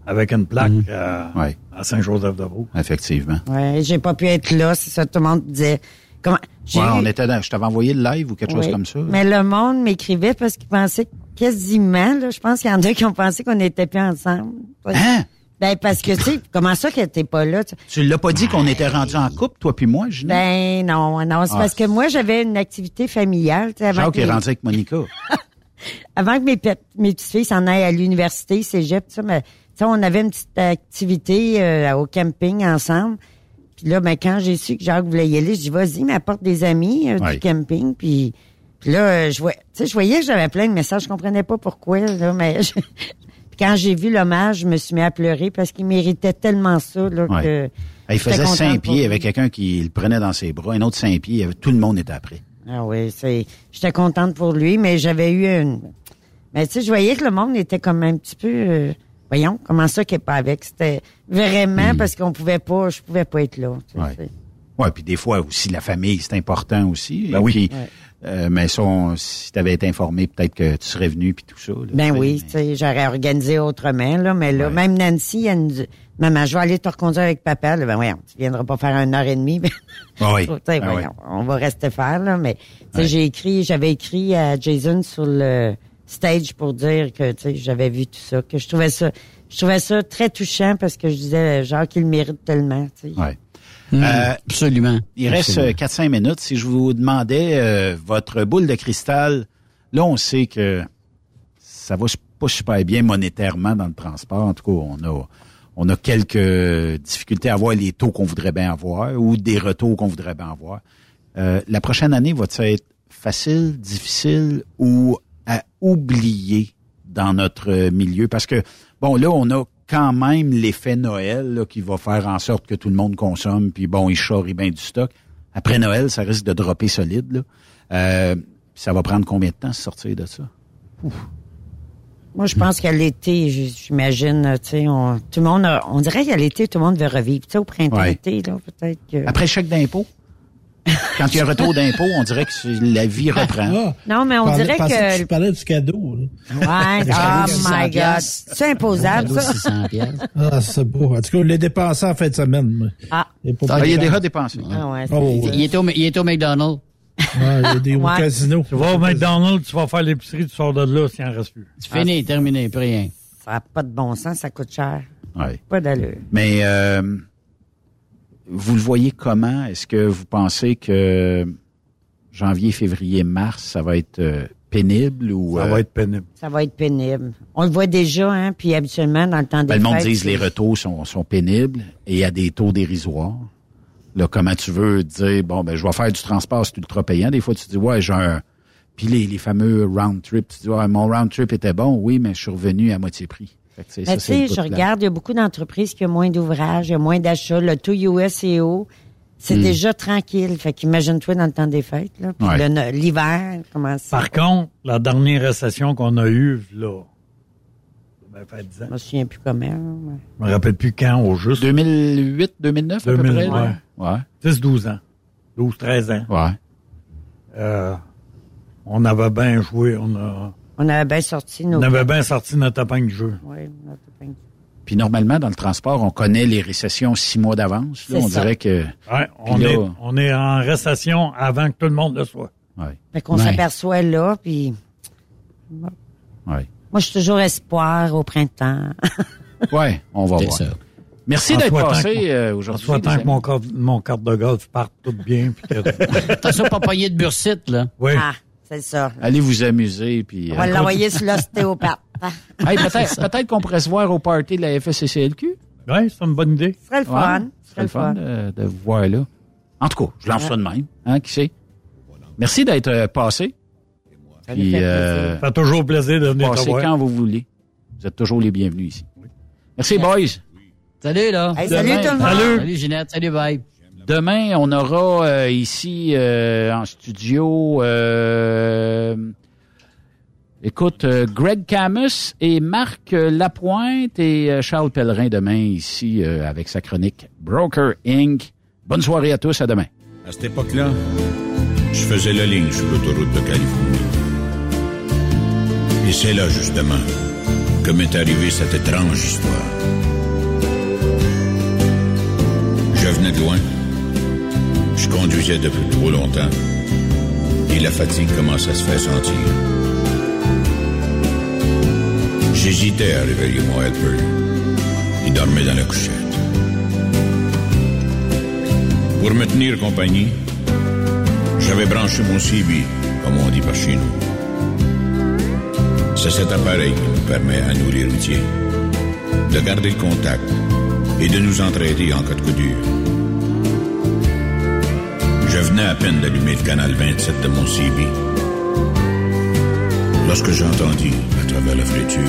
avec une plaque Mhm. euh, Ouais. à Saint-Joseph-de-Beauce. Effectivement. Ouais, j'ai pas pu être là, c'est ça, tout le monde disait. Comment, Ouais, on était dans, je t'avais envoyé le live ou quelque chose Oui. comme ça. Mais le monde m'écrivait parce qu'il pensait quasiment, là, je pense qu'il y en a qui ont pensé qu'on n'était plus ensemble. Hein? Ben, parce que, tu sais, comment ça qu'elle était pas là? tu- Tu l'as pas dit qu'on était rendu en couple, toi puis moi, Ginette? Ben, non, non, c'est Ah. parce que moi, j'avais une activité familiale, tu sais, avant Jacques que est rendu avec Monica. [laughs] avant que mes, pe- mes petites filles s'en aillent à l'université, cégep, ça, mais, tu sais, on avait une petite activité euh, au camping ensemble. Puis là, ben, quand j'ai su que Jacques voulait y aller, je dis, vas-y, mais apporte des amis euh, Ouais. du camping. Puis, puis là, euh, je, sais, je voyais que j'avais plein de messages, je comprenais pas pourquoi, là, mais [laughs] je- puis quand j'ai vu l'hommage, je me suis mis à pleurer parce qu'il méritait tellement ça, là, Ouais. que... Il j'étais faisait cinq pieds avec quelqu'un qui le prenait dans ses bras, un autre cinq pieds, il tout le monde était après. Ah oui, c'est. J'étais contente pour lui, mais j'avais eu une. Mais tu sais, je voyais que le monde était comme un petit peu. euh, Voyons, comment ça qu'il n'est pas avec? C'était vraiment parce qu'on pouvait pas, je pouvais pas être là. tu sais. Ouais. Ouais, puis des fois aussi la famille, c'est important aussi. Ben oui. puis, Ouais. Euh, mais ça, on- si tu avais été informé, peut-être que tu serais venu puis tout ça. là, Ben oui, mais- tu sais, j'aurais organisé autrement, là, mais là, même Nancy, elle nous dit, Maman, je vais aller te reconduire avec papa. Là, ben voyons, tu viendras pas faire une heure et demie. [laughs] Ah oui. Tu sais, Ah voyons, on va rester faire, là, mais tu sais, Ouais. j'ai écrit, j'avais écrit à Jason sur le stage pour dire que, tu sais, j'avais vu tout ça, que je trouvais ça, je trouvais ça très touchant parce que je disais, genre, qu'il mérite tellement, tu sais. Ouais. Hum, Euh, absolument. Il reste Absolument. euh, 4-5 minutes. Si je vous demandais euh, votre boule de cristal, là, on sait que ça va pas super bien monétairement dans le transport. En tout cas, on a, on a quelques difficultés à avoir les taux qu'on voudrait bien avoir ou des retours qu'on voudrait bien avoir. Euh, la prochaine année va-t-elle être facile, difficile ou à oublier dans notre milieu? Parce que, bon, là, on a quand même l'effet Noël là, qui va faire en sorte que tout le monde consomme, puis bon, il charrie bien du stock. Après Noël, ça risque de dropper solide. Là. Euh, ça va prendre combien de temps se sortir de ça? Moi, je pense qu'à l'été, j'imagine, tu sais, on, tout le monde, a- on dirait qu'à l'été, tout le monde veut revivre. Tu sais, au printemps-été, là, peut-être que... Après le chèque d'impôt? Quand il y a un retour d'impôt, on dirait que la vie reprend. Ah, Non, mais on Parlais- dirait que- tu parlais du cadeau. là? Ouais, [laughs] oh my 600 God. C'est imposable, Cadeau ça. 600 piastres. Ah, c'est beau. En tout cas, on l'a dépensé en fin de semaine. Ah. Pour Ah, il est déjà dépensé. Ah ouais, Oh, ouais. Il est au, il est au McDonald's. Ouais, il y a des [laughs] au Ouais. casino. Tu vas au McDonald's, tu vas faire l'épicerie, tu sors de là s'il en reste plus. C'est fini, terminé, plus rien. Ça n'a pas de bon sens, ça coûte cher. Ouais. Pas d'allure. Mais euh, vous le voyez comment? Est-ce que vous pensez que janvier, février, mars, ça va être euh, pénible ou Ça euh, va être pénible. Ça va être pénible. On le voit déjà, hein, puis habituellement, dans le temps des ben, le monde dit que les retours sont, sont pénibles et à des taux dérisoires. Là, comment tu veux dire, bon, ben, je vais faire du transport, c'est ultra payant. Des fois, tu dis, ouais, j'ai un... Puis les, les fameux round trip, tu dis, ouais, mon round trip était bon, oui, mais je suis revenu à moitié prix. Fait que, tu sais, je regarde, il y a beaucoup d'entreprises qui ont moins d'ouvrages, il y a moins d'achats. Le tout USEO, c'est Hmm. déjà tranquille. Fait qu'imagine-toi dans le temps des fêtes, là. Puis Ouais. l'hiver, comment ça? Par contre, la dernière récession qu'on a eue, là, ça va faire 10 ans. Je me souviens plus comment. là, mais- Je me rappelle plus quand au juste. 2008, 2009 à peu 2000, près? ouais. là? Ouais. 10, 12 ans. 12, 13 ans. Ouais. Euh, on avait bien joué, on, a, On avait bien sorti nos... on avait bien sorti notre épingle du jeu. Oui, notre épingle. Puis normalement, dans le transport, on connaît les récessions six mois d'avance. On ça. dirait que... Ouais, on, là- est, on est en récession avant que tout le monde le soit. Ouais. Fait qu'on Ouais. s'aperçoit là, puis... Ouais. Moi, je suis toujours espoir au printemps. [laughs] Ouais, on va voir. ça. Merci d'être passé euh, aujourd'hui. les que mon, amis. carte- mon carte de golf parte tout bien. Attention, [laughs] pas pogner de bursite, là. oui. Ah, c'est ça. Allez vous amuser. Puis, On va euh, l'envoyer sur [laughs] l'ostéopathe. hey, peut-être peut-être qu'on pourrait se voir au party de la FSCCLQ. Oui, c'est une bonne idée. Ce serait le fun. Ouais, Ce serait le fun de, de vous voir là. En tout cas, je lance ça de même. Hein, qui sait? Merci d'être euh, passé. Ça Puis, fait euh, Ça fait toujours plaisir de venir te passez voir. quand vous voulez. Vous êtes toujours les bienvenus ici. Merci, boys. Salut, là. Hey, salut tout le monde. Salut. Salut, Ginette. Salut, bye. Demain, on aura euh, ici euh, en studio, euh, écoute, Greg Camus et Marc Lapointe et Charles Pellerin demain ici avec sa chronique Broker Inc. Bonne soirée à tous, à demain. À cette époque-là, je faisais la ligne sur l'autoroute de Californie. Et c'est là, justement, que m'est arrivée cette étrange histoire. Je venais de loin. Je conduisais depuis trop longtemps. Et la fatigue commence à se faire sentir. J'hésitais à réveiller mon helper. Il dormait dans la couchette. Pour me tenir compagnie, j'avais branché mon CB, comme on dit par chez nous. C'est cet appareil qui nous permet, à nous les routiers, de garder le contact et de nous entraider en cas de coup dur. Venais à peine d'allumer le canal 27 de mon CB lorsque j'ai entendu, à travers la friture,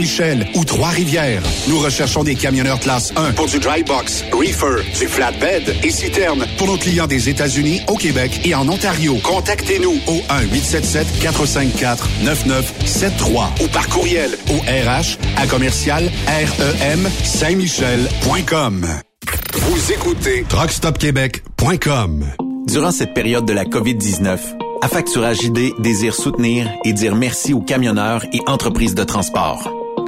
Saint-Michel ou Trois-Rivières. Nous recherchons des camionneurs classe 1 pour du dry box, reefer, du flatbed et citerne pour nos clients des États-Unis, au Québec et en Ontario. Contactez-nous au 1-877-454-9973 ou par courriel au RH à commercial REM Saint-Michel.com. Vous écoutez TruckStopQuébec.com. Durant cette période de la COVID-19, Affacturage ID désire soutenir et dire merci aux camionneurs et entreprises de transport.